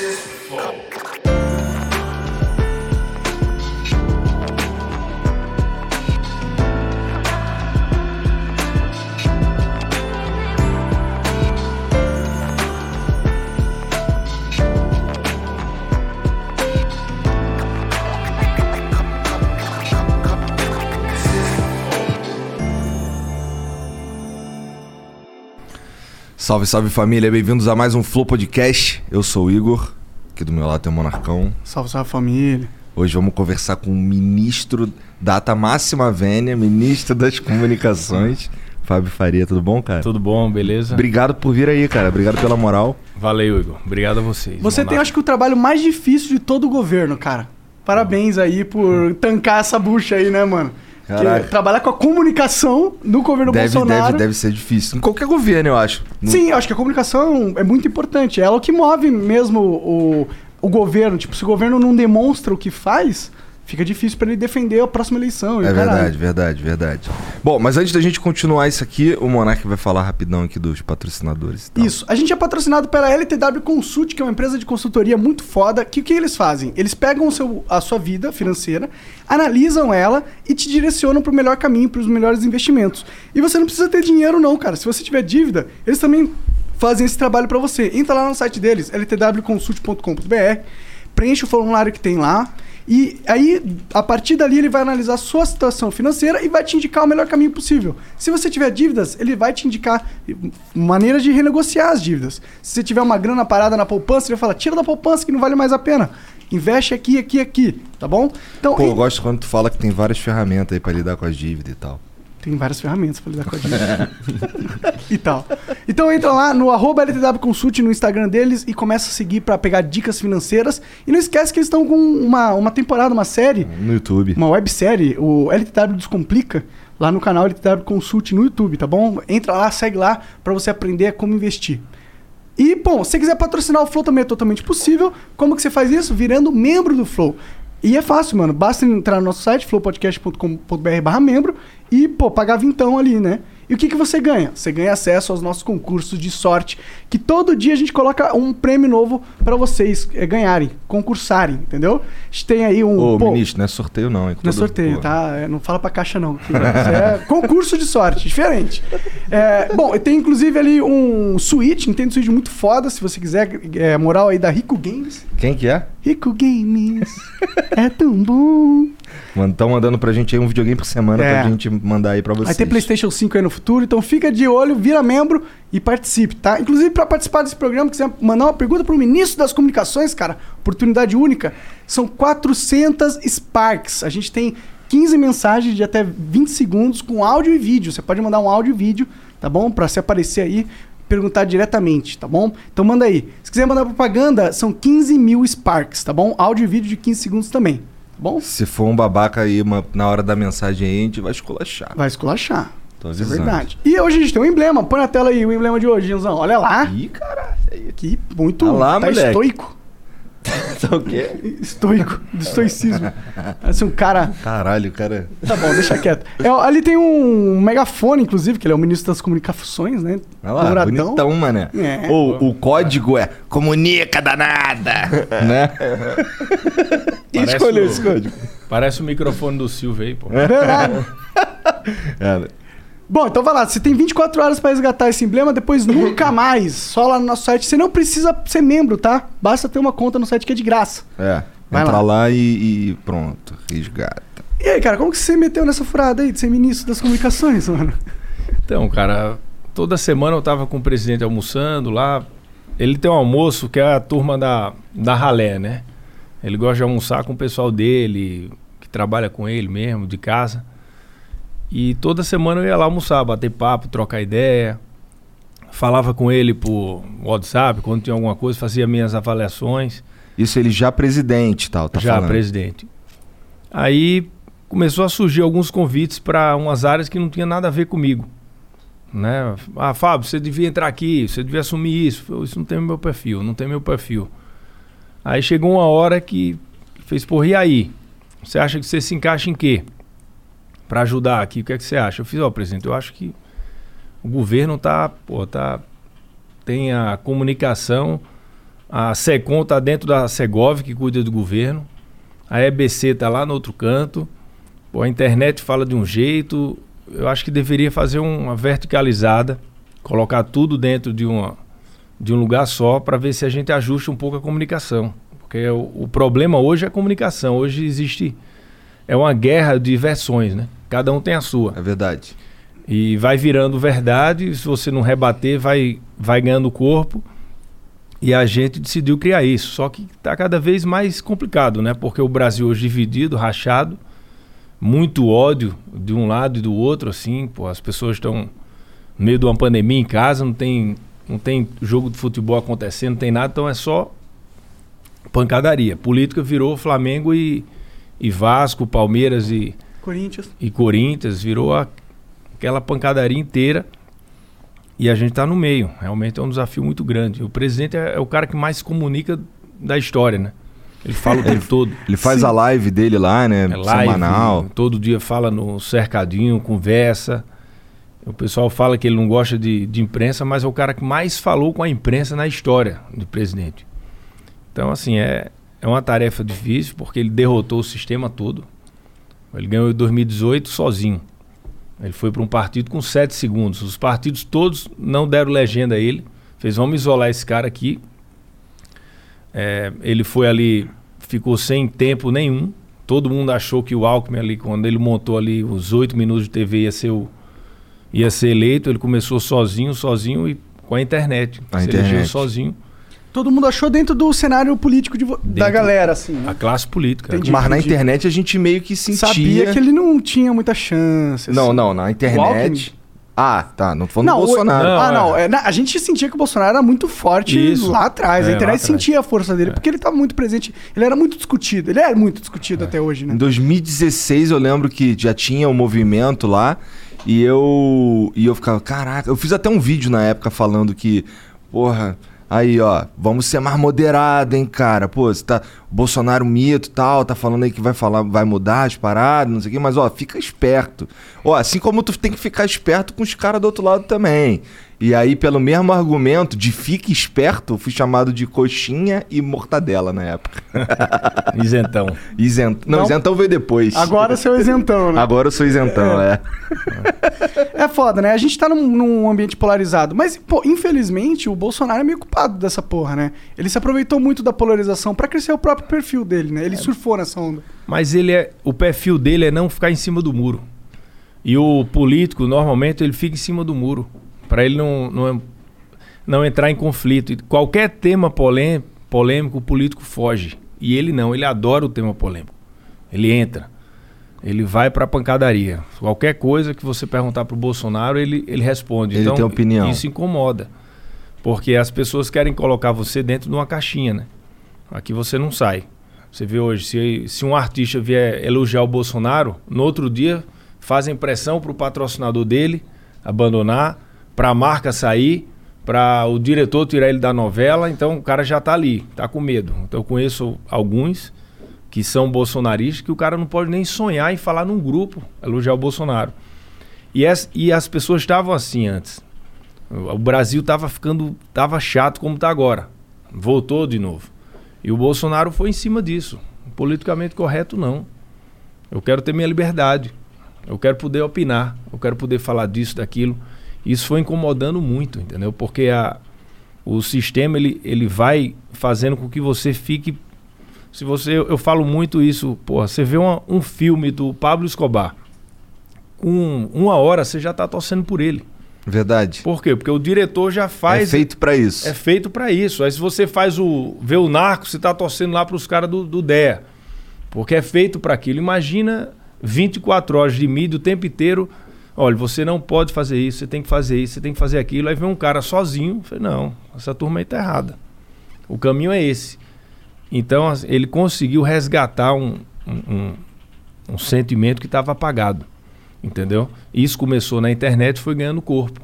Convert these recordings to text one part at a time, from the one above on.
Francis Floyd. Salve, salve família, bem-vindos a mais um Flow Podcast. Eu sou o Igor, aqui do meu lado tem o Monarcão. Salve, salve família. Hoje vamos conversar com o ministro Data Máxima Vênia, ministro das Comunicações, Fábio Faria. Tudo bom, cara? Tudo bom, beleza? Obrigado por vir aí, cara. Obrigado pela moral. Valeu, Igor. Obrigado a vocês. Você tem, acho que, o trabalho mais difícil de todo o governo, cara. Parabéns aí por tancar essa bucha aí, né, mano? Caraca. trabalhar com a comunicação no governo Deve, Bolsonaro. deve, deve ser difícil. Em qualquer governo, eu acho. No- Sim, eu acho que a comunicação é muito importante. Ela é o que move mesmo o, o governo. Tipo, se o governo não demonstra o que faz, fica difícil pra ele defender a próxima eleição. É caralho. verdade, verdade, verdade. Bom, mas antes da gente continuar isso aqui, o Monark vai falar rapidão aqui dos patrocinadores. Isso. A gente é patrocinado pela LTW Consult, que é uma empresa de consultoria muito foda. Que o que eles fazem? Eles pegam seu, a sua vida financeira, analisam ela e te direcionam para o melhor caminho, para os melhores investimentos. E você não precisa ter dinheiro não, cara. Se você tiver dívida, eles também fazem esse trabalho para você. Entra lá no site deles, ltwconsult.com.br, preenche o formulário que tem lá. E aí, a partir dali, ele vai analisar a sua situação financeira e vai te indicar o melhor caminho possível. Se você tiver dívidas, ele vai te indicar maneiras de renegociar as dívidas. Se você tiver uma grana parada na poupança, ele vai falar: tira da poupança que não vale mais a pena. Investe aqui, aqui, aqui, tá bom? Então, Pô, eu e- gosto quando tu fala que tem várias ferramentas aí pra lidar com as dívidas e tal. Tem várias ferramentas para lidar com a dívida. e tal. Então entra lá no arroba LTW Consult no Instagram deles e começa a seguir para pegar dicas financeiras. E não esquece que eles estão com uma, uma temporada, uma série, No YouTube. uma websérie, o LTW Descomplica, lá no canal LTW Consult no YouTube, tá bom? Entra lá, segue lá para você aprender como investir. E, bom, se você quiser patrocinar o Flow também é totalmente possível. Como que você faz isso? Virando membro do Flow. E é fácil, mano. Basta entrar no nosso site, flowpodcast.com.br barra membro e, pô, pagar vintão ali, né? E o que, que você ganha? Você ganha acesso aos nossos concursos de sorte, que todo dia a gente coloca um prêmio novo para vocês eh, ganharem, concursarem, entendeu? A gente tem aí um... Ô, pô, ministro, não é sorteio não. hein? não é sorteio, pô. tá? É, Não fala pra caixa, não. é concurso de sorte, diferente. É, bom, tem inclusive ali um Switch, Nintendo Switch muito foda, se você quiser. É, moral aí da Rico Games. Quem que é? Rico Games, é tão bom. Mano, tão mandando pra gente aí um videogame por semana É. pra gente mandar aí pra vocês. Vai ter PlayStation 5 aí no futuro, então fica de olho, vira membro e participe, tá? Inclusive, para participar desse programa, quiser mandar uma pergunta pro ministro das Comunicações, cara, oportunidade única, são 400 Sparks. A gente tem 15 mensagens de até 20 segundos com áudio e vídeo. Você pode mandar um áudio e vídeo, tá bom? Para se aparecer aí, perguntar diretamente, tá bom? Então manda aí. Se quiser mandar propaganda, são 15 mil Sparks, tá bom? Áudio e vídeo de 15 segundos também, tá bom? Se for um babaca aí uma- na hora da mensagem aí, a gente vai esculachar. Vai esculachar. Tô é verdade. E hoje a gente tem um emblema. Põe na tela aí o emblema de hoje, Janzão. Olha lá. Ih, caralho. Que muito. Olha lá, tá moleque. estoico. Tá o quê? Estoico. Do estoicismo. Parece um cara. Caralho, cara. Tá bom, deixa quieto. É, ali tem um megafone, inclusive, que ele é o ministro das comunicações, né? Olha lá, Douradão. bonitão, mané. É. Ou o código é comunica danada, né? Quem escolheu o- esse código? Parece o microfone do Silvio aí, pô. Verdade. É, Bom, então vai lá. Você tem 24 horas pra resgatar esse emblema, depois nunca mais. Só lá no nosso site. Você não precisa ser membro, tá? Basta ter uma conta no site que é de graça. é. Vai entra lá. lá, e, e pronto, resgata. E aí, cara, como que você meteu nessa furada aí de ser ministro das comunicações, mano? Então, cara, toda semana eu tava com o presidente almoçando lá. Ele tem um almoço que é a turma da, da ralé, né? Ele gosta de almoçar com o pessoal dele, que trabalha com ele mesmo, de casa. E toda semana eu ia lá almoçar, bater papo, trocar ideia. falava com ele por WhatsApp, quando tinha alguma coisa, fazia minhas avaliações. Isso ele já presidente e tal, tá já falando. presidente. Aí começou a surgir alguns convites para umas áreas que não tinha nada a ver comigo. Né? Ah, Fábio, você devia entrar aqui, você devia assumir isso. Eu isso não tem meu perfil, não tem meu perfil. Aí chegou uma hora que fez, porra, e aí? Você acha que você se encaixa em quê? Para ajudar aqui, o que é que você acha? Eu fiz, ó, oh, presidente, eu acho que o governo tá, pô, tá tem a comunicação, a SECOM tá dentro da Segov, que cuida do governo. A EBC tá lá no outro canto. Pô, a internet fala de um jeito, eu acho que deveria fazer uma verticalizada, colocar tudo dentro de, uma, de um lugar só para ver se a gente ajusta um pouco a comunicação. Porque o, o, problema hoje é a comunicação. Hoje existe. É uma guerra de versões, né? Cada um tem a sua. É verdade. E vai virando verdade, se você não rebater, vai, vai ganhando corpo. E a gente decidiu criar isso. Só que está cada vez mais complicado, né? Porque o Brasil hoje dividido, rachado muito ódio de um lado e do outro, assim, pô, as pessoas estão no meio de uma pandemia em casa, não tem, não tem jogo de futebol acontecendo, não tem nada, então é só pancadaria. Política virou Flamengo e, e Vasco, Palmeiras e Corinthians. E Corinthians, virou a, aquela pancadaria inteira. E a gente está no meio. Realmente é um desafio muito grande. O presidente é, é o cara que mais se comunica da história, né? Ele fala o tempo todo. Ele faz Sim. a live dele lá, né? É live, semanal. Todo dia fala no cercadinho, conversa. O pessoal fala que ele não gosta de, de imprensa, mas é o cara que mais falou com a imprensa na história do presidente. Então, assim, é, é uma tarefa difícil, porque ele derrotou o sistema todo. Ele ganhou em 2018 sozinho. Ele foi para um partido com sete segundos. Os partidos todos não deram legenda a ele. Fez, vamos isolar esse cara aqui, é, ele foi ali, ficou sem tempo nenhum. Todo mundo achou que o Alckmin ali, quando ele montou ali os oito minutos de TV, ia ser, o, ia ser eleito. Ele começou sozinho, sozinho e com a internet. A se internet. elegeu sozinho. Todo mundo achou dentro do cenário político de, da galera, assim. Né? A classe política. Entendi, Mas entendi. na internet a gente meio que sentia... Sabia que ele não tinha muita chance. Não, assim. não, na internet... Ah, tá. Não falando não, do Bolsonaro. Não, ah, não. É. É, a gente sentia que o Bolsonaro era muito forte Isso. lá atrás. É, a internet sentia a força dele, é. porque ele estava muito presente. Ele era muito discutido. Ele é muito discutido é. até hoje, né? Em 2016, eu lembro que já tinha o um movimento lá. E eu. E eu ficava, caraca, eu fiz até um vídeo na época falando que, porra, Aí, ó, vamos ser mais moderado, hein, cara. Pô, você tá. Bolsonaro mito tal, tá falando aí que vai falar, vai mudar as paradas, não sei o quê, mas ó, fica esperto. Ó, assim como tu tem que ficar esperto com os caras do outro lado também. E aí, pelo mesmo argumento de fique esperto, fui chamado de coxinha e mortadela na época. Isentão. Isent... Não, Não, isentão veio depois. Agora seu isentão, né? Agora eu sou isentão, é. É, é foda, né? A gente tá num, num, ambiente polarizado. Mas, pô, infelizmente, o Bolsonaro é meio culpado dessa porra, né? Ele se aproveitou muito da polarização para crescer o próprio perfil dele, né? Ele é. surfou nessa onda. Mas ele é. O perfil dele é não ficar em cima do muro. E o político, normalmente, ele fica em cima do muro para ele não, não, não entrar em conflito. E qualquer tema polêmico, polêmico, o político foge. E ele não, ele adora o tema polêmico. Ele entra. Ele vai para a pancadaria. Qualquer coisa que você perguntar para o Bolsonaro, ele, ele responde. Ele então, tem opinião. Isso incomoda. Porque as pessoas querem colocar você dentro de uma caixinha, né? Aqui você não sai. Você vê hoje, se, se um artista vier elogiar o Bolsonaro, no outro dia fazem pressão para o patrocinador dele abandonar para a marca sair, para o diretor tirar ele da novela, então o cara já está ali, está com medo. Então eu conheço alguns que são bolsonaristas que o cara não pode nem sonhar em falar num grupo, elogiar o Bolsonaro. E as, e as pessoas estavam assim antes. O Brasil estava ficando, estava chato como está agora. Voltou de novo. E o Bolsonaro foi em cima disso. Politicamente correto não. Eu quero ter minha liberdade. Eu quero poder opinar. Eu quero poder falar disso, daquilo. Isso foi incomodando muito, entendeu? Porque a, o sistema ele, ele vai fazendo com que você fique. Se você, eu, eu falo muito isso, porra, você vê uma, um filme do Pablo Escobar, com uma hora você já está torcendo por ele. Verdade. Por quê? Porque o diretor já faz. É feito para isso. É feito para isso. Aí se você faz o. vê o narco, você está torcendo lá para os caras do, do DEA. Porque é feito para aquilo. Imagina 24 horas de mídia o tempo inteiro Olha, você não pode fazer isso, você tem que fazer isso, você tem que fazer aquilo. Aí vem um cara sozinho, falei, não, essa turma aí tá errada. O caminho é esse. Então ele conseguiu resgatar um, um, um- um sentimento que estava apagado. Entendeu? Isso começou na internet e foi ganhando corpo.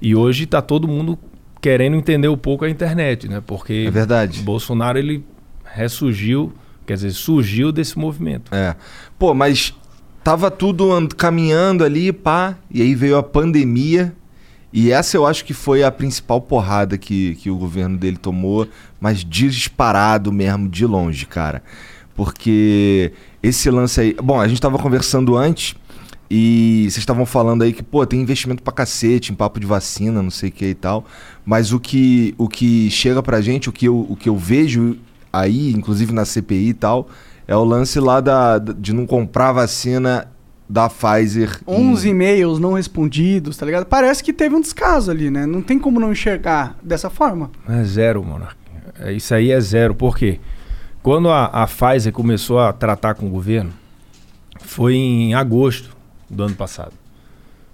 E hoje está todo mundo querendo entender um pouco a internet, né? Porque É verdade. Bolsonaro ele ressurgiu, quer dizer, surgiu desse movimento. É. Pô, mas tava tudo and- caminhando ali, pá, e aí veio a pandemia. E essa eu acho que foi a principal porrada que, que o governo dele tomou, mas disparado mesmo, de longe, cara. Porque esse lance aí. Bom, a gente tava conversando antes e vocês estavam falando aí que, pô, tem investimento pra cacete em papo de vacina, não sei o que e tal. Mas o que, o que chega pra gente, o que, eu, o que eu vejo aí, inclusive na CPI e tal, é o lance lá da, de não comprar vacina da Pfizer. em- 11 e-mails não respondidos, tá ligado? Parece que teve um descaso ali, né? Não tem como não enxergar dessa forma. É zero, mano. É, Isso aí é zero. Por quê? Quando a, a Pfizer começou a tratar com o governo, foi em agosto do ano passado.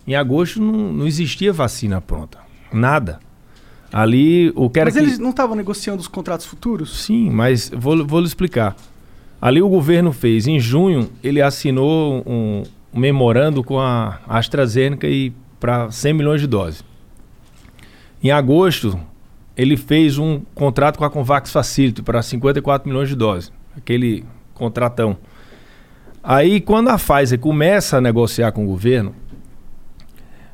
Em agosto não, não existia vacina pronta. Nada. Ali, o que era Mas que... eles não estavam negociando os contratos futuros? Sim, mas vou, vou lhe explicar. Ali o governo fez, em junho, ele assinou um, memorando com a AstraZeneca e para 100 milhões de doses. Em agosto, ele fez um contrato com a Convax Facility para 54 milhões de doses, aquele contratão. Aí, quando a Pfizer começa a negociar com o governo,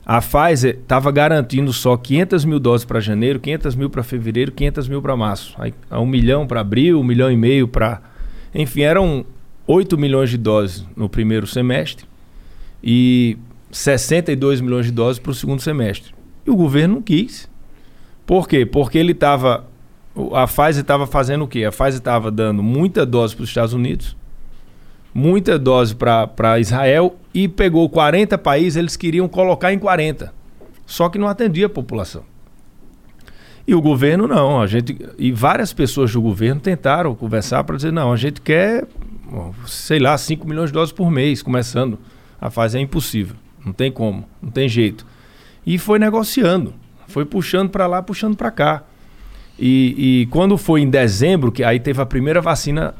a Pfizer estava garantindo só 500 mil doses para janeiro, 500 mil para fevereiro, 500 mil para março. Aí, um milhão para abril, um milhão e meio para. Enfim, eram 8 milhões de doses no primeiro semestre e 62 milhões de doses para o segundo semestre. E o governo não quis. Por quê? Porque ele estava. A Pfizer estava fazendo o quê? A Pfizer estava dando muita dose para os Estados Unidos, muita dose para Israel e pegou 40 países, eles queriam colocar em 40. Só que não atendia a população. E o governo não, a gente e várias pessoas do governo tentaram conversar para dizer não, a gente quer, sei lá, 5 milhões de doses por mês, começando a fazer é impossível, não tem como, não tem jeito. E foi negociando, foi puxando para lá, puxando para cá. E, e quando foi em dezembro, que aí teve a primeira vacina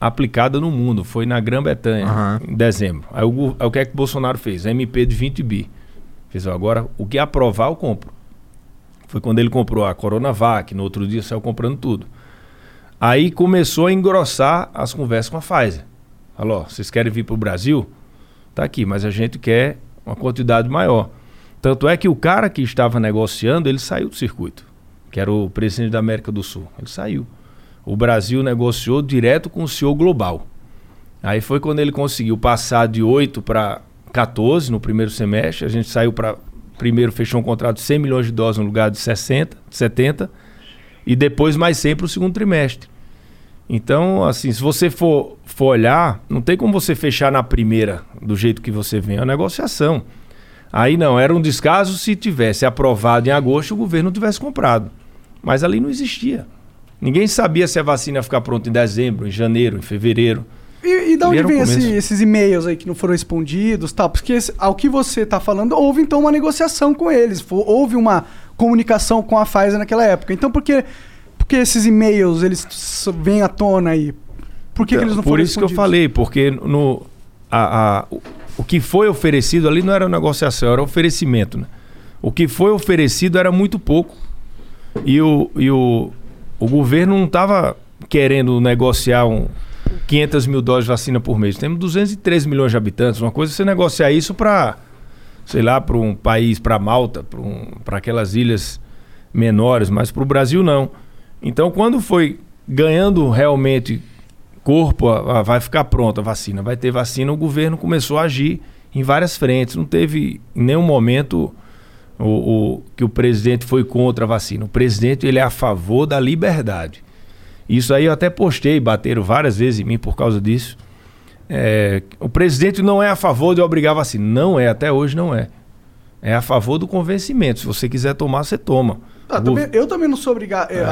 aplicada no mundo, foi na Grã-Bretanha, Aham. em dezembro. Aí o, aí o que é que o Bolsonaro fez? MP de 20 bi. Fez, ó, agora o que aprovar eu compro. Foi quando ele comprou a Coronavac, no outro dia saiu comprando tudo. Aí começou a engrossar as conversas com a Pfizer. Falou, vocês querem vir para o Brasil? Tá aqui, mas a gente quer uma quantidade maior. Tanto é que o cara que estava negociando, ele saiu do circuito, que era o presidente da América do Sul. Ele saiu. O Brasil negociou direto com o CEO global. Aí foi quando ele conseguiu passar de 8 para 14 no primeiro semestre. A gente saiu para. Primeiro fechou um contrato de 100 milhões de doses no lugar de 60, 70. E depois mais 100 para o segundo trimestre. Então, assim, se você for, for olhar, não tem como você fechar na primeira do jeito que você vem. É uma negociação. Aí não, era um descaso se tivesse aprovado em agosto o governo tivesse comprado. Mas ali não existia. Ninguém sabia se a vacina ia ficar pronta em dezembro, em janeiro, em fevereiro. E, e da onde vem esse- esses e-mails aí que não foram respondidos tal? Porque esse- ao que você tá falando, houve então uma negociação com eles. Houve uma comunicação com a Pfizer naquela época. Então por que, por que esses e-mails eles vêm à tona aí? Por que, que eles não Por foram isso que eu respondidos? falei, porque no, a, a- o, o que foi oferecido ali não era negociação, era oferecimento. Né? O que foi oferecido era muito pouco. E o, e o, o governo não estava querendo negociar um 500 mil doses de vacina por mês. Temos 203 milhões de habitantes. Uma coisa é você negociar isso para, sei lá, para um país, para Malta, para um, aquelas ilhas menores, mas para o Brasil não. Então, quando foi ganhando realmente corpo, vai ficar pronta a vacina, vai ter vacina, o governo começou a agir em várias frentes. Não teve em nenhum momento o, o- que o presidente foi contra a vacina. O presidente ele é a favor da liberdade. Isso aí eu até postei, bateram várias vezes em mim por causa disso. É, o presidente não é a favor de obrigar a vacina. Não é, até hoje não é. É a favor do convencimento. Se você quiser tomar, você toma. Ah, também- eu também não sou obrigado a,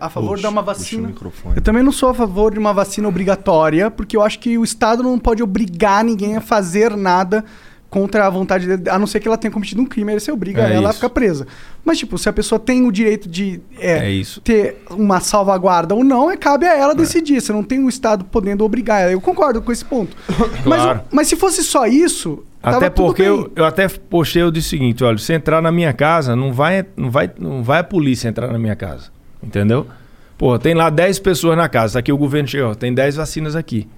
a- a favor Puxa, de uma vacina. Eu também não sou a favor de uma vacina obrigatória, porque eu acho que o Estado não pode obrigar ninguém a fazer nada contra a vontade dele, a não ser que ela tenha cometido um crime, aí você obriga É ela a isso. ficar presa. Mas, tipo, se a pessoa tem o direito de é, É ter uma salvaguarda ou não, é, cabe a ela decidir. Você não tem o Estado podendo obrigar ela. Eu concordo com esse ponto. Claro. Mas, mas se fosse só isso. Até porque eu, eu até postei o disse o seguinte, olha, se entrar na minha casa, não vai, não vai, não vai a polícia entrar na minha casa. Entendeu? Pô, tem lá 10 pessoas na casa, aqui o governo chegou, tem 10 vacinas aqui.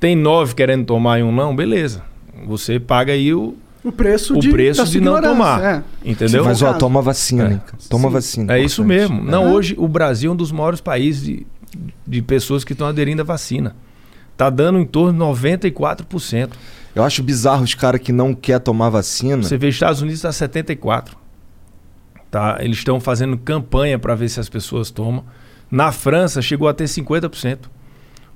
Tem 9 querendo tomar e um não, beleza. Você paga aí o, O preço o de, preço de não tomar. é. Entendeu? Mas ó, toma vacina, É. Toma Sim. vacina. É isso importante. mesmo. Não, Aham. hoje o Brasil é um dos maiores países de, de pessoas que estão aderindo à vacina. Tá dando em torno de 94%. Eu acho bizarro os caras que não quer tomar vacina. Você vê Estados Unidos está 74. Tá? Eles estão fazendo campanha para ver se as pessoas tomam. Na França chegou a ter 50%.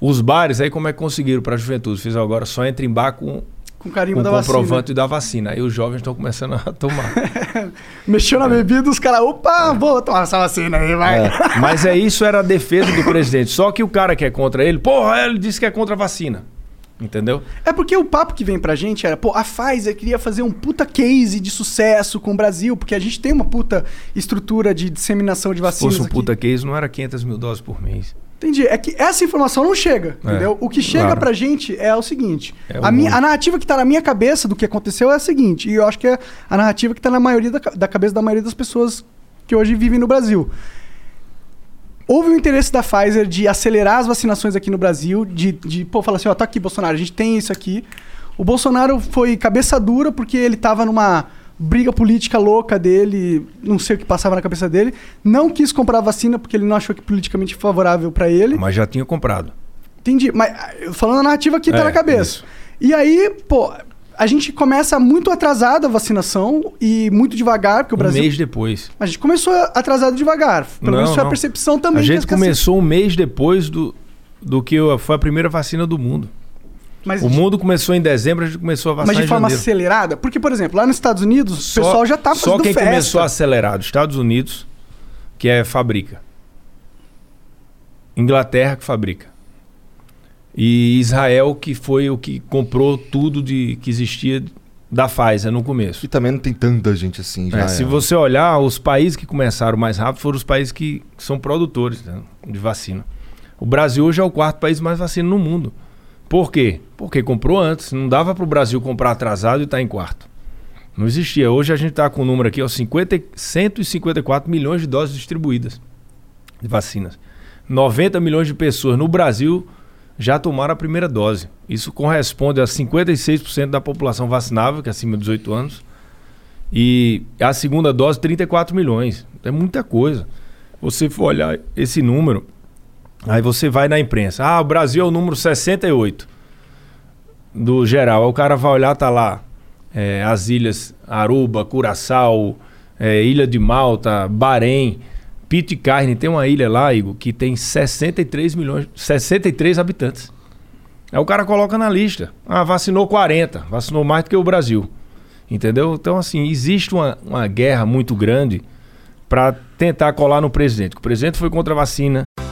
Os bares aí como é que conseguiram para a juventude? Fiz agora só entra em bar com, Com com carimbo o da vacina. comprovante da vacina. Aí os jovens estão começando a tomar. Mexeu na bebida, os caras, opa, vou tomar essa vacina aí, vai. Mas é isso era a defesa do presidente. Só que o cara que é contra ele, porra, ele disse que é contra a vacina. Entendeu? É porque o papo que vem pra gente era, pô, a Pfizer queria fazer um puta case de sucesso com o Brasil, porque a gente tem uma puta estrutura de disseminação de Se vacinas. fosse um aqui. puta case, não era 500 mil doses por mês. Entendi. É que essa informação não chega, É, entendeu? O que chega claro. pra gente é o seguinte: É a, minha, a narrativa que tá na minha cabeça do que aconteceu é a seguinte, e eu acho que é a narrativa que tá na maioria da, da cabeça da maioria das pessoas que hoje vivem no Brasil. Houve o interesse da Pfizer de acelerar as vacinações aqui no Brasil, de, de pô, falar assim, ó, tá aqui, Bolsonaro, a gente tem isso aqui. O Bolsonaro foi cabeça dura porque ele tava numa briga política louca dele, não sei o que passava na cabeça dele, não quis comprar vacina porque ele não achou que politicamente favorável pra ele. Mas já tinha comprado. Entendi, mas ah, falando a narrativa que tá É, na cabeça. isso. E aí, pô, a gente começa muito atrasado a vacinação e muito devagar, porque o Um Brasil. mês depois. A gente começou atrasado devagar. Pelo Não, menos foi a não. percepção também. A gente começou um mês depois do, do que foi a primeira vacina do mundo. Mas, O mundo começou em dezembro, a gente começou a vacinar mas de em forma janeiro. acelerada? Porque, por exemplo, lá nos Estados Unidos, o Só- pessoal já tá fazendo Só quem festa. começou a acelerar, dos Estados Unidos, que é fabrica. Inglaterra que fabrica. E Israel que foi o que comprou tudo de que existia da Pfizer no começo. E também não tem tanta gente assim já. É, se é. você olhar, os países que começaram mais rápido foram os países que são produtores né, de vacina. O Brasil hoje é o quarto país mais vacina no mundo. Por quê? Porque comprou antes. Não dava para o Brasil comprar atrasado e estar em quarto. Não existia. Hoje a gente está com o número aqui, ó, 50, e- 154 milhões de doses distribuídas de vacinas. 90 milhões de pessoas no Brasil já tomaram a primeira dose. Isso corresponde a 56% da população vacinável, que é acima de 18 anos. E a segunda dose, 34 milhões. É muita coisa. Você for olhar esse número, aí você vai na imprensa. Ah, o Brasil é o número 68 do geral. Aí o cara vai olhar, tá lá é, as ilhas Aruba, Curaçao, é, Ilha de Malta, Bahrein, Pitcairn. Tem uma ilha lá, Igor, que tem 63 milhões, 63 habitantes. Aí o cara coloca na lista. Ah, vacinou 40, vacinou mais do que o Brasil. Entendeu? Então, assim, existe uma, uma guerra muito grande para tentar colar no presidente. O presidente foi contra a vacina.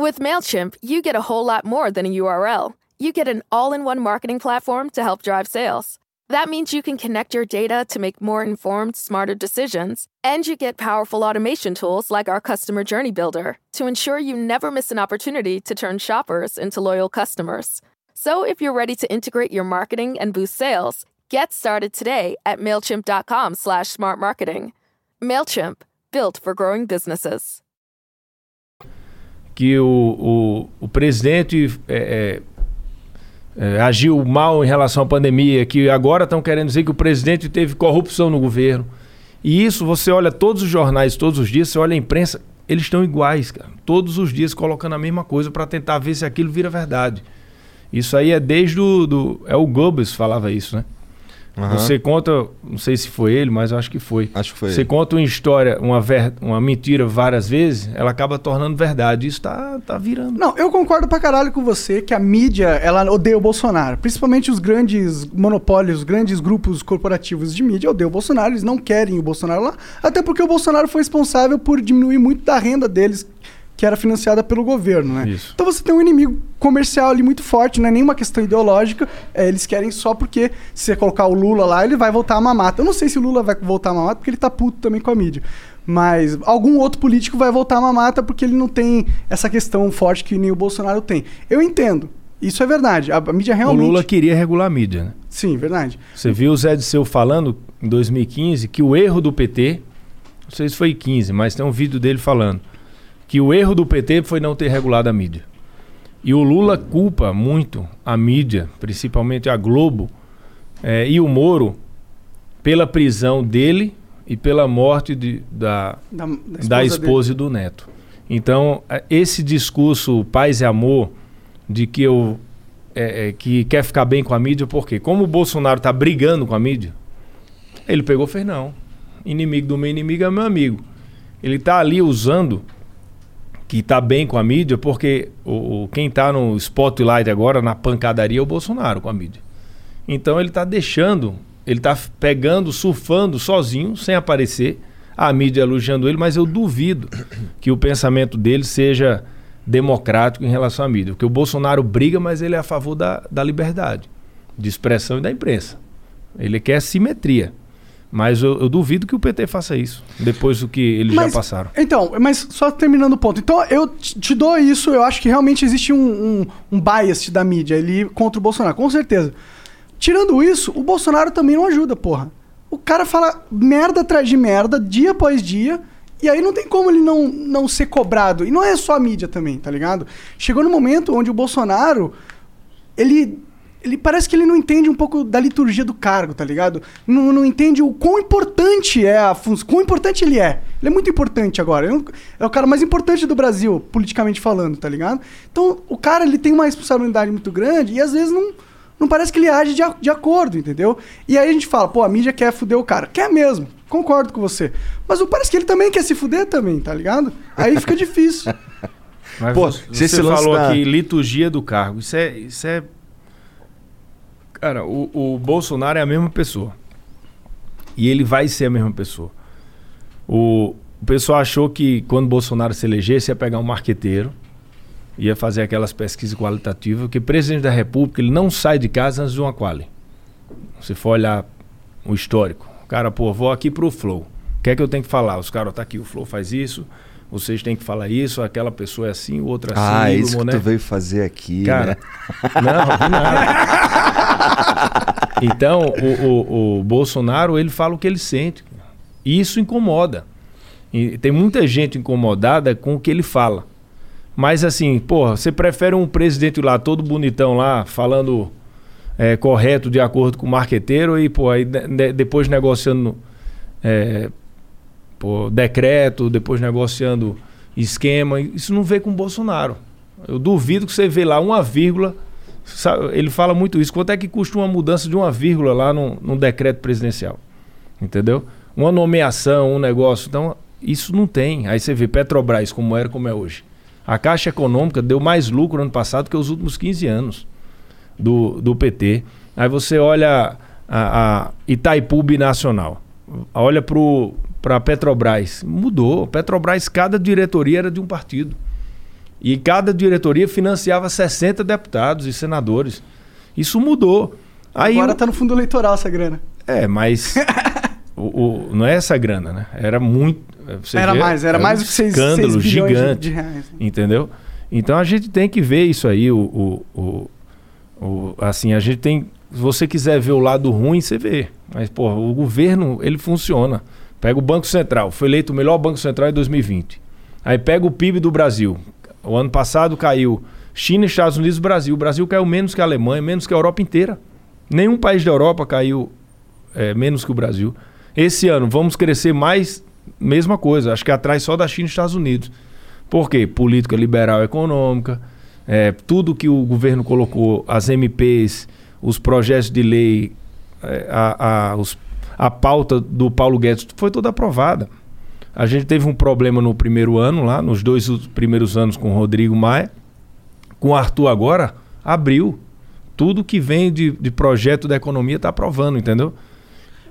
With MailChimp, you get a whole lot more than a URL. You get an all in one marketing platform to help drive sales. That means you can connect your data to make more informed, smarter decisions. And you get powerful automation tools like our Customer Journey Builder to ensure you never miss an opportunity to turn shoppers into loyal customers. So if you're ready to integrate your marketing and boost sales, get started today at MailChimp.com slash smart marketing. MailChimp, built for growing businesses. Que o, o, o presidente é, é, é, agiu mal em relação à pandemia, que agora estão querendo dizer que o presidente teve corrupção no governo. E isso você olha todos os jornais, todos os dias, você olha a imprensa, eles estão iguais, cara. Todos os dias colocando a mesma coisa para tentar ver se aquilo vira verdade. Isso aí é desde o. Do, é o Goebbels falava isso, né? Aham. Você conta, não sei se foi ele, mas eu acho que foi. Acho que foi Você ele. conta uma história, uma, ver- uma mentira várias vezes, ela acaba tornando verdade. Isso tá, tá virando. Não, eu concordo pra caralho com você que a mídia, ela odeia o Bolsonaro. Principalmente os grandes monopólios, os grandes grupos corporativos de mídia odeiam o Bolsonaro. Eles não querem o Bolsonaro lá. Até porque o Bolsonaro foi responsável por diminuir muito da renda deles, que era financiada pelo governo, né? Isso. Então você tem um inimigo comercial ali muito forte, não é nenhuma questão ideológica. é, eles querem só porque se você colocar o Lula lá, ele vai voltar a mamata. Eu não sei se o Lula vai voltar a mamata porque ele tá puto também com a mídia. Mas algum outro político vai voltar a mamata porque ele não tem essa questão forte que nem o Bolsonaro tem. Eu entendo. Isso é verdade. A, a mídia o realmente. Lula queria regular a mídia, né? Sim, verdade. Você viu o Zé Disseu falando em 2015 que o erro do PT, não sei se foi 15, mas tem um vídeo dele falando que o erro do PT foi não ter regulado a mídia. E o Lula culpa muito a mídia, principalmente a Globo eh, e o Moro, pela prisão dele e pela morte de- da, Da, da esposa e do neto. Então, eh, esse discurso paz e amor de que eu é, é, que quer ficar bem com a mídia, porque como o Bolsonaro está brigando com a mídia, ele pegou e fez não. Inimigo do meu inimigo é meu amigo. Ele está ali usando que está bem com a mídia, porque o, quem está no spotlight agora, na pancadaria, é o Bolsonaro com a mídia. Então ele está deixando, ele está pegando, surfando sozinho, sem aparecer, a mídia elogiando ele, mas eu duvido que o pensamento dele seja democrático em relação à mídia. Porque o Bolsonaro briga, mas ele é a favor da, da liberdade de expressão e da imprensa. Ele quer simetria. Mas eu, eu duvido que o PT faça isso, depois do que eles já passaram. Então, mas só terminando o ponto. Então, eu te te dou isso, eu acho que realmente existe um, um, um bias da mídia ali contra o Bolsonaro, com certeza. Tirando isso, o Bolsonaro também não ajuda, porra. O cara fala merda atrás de merda, dia após dia, e aí não tem como ele não, não ser cobrado. E não é só a mídia também, tá ligado? Chegou no momento onde o Bolsonaro, ele ele parece que ele não entende um pouco da liturgia do cargo, tá ligado? Não, não entende o quão importante é a função, quão importante ele é. Ele é muito importante agora. Ele é o cara mais importante do Brasil, politicamente falando, tá ligado? Então, o cara, ele tem uma responsabilidade muito grande e às vezes não, não parece que ele age de, a- de acordo, entendeu? E aí a gente fala, pô, a mídia quer fuder o cara. Quer mesmo, concordo com você. Mas parece que ele também quer se fuder também, tá ligado? Aí fica difícil. Mas Pô, você, você falou da- aqui liturgia do cargo. Isso é, isso é. Cara, o, o Bolsonaro é a mesma pessoa. E ele vai ser a mesma pessoa. O, o pessoal achou que quando Bolsonaro se elegesse ia pegar um marqueteiro, ia fazer aquelas pesquisas qualitativas, porque presidente da República ele não sai de casa antes de uma quali. Se for olhar o histórico, cara, pô, vou aqui pro Flow. O que é que eu tenho que falar? Os caras, tá aqui, o Flow faz isso, vocês têm que falar isso, aquela pessoa é assim, o outro é assim. Ah, isso que Moné- tu veio fazer aqui, Cara, né? não, nada. Então, o, o- o Bolsonaro, ele fala o que ele sente. E isso incomoda. E tem muita gente incomodada com o que ele fala. Mas assim, porra, você prefere um presidente lá todo bonitão lá, falando é, correto de acordo com o marqueteiro e, pô, aí de- de- depois negociando é, decreto, depois negociando esquema. Isso não vê com o Bolsonaro. Eu duvido que você vê lá uma vírgula. Sabe, ele fala muito isso. Quanto é que custa uma mudança de uma vírgula lá num, num decreto presidencial? Entendeu? Uma nomeação, um negócio. Então, isso não tem. Aí você vê Petrobras como era, como é hoje. A Caixa Econômica deu mais lucro ano passado que os últimos 15 anos do, do PT. Aí você olha a, a Itaipu Binacional. Olha para a Petrobras. Mudou. Petrobras, cada diretoria era de um partido. E cada diretoria financiava 60 deputados e senadores. Isso mudou. Aí Agora o- tá no fundo eleitoral essa grana. É, mas o, o- não é essa grana, né? Era muito. você Era vê, mais, era um mais do que seis- escândalo seis bilhões de- gigante, de reais. entendeu? Então a gente tem que ver isso aí. O, o, o- o- assim, a gente tem. Se você quiser ver o lado ruim, você vê. Mas, pô, o governo, ele funciona. Pega o Banco Central, foi eleito o melhor Banco Central em 2020. Aí pega o PIB do Brasil. O ano passado caiu China, Estados Unidos e Brasil. O Brasil caiu menos que a Alemanha, menos que a Europa inteira. Nenhum país da Europa caiu é, menos que o Brasil. Esse ano vamos crescer mais, mesma coisa. Acho que atrás só da China e Estados Unidos. Por quê? Política liberal econômica, é, tudo que o governo colocou, as MPs, os projetos de lei é, a, a, os- a pauta do Paulo Guedes foi toda aprovada. A gente teve um problema no primeiro ano lá, nos dois primeiros anos com o Rodrigo Maia. Com o Arthur agora, abriu. Tudo que vem de, de projeto da economia está aprovando, entendeu?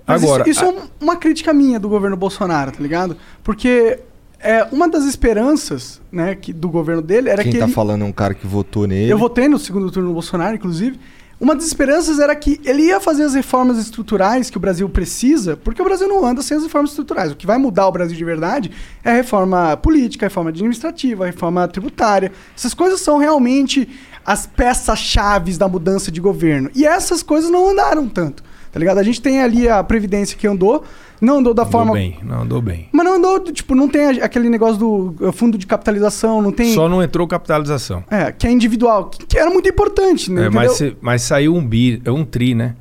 Mas agora, isso, isso é um- uma crítica minha do governo Bolsonaro, tá ligado? Porque é, uma das esperanças né, que, do governo dele era Quem que tá ele, falando é um cara que votou nele. Eu votei no segundo turno do Bolsonaro, inclusive. Uma das esperanças era que ele ia fazer as reformas estruturais que o Brasil precisa, porque o Brasil não anda sem as reformas estruturais. O que vai mudar o Brasil de verdade é a reforma política, a reforma administrativa, a reforma tributária. Essas coisas são realmente as peças-chaves da mudança de governo. E essas coisas não andaram tanto, tá ligado? A gente tem ali a Previdência que andou, não andou da andou forma... bem, não andou bem. Mas não andou, tipo, não tem aquele negócio do uh, fundo de capitalização, não tem... Só não entrou capitalização. É, que é individual, que, era muito importante, né? É, mas, se- mas saiu um bi, é um tri, né?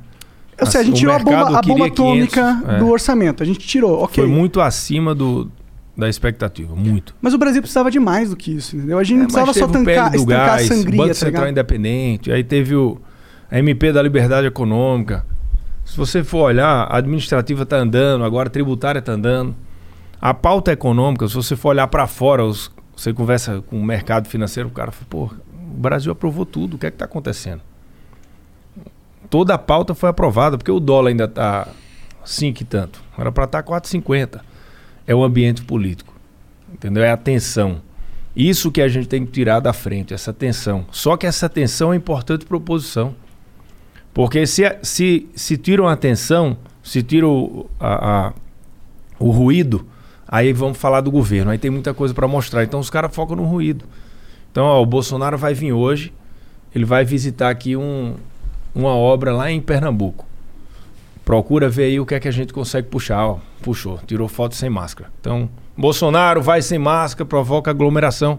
Ou seja, a gente O tirou a bomba, a bomba queria 500, atômica é. do orçamento. A gente tirou, ok. Foi muito acima do, da expectativa, muito. Mas o Brasil precisava de mais do que isso, entendeu? A gente não É, precisava mas só tancar, do gás, a sangria, Banco tá Central ligado? Independente, aí teve o a MP da Liberdade Econômica. Se você for olhar, a administrativa está andando, agora a tributária está andando. A pauta econômica, se você for olhar para fora, os- você conversa com o mercado financeiro, o cara fala, pô, o Brasil aprovou tudo, o que é que está acontecendo? Toda a pauta foi aprovada, porque o dólar ainda está 5 e tanto. Era para estar 4,50. É o ambiente político. Entendeu? É a tensão. Isso que a gente tem que tirar da frente, essa tensão. Só que essa tensão é importante para a oposição. Porque se, se, se tiram a atenção, se tiram o, a- a- o ruído, aí vamos falar do governo. Aí tem muita coisa para mostrar. Então os caras focam no ruído. Então ó, o Bolsonaro vai vir hoje, ele vai visitar aqui um, uma obra lá em Pernambuco. Procura ver aí o que é que a gente consegue puxar. Ó, puxou, tirou foto sem máscara. Então, Bolsonaro vai sem máscara, provoca aglomeração.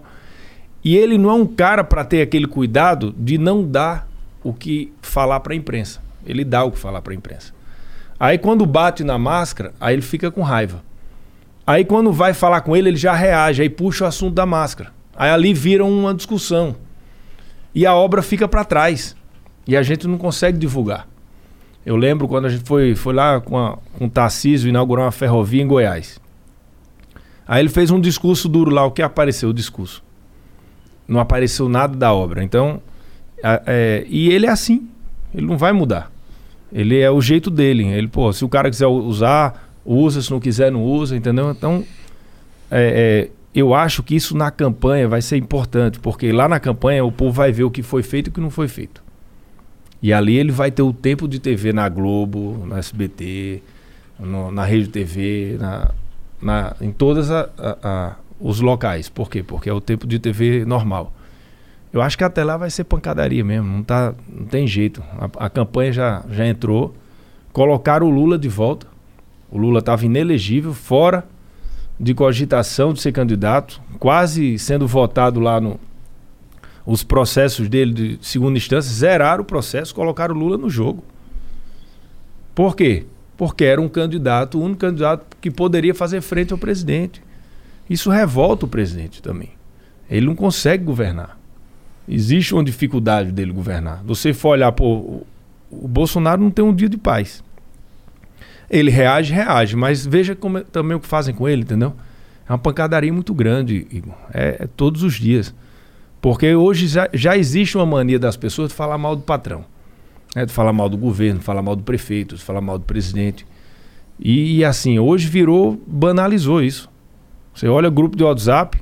E ele não é um cara para ter aquele cuidado de não dar o que falar para a imprensa. Ele dá o que falar para a imprensa. Aí quando bate na máscara, aí ele fica com raiva. Aí quando vai falar com ele, ele já reage, aí puxa o assunto da máscara. Aí ali vira uma discussão. E a obra fica para trás. E a gente não consegue divulgar. Eu lembro quando a gente foi, foi lá com, a, com o Tarcísio inaugurar uma ferrovia em Goiás. Aí ele fez um discurso duro lá, o que apareceu o discurso? Não apareceu nada da obra. Então, é, e ele é assim, ele não vai mudar. Ele é o jeito dele. Ele, pô, se o cara quiser usar, usa, se não quiser, não usa, entendeu? Então, é, é, eu acho que isso na campanha vai ser importante, porque lá na campanha o povo vai ver o que foi feito e o que não foi feito. E ali ele vai ter o tempo de TV na Globo, na SBT, no- na Rede TV, na, na- em todos os locais. Por quê? Porque é o tempo de TV normal. Eu acho que até lá vai ser pancadaria mesmo, não, tá, não tem jeito. A, a campanha já, já entrou, colocaram o Lula de volta. O Lula estava inelegível, fora de cogitação de ser candidato, quase sendo votado lá no, os processos dele de segunda instância, zeraram o processo, colocaram o Lula no jogo. Por quê? Porque era um candidato, o único candidato que poderia fazer frente ao presidente. Isso revolta o presidente também. Ele não consegue governar. Existe uma dificuldade dele governar. Você for olhar, pô, o, Bolsonaro não tem um dia de paz. Ele reage, reage, mas veja como é- também o que fazem com ele, entendeu? É uma pancadaria muito grande, Igor. É, é todos os dias. Porque hoje já, já existe uma mania das pessoas de falar mal do patrão. né? De falar mal do governo, de falar mal do prefeito, de falar mal do presidente. E, e assim, hoje virou, banalizou isso. Você olha o grupo de WhatsApp,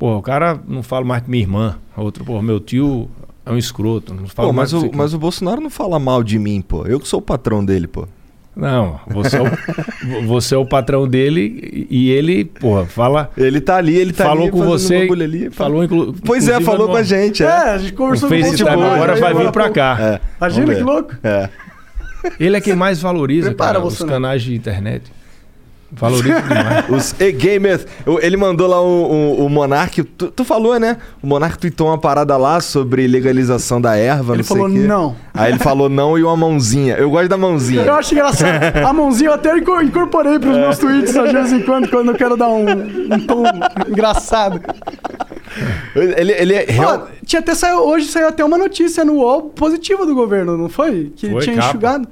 pô, o cara não fala mais que minha irmã. Outro, pô, meu tio é um escroto. Não fala Pô, mais mas, que o, você- mas o Bolsonaro não fala mal de mim, pô. Eu que sou o patrão dele, pô. Não, você é, o, você é o patrão dele e ele, porra, fala. Ele tá ali, ele tá falou ali com você. bagulho ali, falou, inclu, Pois é, falou no- com a gente, É, é. a gente O conversou com FaceTime Bolsonaro, agora aí vai vir pra cá. É, Imagina que louco. É. Ele é quem mais valoriza Prepara, cara, os Bolsonaro. canais de internet. Valoriza demais. Os e-gamers. Ele mandou lá o, o, o Monark. Tu, tu falou, né? O Monark tweetou uma parada lá sobre legalização da erva. Ele não sei falou não. Aí ele falou não e uma mãozinha. Eu gosto da mãozinha. Eu acho engraçado. A mãozinha eu até inco- incorporei pros meus tweets de vez em quando, quando eu quero dar um, um tom engraçado. Ele, ele é real. Tinha até saiu, hoje saiu até uma notícia no UOL positiva do governo, não foi? Que Foi, tinha capa. enxugado.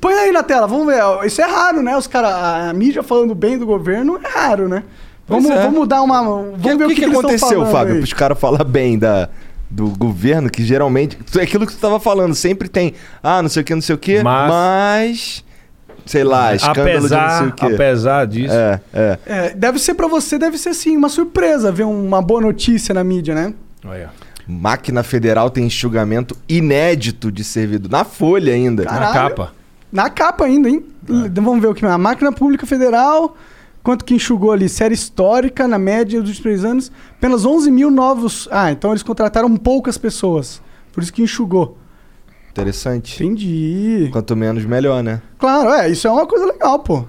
Põe aí na tela, vamos ver. Isso é raro, né? Os caras, a mídia falando bem do governo é raro, né? Pois Vamos, é. vamos dar uma. Vamos Que- ver o que, que, que aconteceu, falando Fábio, para os caras falar bem da, do governo, que geralmente. É aquilo que tu tava falando, sempre tem. Ah, não sei o que, não sei o que, Mas- mas. sei lá, escândalo de não sei apesar, o quê. apesar disso, É, é. É, deve ser pra você, deve ser sim, uma surpresa ver uma boa notícia na mídia, né? olha, Máquina Federal tem enxugamento inédito de servidor. Na folha ainda. Caralho. na capa. Na capa ainda, hein? L- Vamos ver o que. A máquina pública federal, quanto que enxugou ali? Série histórica, na média dos três anos, apenas 11 mil novos. Ah, então eles contrataram poucas pessoas. Por isso que enxugou. Interessante. Entendi. Quanto menos, melhor, né? Claro, é, isso é uma coisa legal, pô.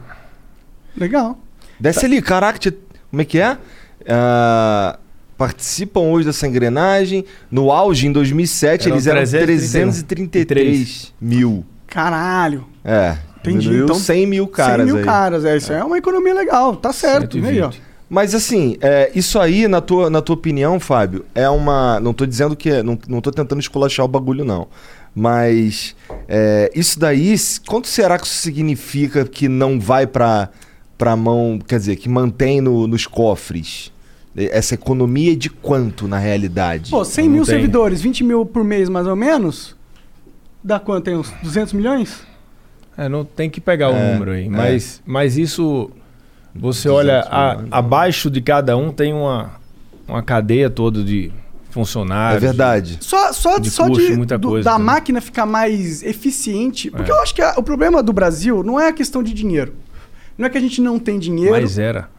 Legal. Desce ali, caraca, te- como é que é? Ah, participam hoje dessa engrenagem. No auge, em 2007, Eram eles eram 333 333 mil. Caralho. É, Entendi. diminuiu Então, 100 mil 100 caras mil aí. caras, é. Isso é uma economia legal, tá certo. Aí, ó. 120. Mas assim, é, isso aí, na tua, na tua opinião, Fábio, é uma. Não tô dizendo que. é- Não, não tô tentando esculachar o bagulho, não. Mas é, isso daí, quanto será que isso significa que não vai pra, pra mão. Quer dizer, que mantém no- nos cofres? Essa economia é de quanto na realidade? Pô, 100 Não mil tem. servidores, 20 mil por mês mais ou menos. Dá quanto? Tem uns 200 milhões? É, não tem que pegar o É, número aí. é. Mas, mas isso, você 200 olha, a- milhões. abaixo de cada um tem uma, uma cadeia toda de é funcionários. verdade. Só, só, De só custo, de, muita do- coisa da também. máquina ficar mais eficiente. Porque É. eu acho que a- o problema do Brasil não é a questão de dinheiro. Não é que a gente não tem dinheiro. Mas era.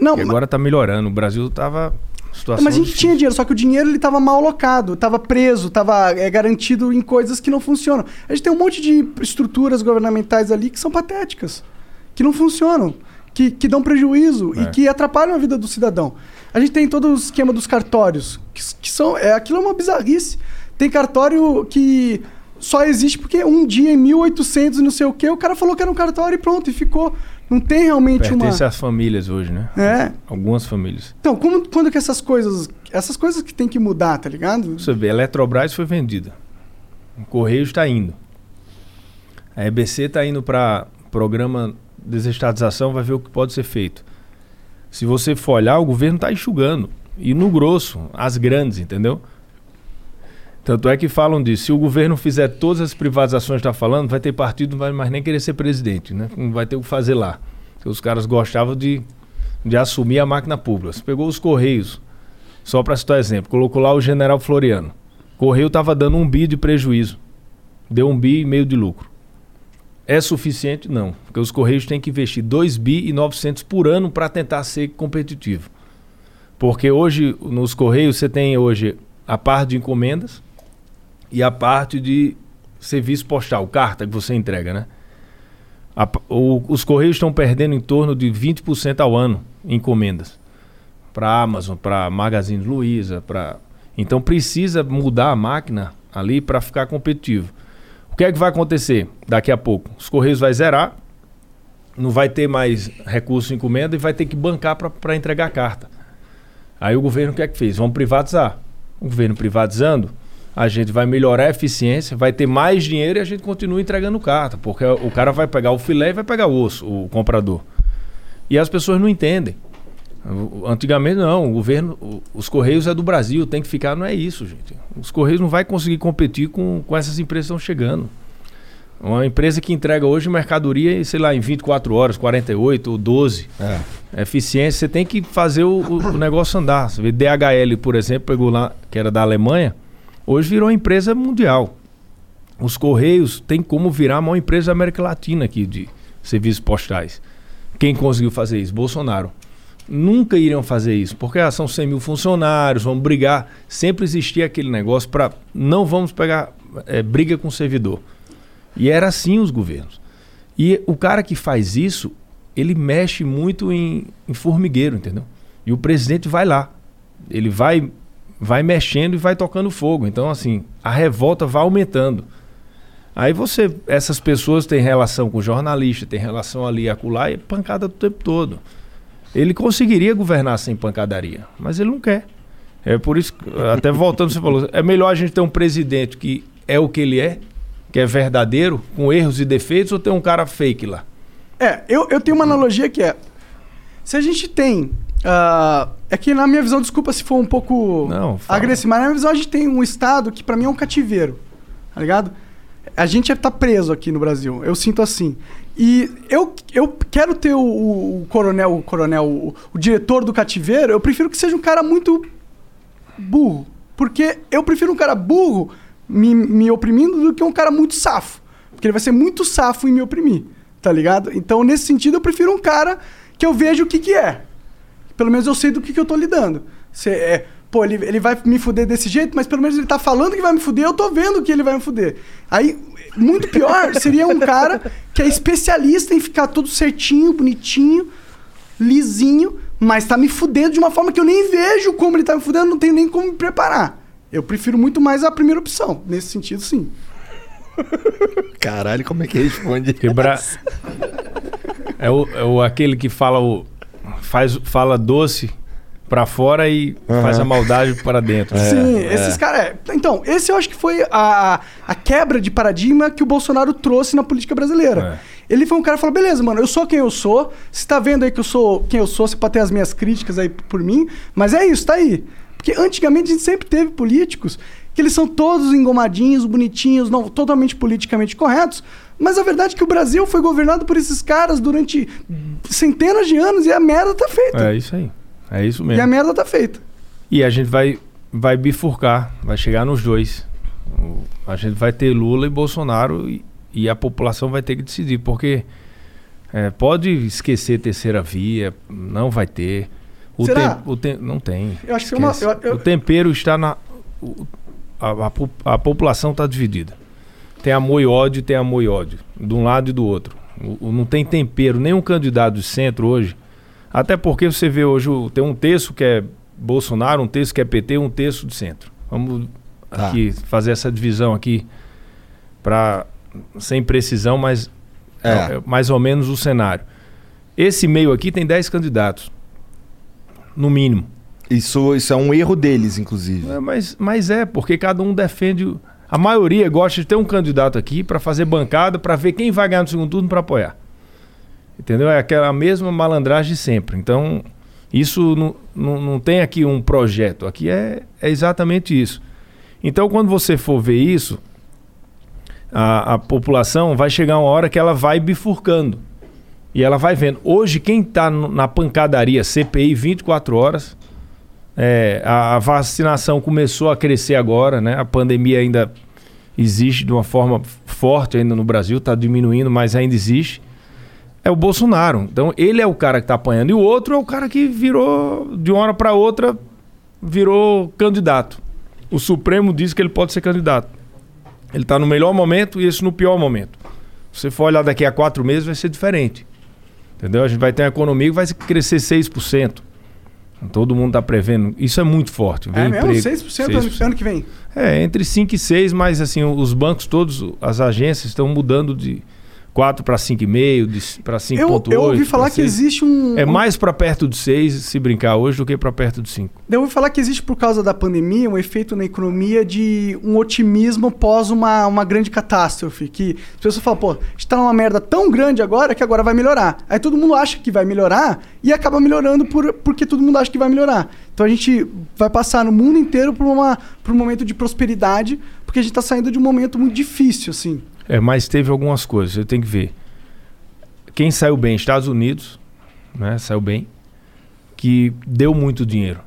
não, E agora tá melhorando. O Brasil tava em situação mas a gente difícil. tinha dinheiro, só que o dinheiro ele tava mal alocado, tava preso, tava é, garantido em coisas que não funcionam. A gente tem um monte de estruturas governamentais ali que são patéticas, que não funcionam, que, que dão prejuízo e É. que atrapalham a vida do cidadão. A gente tem todo o esquema dos cartórios, que, que são. É, aquilo é uma bizarrice. Tem cartório que só existe porque um dia em 1800 e não sei o que, o cara falou que era um cartório e pronto, e ficou. Não tem realmente uma. Pertence às famílias hoje, né? É. Algumas famílias. Então, como, quando que essas coisas. Essas coisas que tem que mudar, tá ligado? Você vê, a Eletrobras foi vendida. O Correio está indo. A EBC está indo para programa desestatização, vai ver o que pode ser feito. Se você for olhar, o governo está enxugando. E no grosso, as grandes, entendeu? Tanto é que falam disso. Se o governo fizer todas as privatizações que está falando, vai ter partido, não vai mais nem querer ser presidente, né? Não vai ter o que fazer lá. Porque os caras gostavam de, de assumir a máquina pública. Você pegou os Correios, só para citar exemplo, colocou lá o general Floriano. Correio estava dando um bi de prejuízo. Deu um bi e meio de lucro. É suficiente? Não. Porque os Correios têm que investir 2 bi e 900 por ano para tentar ser competitivo. Porque hoje, nos Correios, você tem hoje a parte de encomendas e a parte de serviço postal, carta que você entrega, né? A o- os Correios estão perdendo em torno de 20% ao ano em encomendas para Amazon, para Magazine Luiza, para então precisa mudar a máquina ali para ficar competitivo. O que é que vai acontecer daqui a pouco? Os Correios vai zerar, não vai ter mais recurso em encomenda e vai ter que bancar para entregar a carta. Aí o governo o que é que fez? Vamos privatizar. O governo privatizando, a gente vai melhorar a eficiência, vai ter mais dinheiro e a gente continua entregando carta, porque o cara vai pegar o filé e vai pegar o osso, o comprador. E as pessoas não entendem. Antigamente não, o governo, os Correios é do Brasil, tem que ficar, não é isso, gente. Os Correios não vai conseguir competir com, com essas empresas que estão chegando. Uma empresa que entrega hoje mercadoria, sei lá, em 24 horas, 48 ou 12. É. Eficiência, você tem que fazer o, o- o negócio andar. Você vê DHL, por exemplo, pegou lá, que era da Alemanha, hoje virou empresa mundial. Os Correios têm como virar a maior empresa da América Latina aqui de serviços postais. Quem conseguiu fazer isso? Bolsonaro. Nunca iriam fazer isso, porque ah, são 100 mil funcionários, vamos brigar. Sempre existia aquele negócio para não vamos pegar eh, briga com o servidor. E era assim os governos. E o cara que faz isso, ele mexe muito em, em formigueiro, entendeu? E o presidente vai lá. Ele vai, vai mexendo e vai tocando fogo. Então, assim, a revolta vai aumentando. Aí você, essas pessoas têm relação com jornalista, tem relação ali acolá e pancada o tempo todo. Ele conseguiria governar sem pancadaria, mas ele não quer. É por isso, até voltando, você falou, é melhor a gente ter um presidente que é o que ele é, que é verdadeiro, com erros e defeitos, ou tem um cara fake lá? É, eu, eu tenho uma analogia que é. Se a gente tem. Ah, é que na minha visão, desculpa se for um pouco Não, fala. agressivo, mas na minha visão a gente tem um estado que pra mim é um cativeiro. Tá ligado? A gente tá preso aqui no Brasil. Eu sinto assim. E eu, eu quero ter o, o- o coronel, o coronel, o, o diretor do cativeiro, eu prefiro que seja um cara muito burro. Porque eu prefiro um cara burro me, me oprimindo do que um cara muito safo. Porque ele vai ser muito safo em me oprimir, tá ligado? Então, nesse sentido, eu prefiro um cara que eu vejo o que que é. Pelo menos eu sei do que, que eu tô lidando. Se é, pô, ele, ele vai me fuder desse jeito, mas pelo menos ele tá falando que vai me fuder, eu tô vendo que ele vai me fuder. Aí, muito pior seria um cara que é especialista em ficar tudo certinho, bonitinho, lisinho, mas tá me fudendo de uma forma que eu nem vejo como ele tá me fudendo, não tenho nem como me preparar. Eu prefiro muito mais a primeira opção. Nesse sentido, sim. Caralho, como é que responde? Quebrar. é, o, é o aquele que fala o. Faz, fala doce pra fora e faz a maldade para dentro. Sim, esses caras. é. Então, esse eu acho que foi a, a quebra de paradigma que o Bolsonaro trouxe na política brasileira. Ele foi um cara que falou: beleza, mano, eu sou quem eu sou. Você tá vendo aí que eu sou quem eu sou, você pode ter as minhas críticas aí por mim, mas é isso, tá aí. Porque antigamente a gente sempre teve políticos que eles são todos engomadinhos, bonitinhos, não totalmente politicamente corretos. Mas a verdade é que o Brasil foi governado por esses caras durante centenas de anos e a merda tá feita. É isso aí. É isso E a mesmo. merda tá feita. E a gente vai, vai bifurcar, vai chegar nos dois. A gente vai ter Lula e Bolsonaro e, e a população vai ter que decidir, porque é, pode esquecer terceira via, não vai ter. O Será? tem- o tem- não tem. Eu acho que é uma- eu- eu- O tempero está na. o- a, a a população está dividida. Tem amor e ódio, tem amor e ódio. De um lado e do outro. O- o- não tem tempero. Nenhum candidato de centro hoje. Até porque você vê hoje, tem um terço que é Bolsonaro, um terço que é PT, um terço de centro. Vamos Tá. aqui fazer essa divisão aqui para sem precisão, mas É. é mais ou menos o cenário. Esse meio aqui tem 10 candidatos, no mínimo. Isso, isso é um erro deles, inclusive. É, mas, mas é, porque cada um defende. A maioria gosta de ter um candidato aqui para fazer bancada, para ver quem vai ganhar no segundo turno para apoiar. Entendeu? É aquela mesma malandragem de sempre. Então, isso não, não, não tem aqui um projeto. Aqui é, é exatamente isso. Então, quando você for ver isso, a, a população vai chegar uma hora que ela vai bifurcando. E ela vai vendo. Hoje, quem está na pancadaria CPI 24 horas, é, a, vacinação começou a crescer agora, né? A pandemia ainda existe de uma forma forte ainda no Brasil, está diminuindo, mas ainda existe. É o Bolsonaro. Então ele é o cara que está apanhando. E o outro é o cara que virou, de uma hora para outra, virou candidato. O Supremo diz que ele pode ser candidato. Ele está no melhor momento e esse no pior momento. Se você for olhar daqui a quatro meses, vai ser diferente. Entendeu? A gente vai ter uma economia que vai crescer 6%. Todo mundo está prevendo. Isso é muito forte. É mesmo? emprego, 6%, ano- ano que vem. É, entre 5 e 6, mas assim, os bancos todos, as agências estão mudando de 4 para 5,5, para 5,8. Eu, eu ouvi falar que 6. existe um. É mais para perto de 6 se brincar hoje do que para perto de 5. Eu ouvi falar que existe, por causa da pandemia, um efeito na economia de um otimismo pós uma, uma grande catástrofe. Que as pessoas falam, pô, a gente tá numa merda tão grande agora que agora vai melhorar. Aí todo mundo acha que vai melhorar e acaba melhorando por, porque todo mundo acha que vai melhorar. Então a gente vai passar no mundo inteiro por, uma, por um momento de prosperidade, porque a gente tá saindo de um momento muito difícil, assim. É, mas teve algumas coisas, você tem que ver. Quem saiu bem? Estados Unidos, né? Saiu bem. Que deu muito dinheiro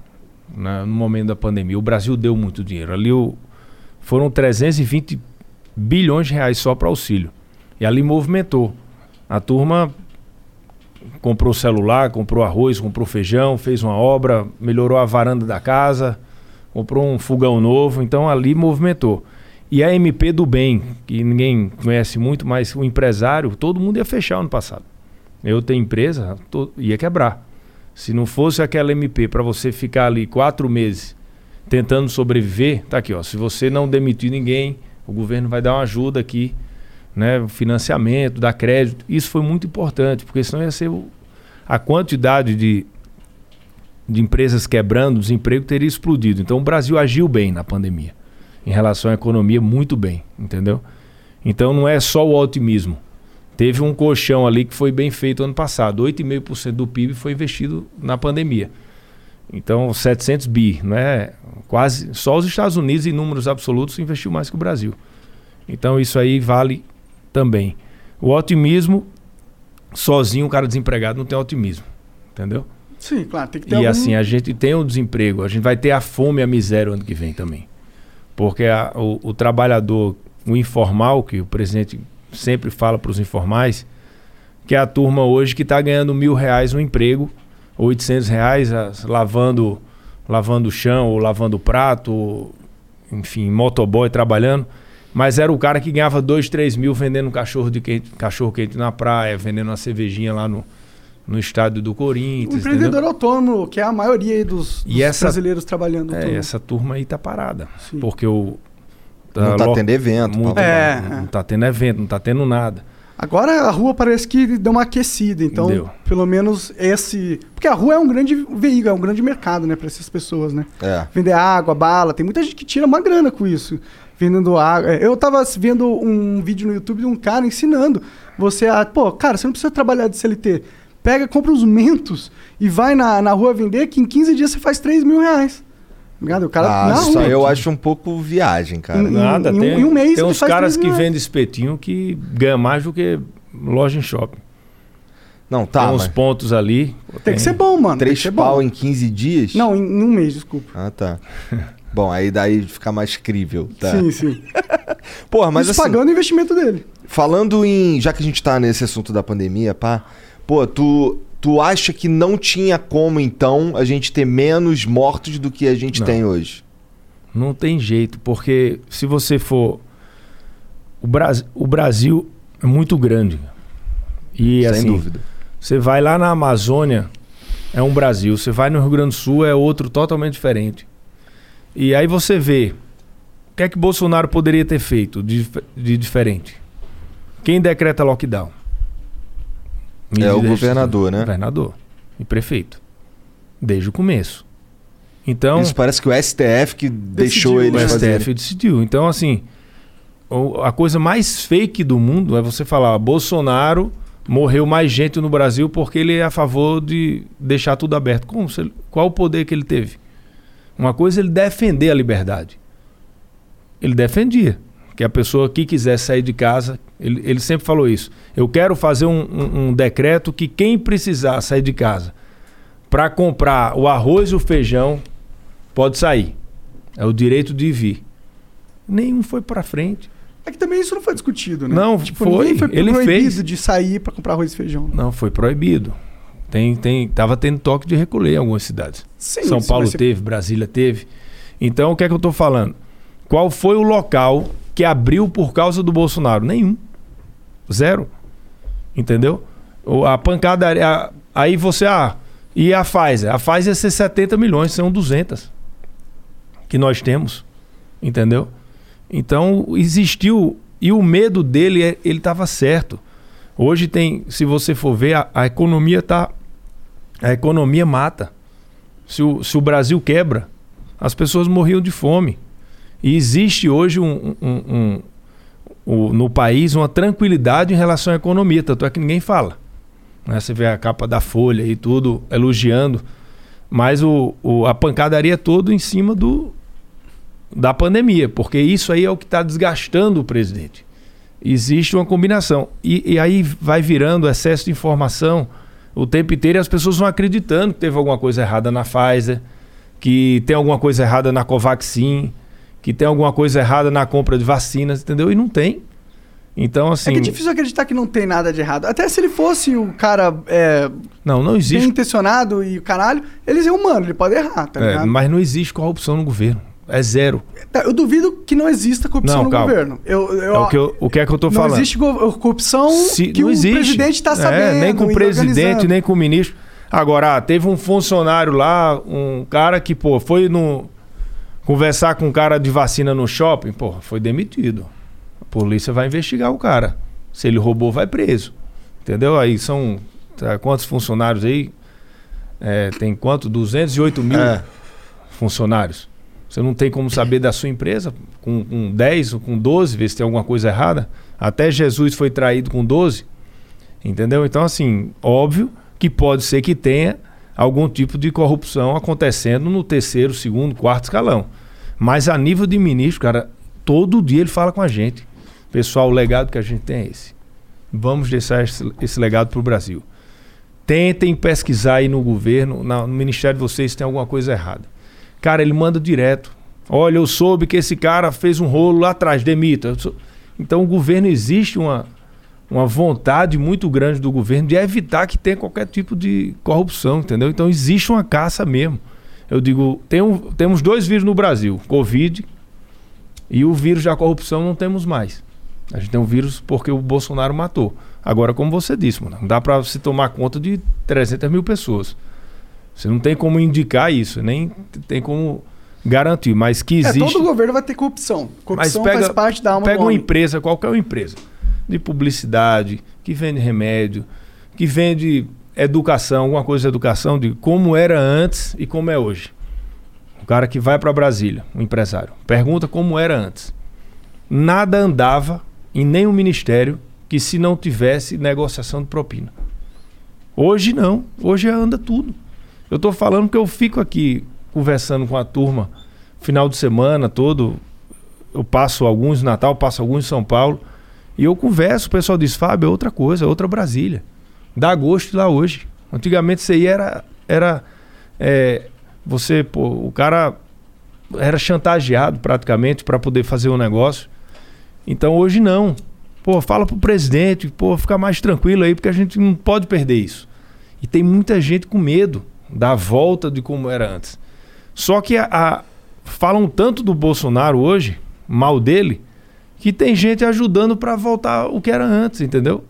né, no momento da pandemia. O Brasil deu muito dinheiro. Ali o, foram 320 bilhões de reais só para auxílio. E ali movimentou. A turma comprou celular, comprou arroz, comprou feijão, fez uma obra, melhorou a varanda da casa, comprou um fogão novo. Então ali movimentou. E a MP do bem, que ninguém conhece muito, mas o empresário, todo mundo ia fechar ano passado. Eu tenho empresa, to- ia quebrar. Se não fosse aquela MP para você ficar ali quatro meses tentando sobreviver, tá aqui, ó. Se você não demitir ninguém, o governo vai dar uma ajuda aqui, né? Financiamento, dar crédito. Isso foi muito importante, porque senão ia ser o- a quantidade de, de empresas quebrando, desemprego teria explodido. Então o Brasil agiu bem na pandemia em relação à economia muito bem, entendeu? Então não é só o otimismo. Teve um colchão ali que foi bem feito ano passado. 8,5% do PIB foi investido na pandemia. Então, 700 bi, não é? Quase só os Estados Unidos em números absolutos investiu mais que o Brasil. Então, isso aí vale também. O otimismo sozinho, um cara desempregado não tem otimismo, entendeu? Sim, claro, tem que ter E algum... assim, a gente tem o desemprego, a gente vai ter a fome e a miséria o ano que vem também. Porque a- o, o trabalhador, o informal, que o presidente sempre fala para os informais, que é a turma hoje que está ganhando mil reais no emprego, 800 reais as- lavando, lavando o chão, ou lavando o prato, ou, enfim, motoboy trabalhando. Mas era o cara que ganhava 2, 3 mil vendendo cachorro, de quente, cachorro quente na praia, vendendo uma cervejinha lá no, no estádio do O Corinthians. Um empreendedor entendeu? autônomo, que é a maioria aí dos, E dos essa- brasileiros trabalhando. É, autônomo. essa turma aí tá parada. Sim. Porque o. Não tá lo- tendo evento, muito- blá, blá, blá. Não tá tendo evento, não tá tendo nada. Agora a rua parece que deu uma aquecida, então Deu. pelo menos esse. Porque a rua é um grande veículo, é um grande mercado, né, para essas pessoas, né? É. Vender água, bala, tem muita gente que tira uma grana com isso, vendendo água. É, Eu tava vendo um vídeo no YouTube de um cara ensinando você a. Pô, cara, você não precisa trabalhar de CLT. Pega, compra os mentos e vai na, na rua vender, que em 15 dias você faz 3 mil reais. Ligado? O cara Ah, na isso rua. aí eu acho um pouco viagem, cara. Em- Nada. em tem em um mês tem uns caras 3 que vendem espetinho que ganham mais do que loja em shopping. Não, tá, tem uns mas pontos ali. Tem que ser bom, mano. tem três pau bom. em 15 dias? Não, em, em um mês, desculpa. Ah, tá. Bom, aí daí fica mais crível, tá? Sim, sim. Porra, mas Isso assim, pagando o investimento dele. falando em... Já que a gente tá nesse assunto da pandemia, pá... Pô, tu, tu acha que não tinha como, então, a gente ter menos mortos do que a gente Não. tem hoje? Não tem jeito, porque se você for. O, Bras... o Brasil é muito grande. E Sem assim, dúvida. Você vai lá na Amazônia, é um Brasil. Você vai no Rio Grande do Sul, é outro totalmente diferente. E aí você vê o que é que Bolsonaro poderia ter feito de, de diferente. Quem decreta lockdown? É o governador, né? Governador e prefeito. Desde o começo. Então, Isso parece que o STF que deixou Decidiu, eles o. STF decidiu. Então, assim, a coisa mais fake do mundo é você falar: Bolsonaro morreu mais gente no Brasil porque ele é a favor de deixar tudo aberto. Como? Ele- Qual o poder que ele teve? Uma coisa é ele defender a liberdade. Ele defendia que a pessoa que quisesse sair de casa, ele, ele sempre falou isso. Eu quero fazer um, um- um decreto que quem precisar sair de casa para comprar o arroz e o feijão pode sair. É o direito de vir. Nenhum foi para frente. É que também isso não foi discutido, né? Não, foi. ninguém foi Ele proibido fez. de sair pra comprar arroz e feijão. Não, foi proibido. Tem, tem, tava tendo toque de recolher em algumas cidades. Sim, São Paulo ser- teve, Brasília teve. Então, o que é que eu estou falando? Qual foi o local que abriu por causa do Bolsonaro? Nenhum. Zero. Entendeu? A pancadaria. a- Aí você. Ah, e a Pfizer? A Pfizer ia ser 70 milhões, são 200 que nós temos. Entendeu? Então, existiu. E o medo dele, é- ele estava certo. Hoje tem, se você for ver, a, a economia tá. A economia mata. Se o, se o Brasil quebra, as pessoas morriam de fome. E existe hoje um, um- um- no país uma tranquilidade em relação à economia, tanto é que ninguém fala. né? Você vê a capa da Folha e tudo elogiando, mas o, o- a pancadaria é todo em cima do, da pandemia, porque isso aí é o que está desgastando o presidente. Existe uma combinação. E, e aí vai virando excesso de informação o tempo inteiro e as pessoas vão acreditando que teve alguma coisa errada na Pfizer, que tem alguma coisa errada na Covaxin, que tem alguma coisa errada na compra de vacinas, entendeu? E não tem. Então, assim. É que é difícil acreditar que não tem nada de errado. Até se ele fosse o cara é, Não, não bem existe. intencionado e o caralho, ele é humano, ele pode errar, tá É, ligado? mas não existe corrupção no governo. É zero. Tá, eu duvido que não exista corrupção Não, no calma. governo. Eu, eu- É o, que eu- o que é que eu tô não falando? existe go- corrupção Se- que não o existe. presidente está É, sabendo. nem com o presidente, nem com o ministro. Agora, ah, teve um funcionário lá, um cara que, pô, foi no conversar com um cara de vacina no shopping, pô, foi demitido. A polícia vai investigar o cara. Se ele roubou, vai preso. Entendeu? Aí são tá, quantos funcionários aí? É, tem quanto? 208 mil É. funcionários. Você não tem como saber da sua empresa com, com 10 ou com 12, ver se tem alguma coisa errada. Até Jesus foi traído com 12. Entendeu? Então, assim, óbvio que pode ser que tenha algum tipo de corrupção acontecendo no terceiro, segundo, quarto escalão. Mas a nível de ministro, cara, todo dia ele fala com a gente. Pessoal, o legado que a gente tem é esse. Vamos deixar esse, esse legado para o Brasil. Tentem pesquisar aí no governo, na- no ministério de vocês, se tem alguma coisa errada. Cara, ele manda direto. Olha, eu soube que esse cara fez um rolo lá atrás, demita. Então, o governo existe uma, uma vontade muito grande do governo de evitar que tenha qualquer tipo de corrupção, entendeu? Então, existe uma caça mesmo. Eu digo, tem um- temos dois vírus no Brasil: Covid e o vírus da corrupção não temos mais. A gente tem um vírus porque o Bolsonaro matou. Agora, como você disse, mano, não dá para se tomar conta de 300 mil pessoas. Você não tem como indicar isso, nem tem como garantir, mas que É, existe. todo governo vai ter corrupção. Corrupção pega, faz parte da alma pega uma empresa, qualquer empresa, de publicidade, que vende remédio, que vende educação, alguma coisa de educação, de como era antes e como é hoje. O cara que vai para Brasília, um empresário, pergunta como era antes. Nada andava em nenhum ministério que se não tivesse negociação de propina. Hoje não, hoje anda tudo. Eu estou falando que eu fico aqui conversando com a turma final de semana todo. Eu passo alguns no Natal, passo alguns em São Paulo. E eu converso, o pessoal diz, Fábio, é outra coisa, é outra Brasília. Dá gosto lá hoje. Antigamente isso aí era. era é, você, pô, o cara era chantageado praticamente para poder fazer um negócio. Então hoje não. Pô, fala pro presidente, pô, fica mais tranquilo aí, porque a gente não pode perder isso. E tem muita gente com medo da volta de como era antes. Só que a, a- falam tanto do Bolsonaro hoje, mal dele, que tem gente ajudando para voltar o que era antes, entendeu?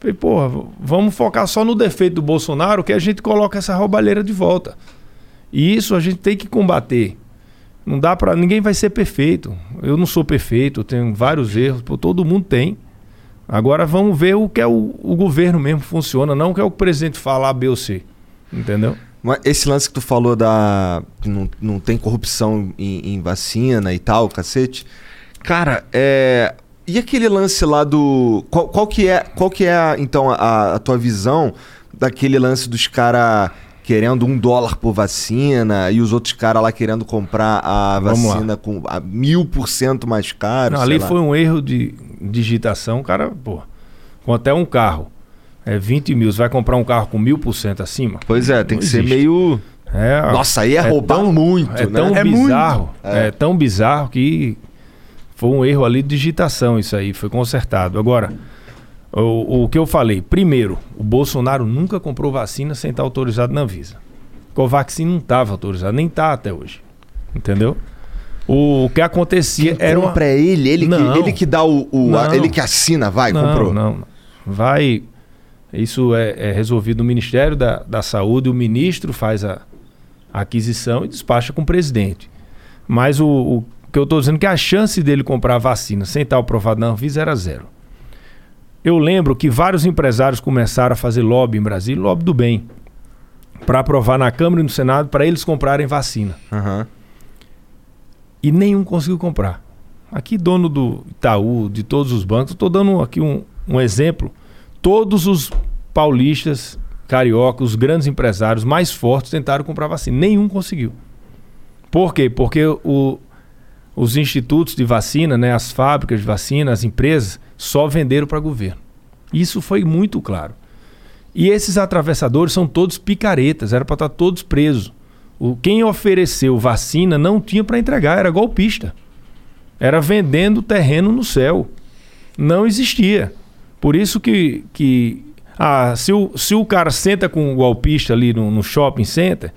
Falei, porra, vamos focar só no defeito do Bolsonaro que a gente coloca essa roubalheira de volta. E isso a gente tem que combater. Não dá para ninguém vai ser perfeito. Eu não sou perfeito, eu tenho vários erros, pô, todo mundo tem. Agora vamos ver o que é o, o governo mesmo funciona, não o que é o presidente fala A, B ou C. Entendeu? Mas esse lance que tu falou da. não, não tem corrupção em, em vacina e tal, cacete. Cara, é. E aquele lance lá do. Qual, qual que é, qual que é então, a, a tua visão daquele lance dos caras querendo um dólar por vacina e os outros caras lá querendo comprar a vacina com a mil por cento mais caro? Não, ali lá. foi um erro de digitação, cara, pô. Com até um carro. É 20 mil. Você vai comprar um carro com mil por cento acima? Pois é, tem Não que ser existe. meio. É, Nossa, aí é, roubar muito, É né? tão É bizarro. É. É. tão bizarro que foi um erro ali de digitação isso aí. Foi consertado. Agora, o, o que eu falei. Primeiro, o Bolsonaro nunca comprou vacina sem estar autorizado na Anvisa. Covaxin não estava autorizado, nem está até hoje. Entendeu? O, que acontecia Quem era uma... compra é ele, ele que, Não. ele que dá o. o- a- ele que assina, vai, não, comprou. Não, não. Vai. Isso é, é resolvido no Ministério da, da Saúde, o ministro faz a, a aquisição e despacha com o presidente. Mas o, o que eu estou dizendo é que a chance dele comprar a vacina sem estar aprovado na Anvisa era zero. Eu lembro que vários empresários começaram a fazer lobby em Brasília, lobby do bem, para aprovar na Câmara e no Senado para eles comprarem vacina Aham. e nenhum conseguiu comprar. Aqui, dono do Itaú, de todos os bancos, estou dando aqui um, um exemplo. Todos os paulistas, cariocas, os grandes empresários mais fortes tentaram comprar vacina. Nenhum conseguiu. Por quê? Porque o- os institutos de vacina, né, as fábricas de vacina, as empresas, só venderam para governo. Isso foi muito claro. E esses atravessadores são todos picaretas, era para estar todos presos. O, quem ofereceu vacina não tinha para entregar, era golpista. Era vendendo terreno no céu. Não existia. Por isso que, que ah, se, o, se o cara senta com um golpista ali no, no shopping center,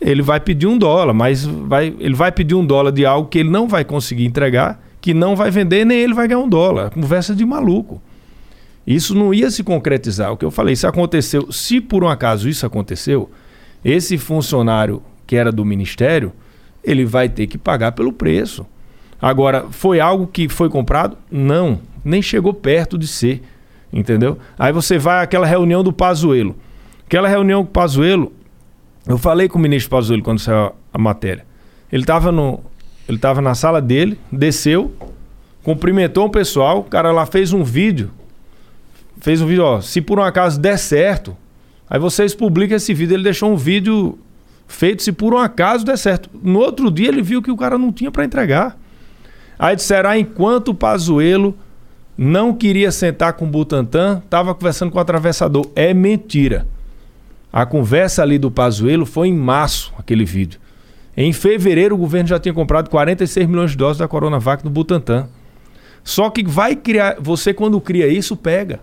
ele vai pedir um dólar, mas vai, ele vai pedir um dólar de algo que ele não vai conseguir entregar, que não vai vender, nem ele vai ganhar um dólar. Conversa de maluco. Isso não ia se concretizar. O que eu falei, se aconteceu, se por um acaso isso aconteceu, esse funcionário que era do ministério, ele vai ter que pagar pelo preço. Agora, foi algo que foi comprado? Não, nem chegou perto de ser, entendeu? Aí você vai àquela reunião do Pazuello. Aquela reunião com o Pazuello, eu falei com o ministro Pazuello quando saiu a- matéria. Ele estava no, Ele tava na sala dele, desceu, cumprimentou o pessoal, o cara lá fez um vídeo. Fez um vídeo, ó, se por um acaso der certo, aí vocês publicam esse vídeo. Ele deixou um vídeo feito se por um acaso der certo. No outro dia ele viu que o cara não tinha para entregar. Aí disseram, ah, enquanto o Pazuello não queria sentar com o Butantan, estava conversando com o atravessador. É mentira. A conversa ali do Pazuello foi em março, aquele vídeo. Em fevereiro, o governo já tinha comprado 46 milhões de doses da Coronavac no Butantan. Só que vai criar. Você, quando cria isso, pega.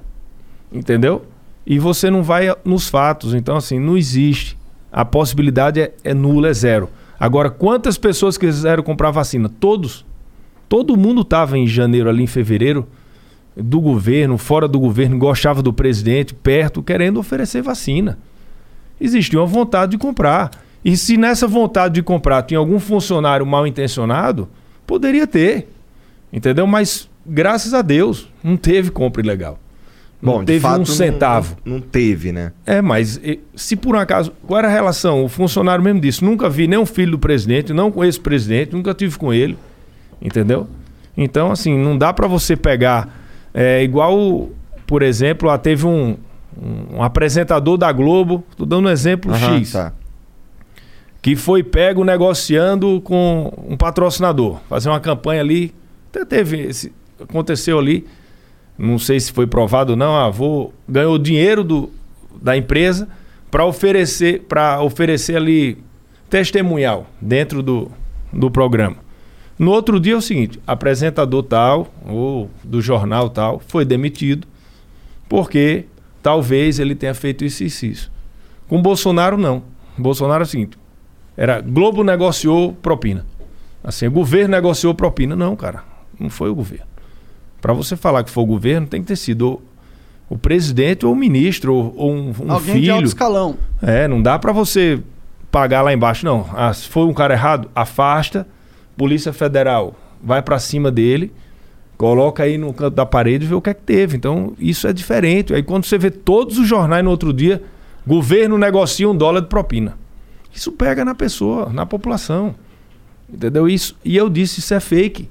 Entendeu? E você não vai nos fatos. Então, assim, não existe. A possibilidade é, é nula, é zero. Agora, quantas pessoas quiseram comprar vacina? Todos. Todo mundo estava em janeiro, ali em fevereiro, do governo, fora do governo, gostava do presidente, perto, querendo oferecer vacina. Existia uma vontade de comprar. E se nessa vontade de comprar tinha algum funcionário mal intencionado, poderia ter. Entendeu? Mas, graças a Deus, não teve compra ilegal. Não Bom, de teve fato, um centavo. Não, não teve, né? É, mas se por um acaso. Qual era a relação? O funcionário mesmo disse: nunca vi nem um filho do presidente, não conheço o presidente, nunca tive com ele. Entendeu? Então, assim, não dá pra você pegar. É igual, por exemplo, lá teve um, um, um apresentador da Globo, tô dando um exemplo Aham, X, tá. que foi pego negociando com um patrocinador, fazer uma campanha ali. Até teve. Esse, aconteceu ali. Não sei se foi provado ou não. Ah, vou, ganhou dinheiro do, da empresa para oferecer, para oferecer ali testemunhal dentro do, do programa. No outro dia é o seguinte: apresentador tal, ou do jornal tal, foi demitido porque talvez ele tenha feito isso e isso, isso. Com Bolsonaro, não. Bolsonaro é o seguinte: era Globo negociou propina. Assim, o governo negociou propina. Não, cara, não foi o governo. Para você falar que foi o governo, tem que ter sido o, presidente ou o ministro ou, ou um, um Alguém de alto filho. escalão. É, não dá pra você pagar lá embaixo, não. Ah, se foi um cara errado, afasta. Polícia Federal vai pra cima dele, coloca aí no canto da parede e vê o que é que teve. Então, isso é diferente. Aí quando você vê todos os jornais no outro dia, governo negocia um dólar de propina. Isso pega na pessoa, na população. Entendeu? Isso, e eu disse, isso é fake.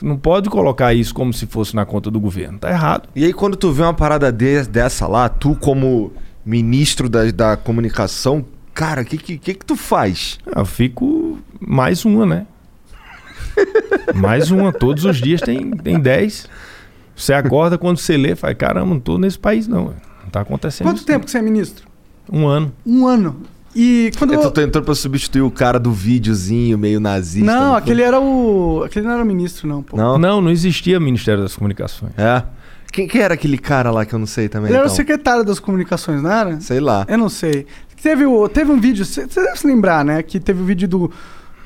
Não pode colocar isso como se fosse na conta do governo. Tá errado. E aí, quando tu vê uma parada de- dessa lá, tu, como ministro da, da comunicação, cara, o que, que, que que tu faz? Eu fico mais uma, né? Mais uma. Todos os dias tem, tem 10. Você acorda quando você lê, fala, caramba, não tô nesse país, não. Não tá acontecendo. Quanto isso, tempo que você é ministro? não. Um ano. Um ano. E quando. É, eu- tu tá entrando pra substituir o cara do videozinho meio nazista. Não, foi? aquele era o. Aquele não era o ministro, não, pô. Não? Não, não existia Ministério das Comunicações. É. Quem, quem era aquele cara lá que eu não sei também? Ele era o então? secretário das comunicações, não era? Sei lá. Eu não sei. Teve, o, teve um vídeo, você deve se lembrar, né? Que teve o vídeo do.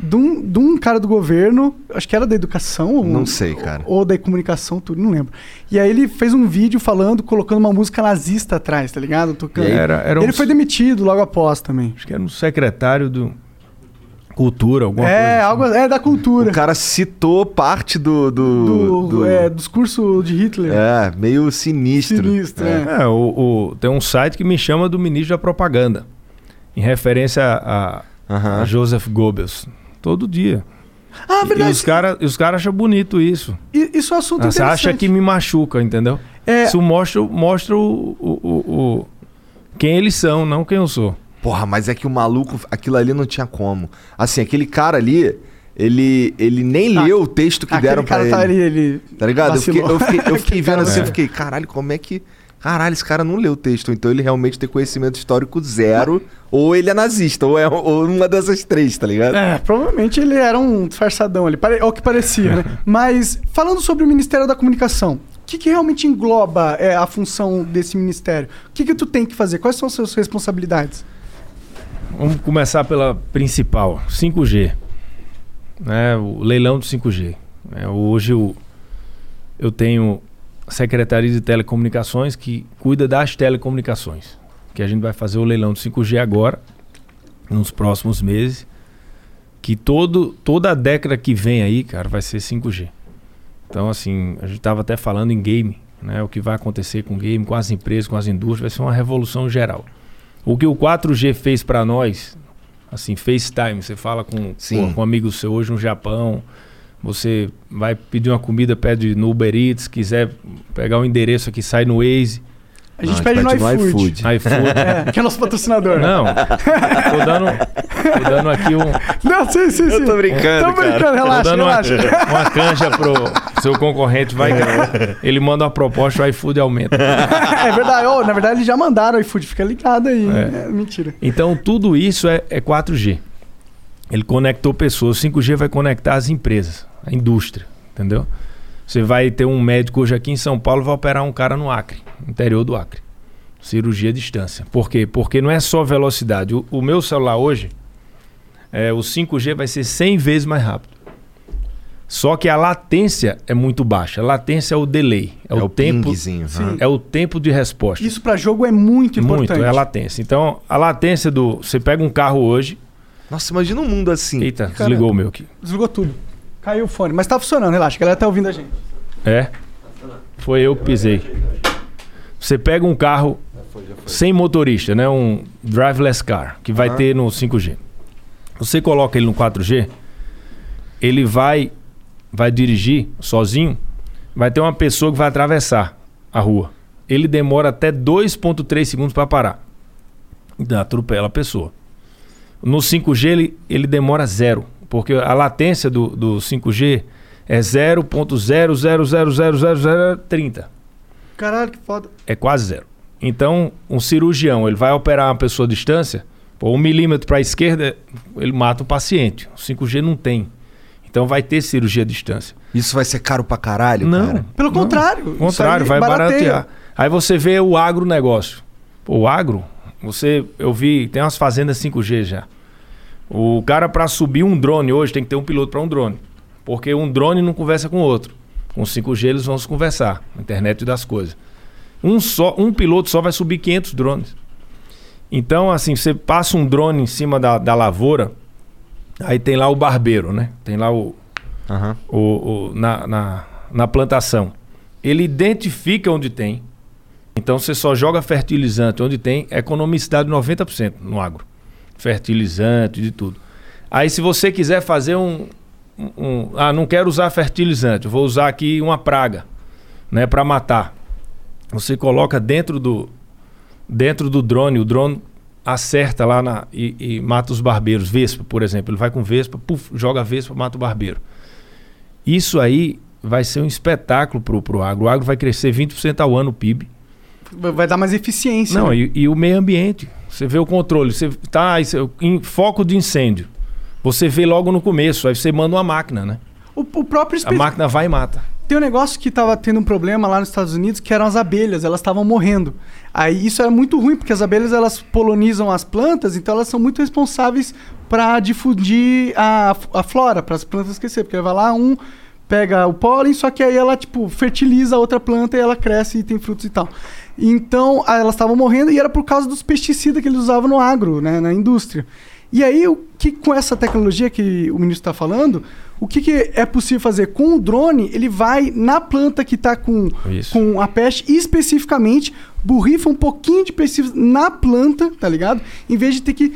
De um, de um cara do governo, acho que era da educação. ou- Não sei, cara. Ou da comunicação, tudo, não lembro. E aí ele fez um vídeo falando, colocando uma música nazista atrás, tá ligado? Tocando. Era, era um- Ele foi demitido logo após também. Acho que era um secretário do Cultura, alguma coisa. É, assim. algo. É da cultura. O cara citou parte do. Do. do, do- é, discurso de Hitler. É, meio sinistro. Sinistro, é. É, o, o- tem um site que me chama do ministro da propaganda, em referência a, Aham. a Joseph Goebbels. Todo dia. Ah, E verdade. os caras os cara acham bonito isso. I- Isso é um assunto Ah, Você acha que me machuca, entendeu? É. Isso mostra, mostra o, o, o- o- quem eles são, não quem eu sou. Porra, mas é que o maluco, aquilo ali não tinha como. Assim, aquele cara ali, ele, ele nem Ah, leu o texto que deram pra cara ele. tá ali, ele. Tá ligado? Eu fiquei, vacilou. eu fiquei, eu fiquei vendo cara- assim, É. eu fiquei, caralho, como é que. Caralho, esse cara não leu o texto. Então ele realmente tem conhecimento histórico zero. ou ele é nazista, ou é ou uma dessas três, tá ligado? É, provavelmente ele era um disfarçadão ali, pare... é o que parecia, né? Mas, falando sobre o Ministério da Comunicação, o que, que realmente engloba é, a função desse ministério? O que, que tu tem que fazer? Quais são as suas responsabilidades? Vamos começar pela principal, 5G. Né, o leilão do 5G. É, hoje o- eu tenho Secretaria de Telecomunicações que cuida das telecomunicações. Que a gente vai fazer o leilão do 5G agora, nos próximos meses. Que todo, toda a década que vem aí, cara, vai ser 5G. Então, assim, a gente estava até falando em game, né? O que vai acontecer com o game, com as empresas, com as indústrias, vai ser uma revolução geral. O que o 4G fez para nós Assim, FaceTime, você fala com, Sim. pô, com um amigo seu hoje no Japão, você vai pedir uma comida, pede no Uber Eats, quiser pegar um endereço aqui, sai no Waze, A gente Não, pede no pede no iFood. iFood. iFood. É, que é nosso patrocinador. Não, tô dando, tô dando aqui um, Não, sim, sim, sim. Eu tô brincando, Tô brincando, cara. tô relaxa, dando uma, relaxa. uma canja pro seu concorrente, vai ele manda uma proposta, o iFood aumenta. é verdade. Ô, na verdade, eles já mandaram o iFood. Fica ligado aí. É. É, mentira. Então, tudo isso é, é 4G. Ele conectou pessoas. O 5G vai conectar as empresas, a indústria, entendeu? Você vai ter um médico hoje aqui em São Paulo, vai operar um cara no Acre, interior do Acre. Cirurgia à distância. Por quê? Porque não é só velocidade. O, o meu celular hoje, é, o 5G vai ser 100 vezes mais rápido. Só que a latência é muito baixa. A latência é o delay. É, o, tempo. aham. É o tempo de resposta. Isso pra jogo é muito importante. Muito, é a latência. Então, a latência do. Você pega um carro hoje. Nossa, imagina um mundo assim. Eita, Cara, desligou o meu aqui. Desligou tudo. Caiu o fone. Mas tá funcionando, relaxa. A galera tá ouvindo a gente. É? Foi eu que pisei. Você pega um carro sem motorista, né? Um driveless car, que vai ter no 5G. Você coloca ele no 4G, ele vai vai dirigir sozinho, vai ter uma pessoa que vai atravessar a rua. Ele demora até 2.3 segundos para parar. Então atropela a pessoa. No 5G ele, ele demora zero, porque a latência do, do 5G é 0.0000030. Caralho, que foda. É quase zero. Então, um cirurgião, ele vai operar uma pessoa à distância, pô, um milímetro para a esquerda, ele mata o paciente. O 5G não tem. Então vai ter cirurgia à distância. Isso vai ser caro pra caralho, Não. cara? Pelo Não. contrário. contrário, vai barateia. baratear. Aí você vê o agronegócio. Pô, o agro, você, eu vi, tem umas fazendas 5G já. O cara para subir um drone hoje tem que ter um piloto para um drone. Porque um drone não conversa com o outro. Com 5G eles vão se conversar, internet das coisas. Um só, um piloto só vai subir 500 drones. Então, assim, você passa um drone em cima da, da lavoura, aí tem lá o barbeiro, né? Tem lá o, Aham. o, o- na, na, na plantação. Ele identifica onde tem. Então você só joga fertilizante onde tem, economicidade de 90% no agro. Fertilizante, de tudo. Aí se você quiser fazer um, um- ah, não quero usar fertilizante, vou usar aqui uma praga, né, para matar. Você coloca dentro do dentro do drone, o drone acerta lá na, e, e mata os barbeiros. Vespa, por exemplo, ele vai com Vespa, puf, joga a Vespa, mata o barbeiro. Isso aí vai ser um espetáculo pro, pro agro. O agro vai crescer 20% ao ano o PIB. Vai dar mais eficiência. Não, né? e, e o meio ambiente. Você vê o controle, você tá em foco de incêndio. Você vê logo no começo, aí você manda uma máquina, né? O, o próprio A máquina vai e mata. Tem um negócio que tava tendo um problema lá nos Estados Unidos, que eram as abelhas, elas estavam morrendo. Aí isso era muito ruim, porque as abelhas elas polonizam as plantas, então elas são muito responsáveis para difundir a, a flora, para as plantas crescer. Porque vai lá, um pega o pólen, só que aí ela, tipo, fertiliza a outra planta e ela cresce e tem frutos e tal. Então, elas estavam morrendo e era por causa dos pesticidas que eles usavam no agro, né, na indústria. E aí, o que com essa tecnologia que o ministro está falando, o que, que é possível fazer? Com o drone, ele vai na planta que está com, Isso. com a peste, e especificamente, borrifa um pouquinho de pesticida na planta, tá ligado? Em vez de ter que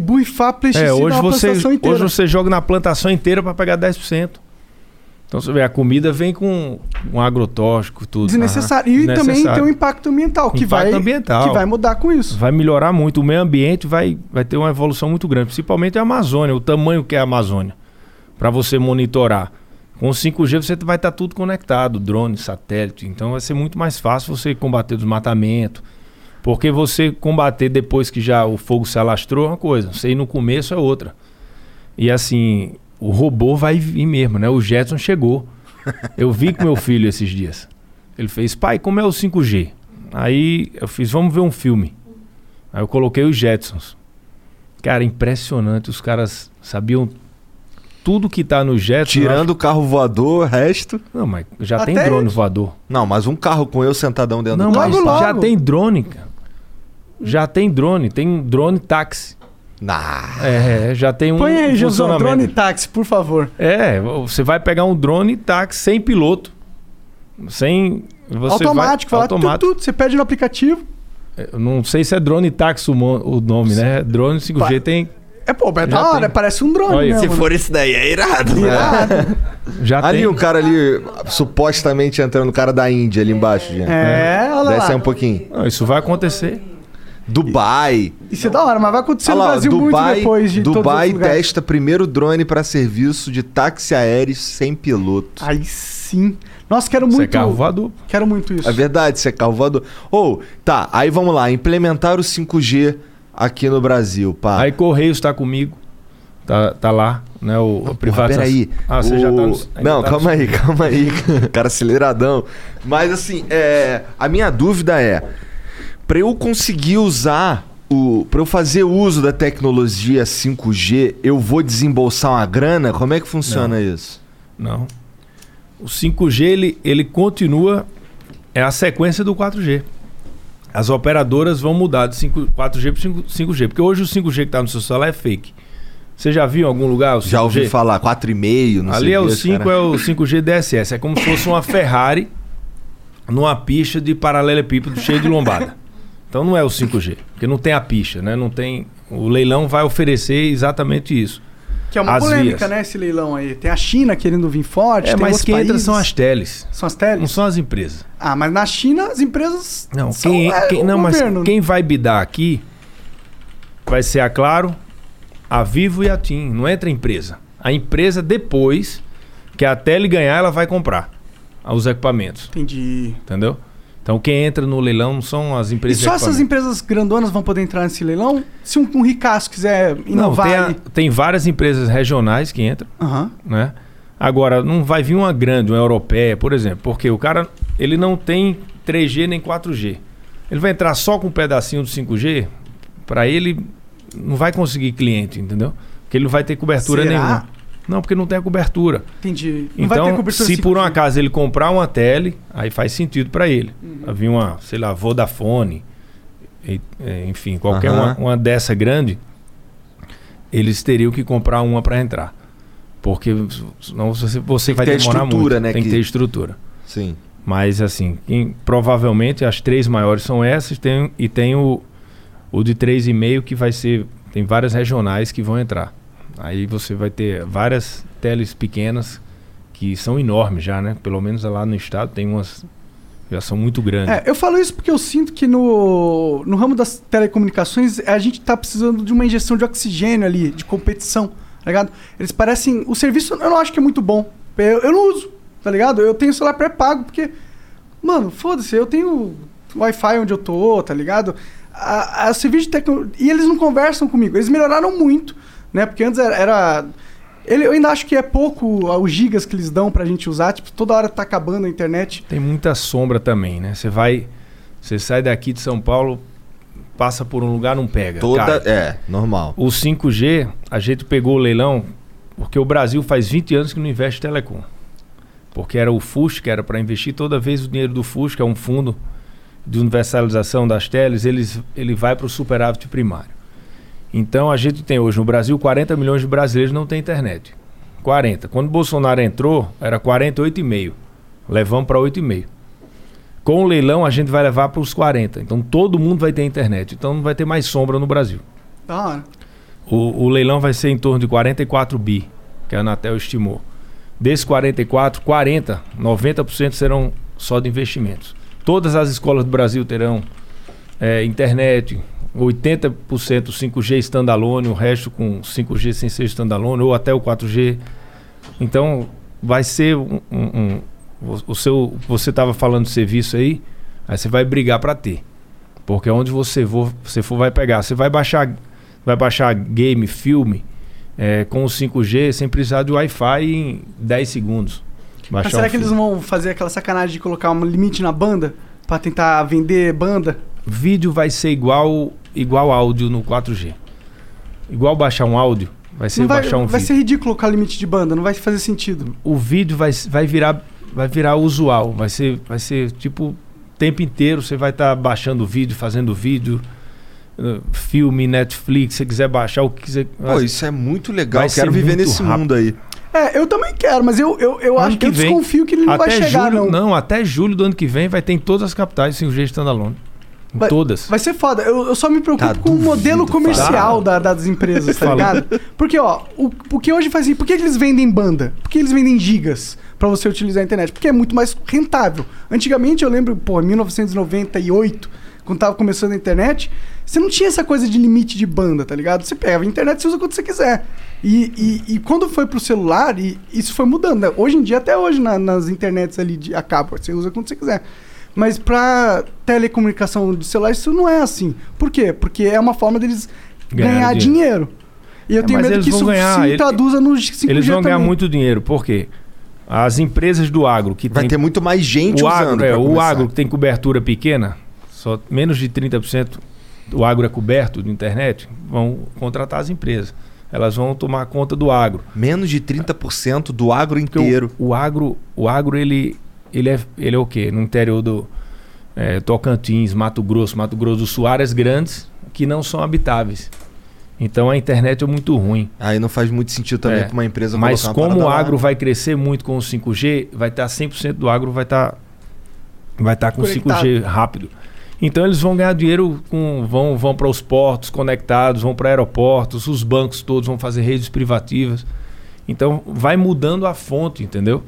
borrifar pesticida É, hoje na você, plantação inteira. hoje você joga na plantação inteira para pegar 10%. Então você vê, a comida vem com um agrotóxico, tudo. Desnecessário. E também tem um impacto ambiental, que, Impacto vai, ambiental. que vai mudar com isso. Vai melhorar muito. O meio ambiente vai, vai ter uma evolução muito grande, principalmente a Amazônia, o tamanho que é a Amazônia, para você monitorar. Com o 5G você vai estar tudo conectado, drone, satélite. Então vai ser muito mais fácil você combater o desmatamento. Porque você combater depois que já o fogo se alastrou é uma coisa, você ir no começo é outra. E assim, o robô vai vir mesmo, né? O Jetson chegou. Eu vi com meu filho esses dias. Ele fez, pai, como é o 5G? Aí eu fiz, vamos ver um filme. Aí eu coloquei os Jetsons. Cara, impressionante. Os caras sabiam tudo que tá no Jetson. Tirando o carro voador, o resto. Não, mas já Até tem drone isso. voador. Não, mas um carro com eu sentadão dentro Não, do mas carro. logo. já tem drone, cara. Já tem drone. Tem drone táxi. Nah. É, já tem um Põe aí, Gilson, drone táxi, por favor. É, você vai pegar um drone táxi sem piloto. Sem. Você automático, vai, automático. tudo, você pede no aplicativo. Eu não sei se é drone táxi o mo- o nome, né? Drone 5G Vai. tem. É, pô, é da hora, tem. parece um drone Olha, mesmo. Se né? for esse daí, é irado. né? Irado. Já Ali tem. um cara ali, supostamente entrando, o cara da Índia ali embaixo, gente. É, olha Desce aí lá. um pouquinho. Não, isso vai acontecer. Dubai. Isso é da hora, mas vai acontecer Olha no lá, Brasil Dubai, muito depois de todos Dubai testa primeiro drone para serviço de táxi aéreo sem piloto. Aí sim. Nossa, quero Isso é muito. carro voador. Quero muito isso. É verdade, isso é carro voador. Ou, tá, aí vamos lá, implementar o 5G aqui no Brasil, pá. Aí Correios tá comigo. Tá, tá lá, né? O, o privatização. peraí. Ah, você já tá no, O- Não, tá no- calma aí, calma aí. Cara aceleradão. Mas assim, é... a minha dúvida é: pra eu conseguir usar o. Pra eu fazer uso da tecnologia 5G, eu vou desembolsar uma grana? Como é que funciona isso? Não. O 5G ele, ele continua é a sequência do 4G. As operadoras vão mudar de 5, 4G para 5, 5G, porque hoje o 5G que está no seu celular é fake. Você já viu em algum lugar o 5G? Já ouvi falar, 4,5, não Ali sei é o quê, 5 cara. é o 5G DSS, é como se fosse uma Ferrari numa pista de paralelepípedo cheio de lombada. Então não é o 5G, porque não tem a pista, né? Não tem o leilão vai oferecer exatamente isso. Que é uma As polêmica, vias. né, esse leilão aí. Tem a China querendo vir forte, É, mas quem entra países. são as teles, São as não teles? são as empresas. Ah, mas na China as empresas Não, são quem, é, quem- não, governo. mas quem vai bidar aqui vai ser a Claro, a Vivo e a TIM. Não entra empresa. A empresa, depois que a Tele ganhar, ela vai comprar os equipamentos. Entendi. Entendeu? Então quem entra no leilão não são as E empresas só de essas empresas grandonas vão poder entrar nesse leilão? Se um, um ricaço quiser Não, inovar tem, a- tem várias empresas regionais que entram, Aham. né? Agora, não vai vir uma grande, uma europeia, por exemplo, porque o cara ele não tem 3G nem 4G. Ele vai entrar só com um pedacinho do 5G, para ele não vai conseguir cliente, entendeu? Porque ele não vai ter cobertura Será? nenhuma. Não, porque não tem a cobertura. Entendi. Não vai ter Então, cobertura se por um 5G. acaso ele comprar uma tele, aí faz sentido para ele. Uhum. Vai vir uma, sei lá, Vodafone, e- é, enfim, qualquer Aham. uma, uma dessa grande, eles teriam que comprar uma para entrar. Porque senão você, você vai ter demorar estrutura, muito. né, Tem que que- ter estrutura. Sim. Mas assim, quem- provavelmente as três maiores são essas tem, e tem o, o de 3,5 que vai ser. Tem várias regionais que vão entrar. Aí você vai ter várias teles pequenas que são enormes já, né? Pelo menos lá no estado tem umas. Já são muito grandes. É, eu falo isso porque eu sinto que no, no ramo das telecomunicações a gente tá precisando de uma injeção de oxigênio ali, de competição, tá ligado? Eles parecem. O serviço eu não acho que é muito bom. Eu, eu não uso, tá ligado? Eu tenho celular pré-pago porque. Mano, foda-se, eu tenho Wi-Fi onde eu tô, tá ligado? A, a serviço de tecnologia. E eles não conversam comigo. Eles melhoraram muito, né? Porque antes era. era- ele, eu ainda acho que é pouco os gigas que eles dão pra gente usar. Tipo, toda hora tá acabando a internet. Tem muita sombra também, né? Você vai. Você sai daqui de São Paulo, passa por um lugar, não pega. Toda. cai. É, normal. O 5G, a gente pegou o leilão porque o Brasil faz 20 anos que não investe em telecom. Porque era o FUSC, que era para investir toda vez o dinheiro do FUSC, que é um fundo de universalização das teles, eles, ele vai para o superávit primário. Então a gente tem hoje no Brasil 40 milhões de brasileiros não têm internet. 40. Quando Bolsonaro entrou, era 48,5. Levamos para 8,5. Com o leilão, a gente vai levar para os 40. Então todo mundo vai ter internet. Então não vai ter mais sombra no Brasil. Da hora. O, o leilão vai ser em torno de 44 bi, que a Anatel estimou. Desses 44, 40, 90% serão só de investimentos. Todas as escolas do Brasil terão é, internet, 80% 5G standalone, o resto com 5G sem ser standalone, ou até o 4G. Então, vai ser um. um- um- o- seu, você estava falando de serviço aí, aí você vai brigar para ter. Porque onde você for, você for, vai pegar. Você vai baixar, vai baixar game, filme, é, com o 5G sem precisar de Wi-Fi em 10 segundos. Mas será um que eles vão fazer aquela sacanagem de colocar um limite na banda? Pra tentar vender banda? Vídeo vai ser igual, igual áudio no 4G. Igual baixar um áudio, vai ser Não vai, baixar um vai vídeo. ser ridículo colocar limite de banda, não vai fazer sentido. O vídeo vai, vai virar vai virar usual, vai ser vai ser tipo o tempo inteiro você vai estar baixando vídeo, fazendo vídeo, eh, filme, Netflix, se você quiser baixar o que quiser. Pô, isso é muito legal. Vai Eu quero viver nesse rápido. mundo aí. É, eu também quero, mas eu, eu, eu Ano acho que que eu vem. desconfio que ele não vai chegar, julho, não. até julho do ano que vem vai ter em todas as capitais 5G standalone. Em Vai- todas. Vai ser foda. Eu, eu só me preocupo Tá, com o modelo duvido, comercial da- das empresas, tá ligado? Porque, ó, o, o que hoje faz. Por que eles vendem banda? Por que eles vendem gigas pra você utilizar a internet? Porque é muito mais rentável. Antigamente, eu lembro, pô, em 1998, quando tava começando a internet, você não tinha essa coisa de limite de banda, tá ligado? Você pega a internet e usa quando você quiser. E, e, e quando foi pro celular, e isso foi mudando. né? Hoje em dia, até hoje, na- nas internets ali de a cabo, você usa quando você quiser. Mas pra telecomunicação de celular, isso não é assim. Por quê? Porque é uma forma deles Ganhar ganhar dinheiro. E eu É, tenho medo que isso ganhar, se ele- traduza no 5G Eles vão ganhar também. muito dinheiro. Por quê? As empresas do agro que Vai tem ter muito mais gente o usando. agro, é, o agro que tem cobertura pequena, só menos de 30% do agro é coberto de internet, vão contratar as empresas. Elas vão tomar conta do agro. Menos de 30% do agro Porque inteiro. O, o agro, o agro ele, ele, é, ele é o quê? No interior do é, Tocantins, Mato Grosso, Mato Grosso do Sul, áreas grandes que não são habitáveis. Então a internet é muito ruim. Aí não faz muito sentido também É, pra uma empresa Mas como o parada lá. agro vai crescer muito com o 5G, vai estar 100% do agro vai estar vai estar com Conectado. 5G rápido. Então eles vão ganhar dinheiro com vão vão para os portos conectados, vão para aeroportos, os bancos todos vão fazer redes privativas. Então vai mudando a fonte, entendeu?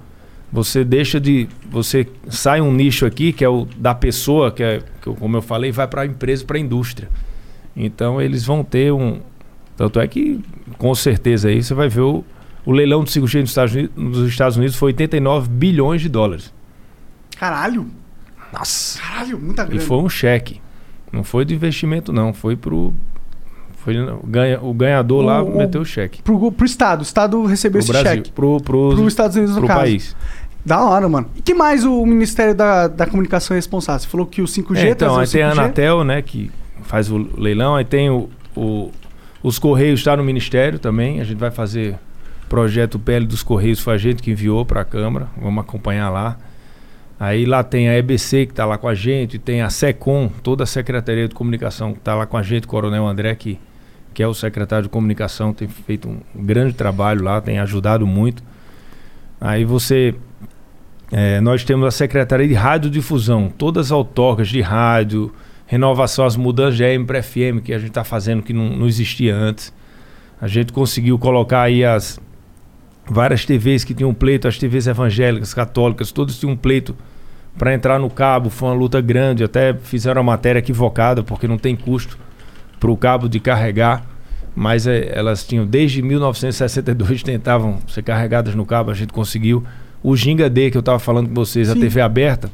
Você deixa de você sai um nicho aqui que é o da pessoa, que é que como eu falei, vai para a empresa, para a indústria. Então eles vão ter um tanto é que, com certeza, aí você vai ver o, o leilão do 5G nos Estados, Unidos, nos Estados Unidos foi 89 bilhões de dólares. Caralho. Nossa. Caralho, muita E grana. foi um cheque. Não foi de investimento, não. Foi pro. Foi o, ganha, o ganhador lá O- o- meteu o cheque. Pro, pro Estado. O Estado recebeu Pro esse Brasil. cheque. Pro, pro, Pro Estados Unidos, no pro caso. país. Da hora, mano. E que mais o Ministério da, da Comunicação é responsável? Você falou que o 5G É, então, aí o tem a 5G? Anatel, né, que faz o leilão. Aí tem o, o- os Correios, está no Ministério também. A gente vai fazer projeto PL dos Correios, foi a gente que enviou para a Câmara. Vamos acompanhar lá. Aí lá tem a EBC que está lá com a gente, tem a SECOM, toda a Secretaria de Comunicação que está lá com a gente, Coronel André, que, que é o secretário de Comunicação, tem feito um grande trabalho lá, tem ajudado muito. Aí você. é, nós temos a Secretaria de Radiodifusão, todas as autarcas de rádio, renovação, as mudanças de AM para FM que a gente está fazendo que não, não existia antes. A gente conseguiu colocar aí as várias TVs que tinham pleito, as TVs evangélicas, católicas, todos tinham pleito para entrar no cabo. Foi uma luta grande, até fizeram a matéria equivocada porque não tem custo para o cabo de carregar. Mas é, elas tinham desde 1962 tentavam ser carregadas no cabo, a gente conseguiu. O Ginga D que eu estava falando com vocês, a Sim. TV aberta,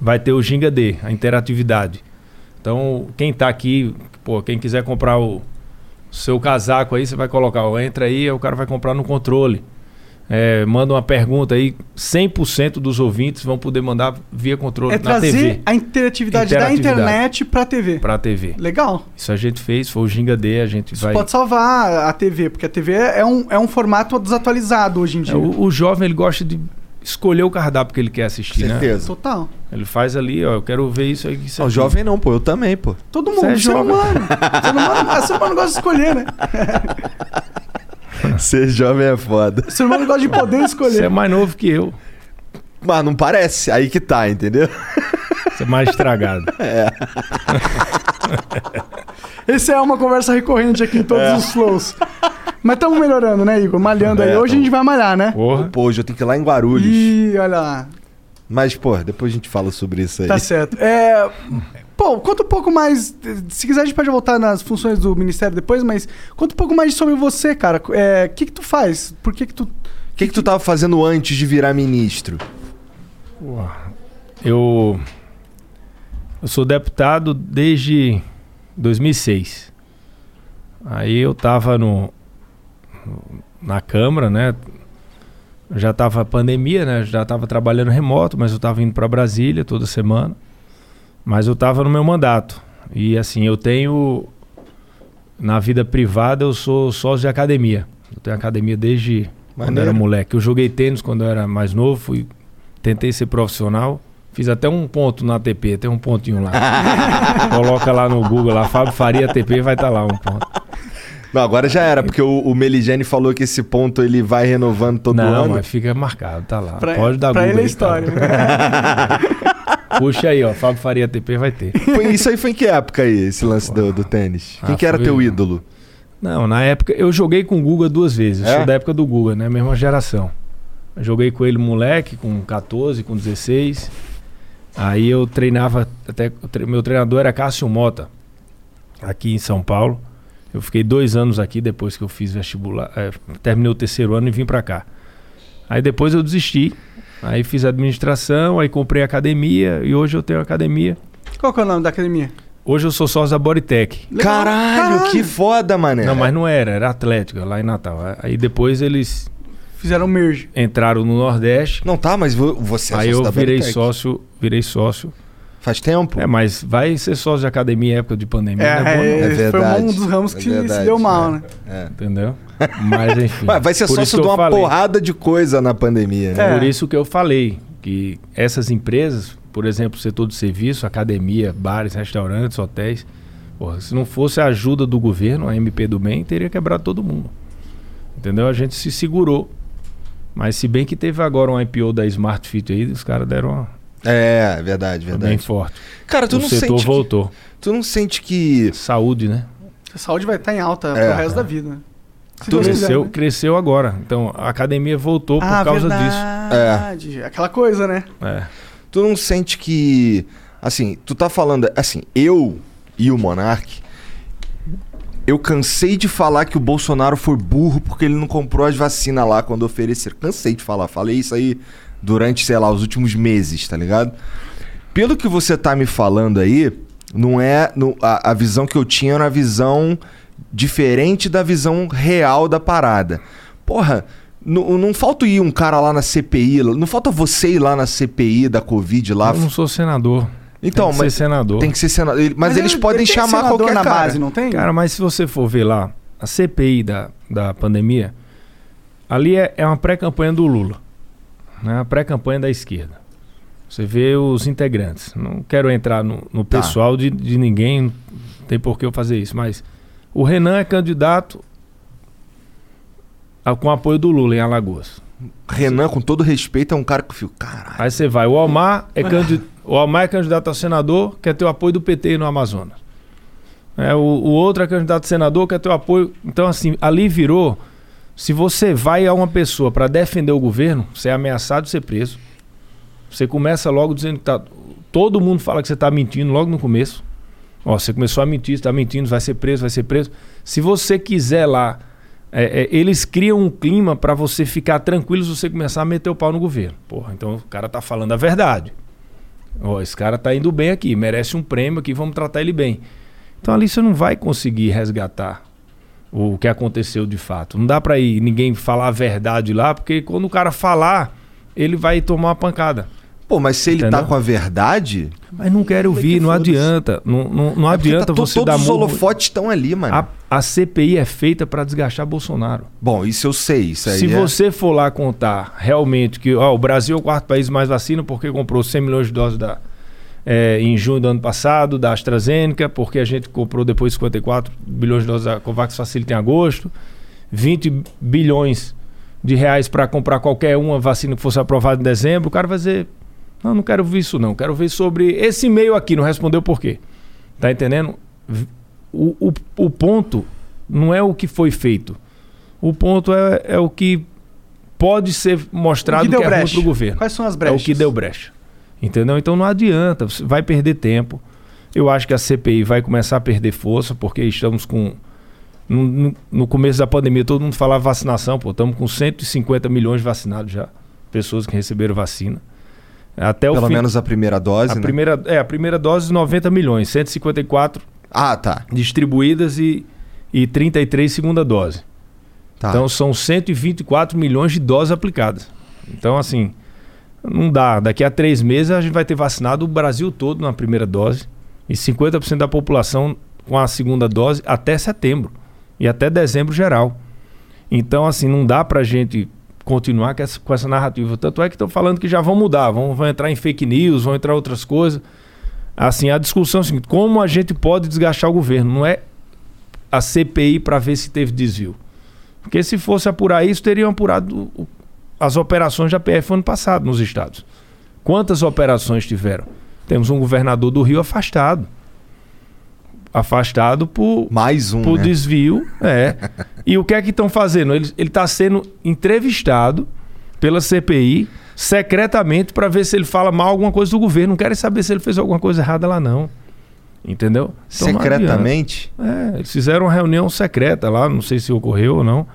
vai ter o Ginga D, a interatividade. Então, quem está aqui, pô, quem quiser comprar o seu casaco aí, você vai colocar, ó, entra aí o cara vai comprar no controle. É, manda uma pergunta aí, 100% dos ouvintes vão poder mandar via controle É na trazer TV, a interatividade, Interatividade. da internet pra TV. pra TV. Legal. Isso a gente fez, foi o Ginga D, a gente Isso vai... pode salvar a TV, porque a TV é um, é um formato desatualizado hoje em É, dia. o, o jovem ele gosta de escolher o cardápio que ele quer assistir, né? Certeza. Total. Ele faz ali, ó, eu quero ver isso aí. Isso Não, aqui. jovem não, pô. Eu também, pô. Todo Você mundo, é ser jovem. humano. ser humano. Ser humano gosta de escolher, né? Ser jovem é foda. Ser humano gosta de poder Você é escolher. mais novo que eu. Mas não parece. Aí que tá, entendeu? Você é mais estragado. Essa é uma conversa recorrente aqui em todos os flows. Mas estamos melhorando, né, Igor? Malhando aí. É, Hoje a gente vai malhar, né? Porra. Pô, hoje eu tenho que ir lá em Guarulhos. Ih, olha lá. Mas, pô, depois a gente fala sobre isso aí. Tá certo. É, pô, conta um pouco mais. Se quiser, a gente pode voltar nas funções do Ministério depois, mas conta um pouco mais sobre você, cara. É, O que, que tu faz? Por que, que tu. O que, que tu tava fazendo antes de virar ministro? Eu, eu sou deputado desde 2006. Aí eu tava no, na Câmara, né? Já tava pandemia, né? Já tava trabalhando remoto, mas eu tava indo para Brasília toda semana. Mas eu tava no meu mandato. E assim, eu tenho na vida privada eu sou sócio de academia. Eu tenho academia desde quando eu Maneiro. era moleque. Eu joguei tênis quando eu era mais novo, fui tentei ser profissional. Fiz até um ponto na ATP, tem um pontinho lá. Coloca lá no Google, lá, Fábio Faria ATP, vai estar lá um ponto. Não, agora já era, porque o, o Meligene falou que esse ponto ele vai renovando todo Não, ano. mas fica marcado, tá lá. Pra, Pode dar pra Google ele é tá história. né? Puxa aí, ó. Fábio Faria TP vai ter. Foi, isso aí foi em que época aí, esse lance do, do tênis? Quem Ah, que era foi- teu ídolo? Não, na época eu joguei com o Guga duas vezes. Eu É? sou da época do Guga, né? Mesma geração. Eu joguei com ele moleque, com 14, com 16. Aí eu treinava, até meu treinador era Cássio Mota, aqui em São Paulo. Eu fiquei dois anos aqui depois que eu fiz vestibular, é, terminei o terceiro ano e vim pra cá. Aí depois eu desisti, aí fiz administração, aí comprei academia e hoje eu tenho academia. Qual que é o nome da academia? Hoje eu sou sócio da Bodytech. Caralho, Caralho. que foda, mané. Não, mas não era, era Atlética, lá em Natal. Aí depois eles Fizeram merge. entraram no Nordeste. Não tá, mas vo- você é aí eu virei Bodytech. sócio, virei sócio. Faz tempo? É, mas vai ser sócio de academia em época de pandemia, É, não é É Esse foi verdade. um dos ramos É que se verdade, deu mal, é. né? entendeu? Mas enfim. Ué, vai ser sócio de uma falei. porrada de coisa na pandemia, né? É. Por isso que eu falei que essas empresas, por exemplo, setor de serviço, academia, bares, restaurantes, hotéis, porra, se não fosse a ajuda do governo, a MP do Bem, teria quebrado todo mundo. Entendeu? A gente se segurou. Mas se bem que teve agora um IPO da Smart Fit aí, os caras deram uma, É, verdade, bem verdade. forte. Cara, tu o não setor sente que, voltou. tu não sente que Saúde, né? A saúde vai estar em alta É. pro resto da vida. né? Se Tu Deus quiser, cresceu, né? cresceu agora. Então a academia voltou por ah, causa verdade. Aquela coisa, né? disso. É. tu não sente que assim, tu tá falando assim, eu e o Monark eu cansei de falar que o Bolsonaro foi burro porque ele não comprou as vacinas lá quando ofereceram. Cansei de falar, falei isso aí durante, sei lá, os últimos meses, tá ligado? Pelo que você tá me falando aí, não é. no- a, a visão que eu tinha era uma visão diferente da visão real da parada. Porra, não, não falta ir um cara lá na CPI, não falta você ir lá na CPI da Covid lá. Eu não sou senador. Então, tem que mas ser senador. tem que ser senador. Ele- Mas, eles ele- podem ele chamar senador qualquer na cara. base, não tem? Cara, mas se você for ver lá, a CPI da, da pandemia, ali é, é uma pré-campanha do Lula. Né? A pré-campanha da esquerda. Você vê os integrantes. Não quero entrar no, no Tá. pessoal de, de ninguém, não tem por que eu fazer isso, mas o Renan é candidato a- com apoio do Lula em Alagoas. Renan, com todo respeito, é um cara que eu fico, caralho. Aí você vai, o Omar é, candi o Omar é candidato a senador, quer ter o apoio do PT no Amazonas. É, o, o outro é candidato a senador, quer ter o apoio. Então, assim, ali virou. Se você vai a uma pessoa para defender o governo, você é ameaçado de ser preso. Você começa logo dizendo que tá. Todo mundo fala que você está mentindo logo no começo. Ó, você começou a mentir, está mentindo, vai ser preso, vai ser preso. Se você quiser lá, é, é, eles criam um clima para você ficar tranquilo se você começar a meter o pau no governo. Porra, então o cara tá falando a verdade. Ó, esse cara tá indo bem aqui, merece um prêmio aqui, vamos tratar ele bem. Então ali você não vai conseguir resgatar o que aconteceu de fato. Não dá para ir ninguém falar a verdade lá, porque quando o cara falar, ele vai tomar uma pancada. Pô, mas se ele tá Entendeu? com a verdade. Mas não quero ouvir, não adianta. Não, não, não é adianta tá você dar Todos os holofotes estão ali, mano. A, a CPI é feita para desgastar Bolsonaro. Bom, isso eu sei. Isso aí Se é- você for lá contar realmente que ó, o Brasil é o quarto país mais vacina porque comprou 100 milhões de doses da, é, em junho do ano passado da AstraZeneca, porque a gente comprou depois 54 bilhões de doses da Covax Facilita em agosto, 20 bilhões de reais para comprar qualquer uma vacina que fosse aprovada em dezembro, o cara vai dizer: Não, não quero ver isso, não. Quero ver sobre esse e-mail aqui. Não respondeu por quê. Tá entendendo? O, o, o ponto não é o que foi feito. O ponto é, é o que pode ser mostrado O que, que deu é ruim brecha? pro governo. Quais são as É brechas? o que deu brecha. Entendeu? Então não adianta, você vai perder tempo. Eu acho que a CPI vai começar a perder força, porque estamos com. No, no- começo da pandemia, todo mundo falava vacinação, pô, estamos com 150 milhões de vacinados já. Pessoas que receberam vacina. Até o Pelo fim, menos a primeira dose, a né? primeira, é, a primeira dose, 90 milhões, 154 Ah, tá. distribuídas e, e 33 segunda dose. tá. Então são 124 milhões de doses aplicadas. Então, assim, não dá. Daqui a três meses a gente vai ter vacinado o Brasil todo na primeira dose e 50% da população com a segunda dose até setembro e até dezembro geral. Então, assim, não dá pra gente continuar com essa, com essa narrativa. Tanto é que estão falando que já vão mudar, vão, vão entrar em fake news, vão entrar outras coisas. Assim, a discussão é seguinte: como a gente pode desgastar o governo? Não é a CPI para ver se teve desvio. Porque se fosse apurar isso, teriam apurado o- as operações da PF ano passado nos estados. Quantas operações tiveram? Temos um governador do Rio afastado. Afastado por, Mais um, por né? desvio. É. e o que é que estão fazendo? Ele está sendo entrevistado pela CPI secretamente para ver se ele fala mal alguma coisa do governo. Não querem saber se ele fez alguma coisa errada lá, não. Entendeu? Então. Secretamente? É, eles fizeram uma reunião secreta lá, não sei se ocorreu ou não.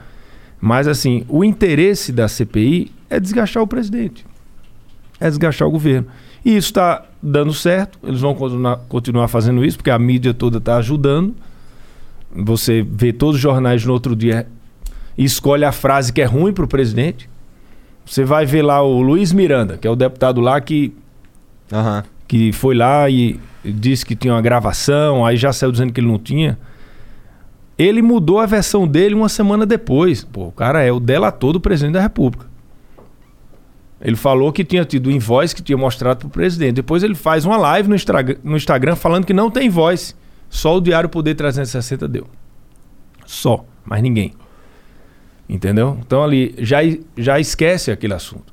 Mas, assim, o interesse da CPI é desgastar o presidente, é desgastar o governo. E isso está dando certo, eles vão continuar, continuar fazendo isso, porque a mídia toda está ajudando. Você vê todos os jornais no outro dia e escolhe a frase que é ruim para o presidente. Você vai ver lá o Luiz Miranda, que é o deputado lá que Aham. que foi lá e disse que tinha uma gravação, aí já saiu dizendo que ele não tinha. Ele mudou a versão dele uma semana depois. Pô, o cara é o delator do presidente da República. Ele falou que tinha tido invoice que tinha mostrado para o presidente. Depois ele faz uma live no, Instra- no Instagram falando que não tem voz. Só o Diário Poder 360 deu. Só, mais ninguém. Entendeu? Então ali já, já esquece aquele assunto.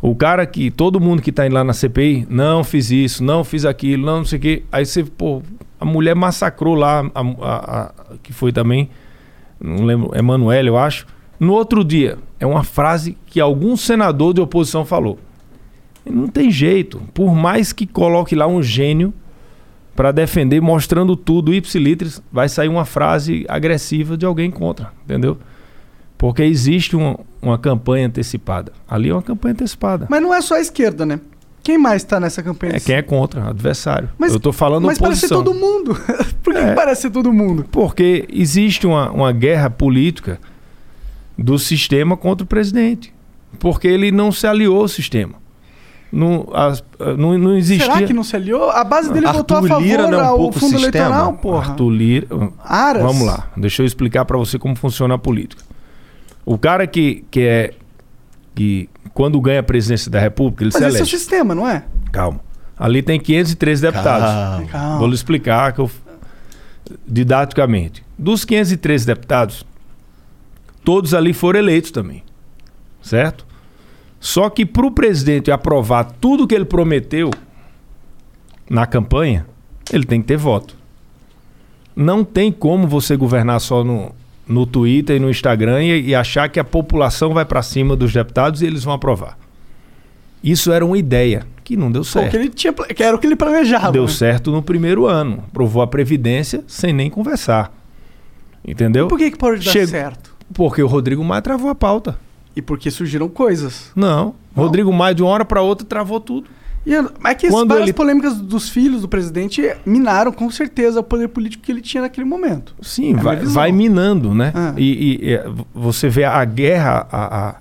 O cara que, todo mundo que tá indo lá na CPI, não fiz isso, não fiz aquilo, não, não sei o quê. Aí você, pô, a mulher massacrou lá, a, a- a- que foi também, não lembro, Emanuele, eu acho. No outro dia, é uma frase que algum senador de oposição falou. Não tem jeito. Por mais que coloque lá um gênio para defender, mostrando tudo, ipsilitris, vai sair uma frase agressiva de alguém contra, entendeu? Porque existe uma campanha antecipada. Ali é uma campanha antecipada. Mas não é só a esquerda, né? Quem mais tá nessa campanha? É quem é contra, adversário. Mas- Eu tô falando Mas parece oposição. todo mundo. Por que, É. parece ser todo mundo? Porque existe uma, uma guerra política do sistema contra o presidente. Porque ele não se aliou ao sistema. Não, as- não, não existia. Será que não se aliou? A base dele Arthur votou a favor Lira não é um ao fundo sistema? eleitoral, porra. Arthur Lira. Aras. Vamos lá, deixa eu explicar para você como funciona a política. O cara que, que é. que quando ganha a presidência da República, ele Mas se esse é o elege. sistema, não é? Calma. Ali tem 513 deputados. Calma. Calma. Vou lhe explicar que eu, didaticamente. Dos 513 deputados, todos ali foram eleitos também. Certo? Só que para o presidente aprovar tudo que ele prometeu na campanha, ele tem que ter voto. Não tem como você governar só no, no Twitter e no Instagram e, e achar que a população vai para cima dos deputados e eles vão aprovar. Isso era uma ideia que não deu certo. que, ele tinha, que era o que ele planejava. Deu né? certo no primeiro ano. Provou a Previdência sem nem conversar. Entendeu? Por que, que pode dar certo? Porque o Rodrigo Maia travou a pauta. E porque surgiram coisas. Não. Rodrigo Maia, de uma hora para outra, travou tudo. E é que Quando várias ele- polêmicas dos filhos do presidente minaram com certeza o poder político que ele tinha naquele momento. Sim, É vai, vai minando, né? Ah. E, e- e, você vê a guerra, a, a,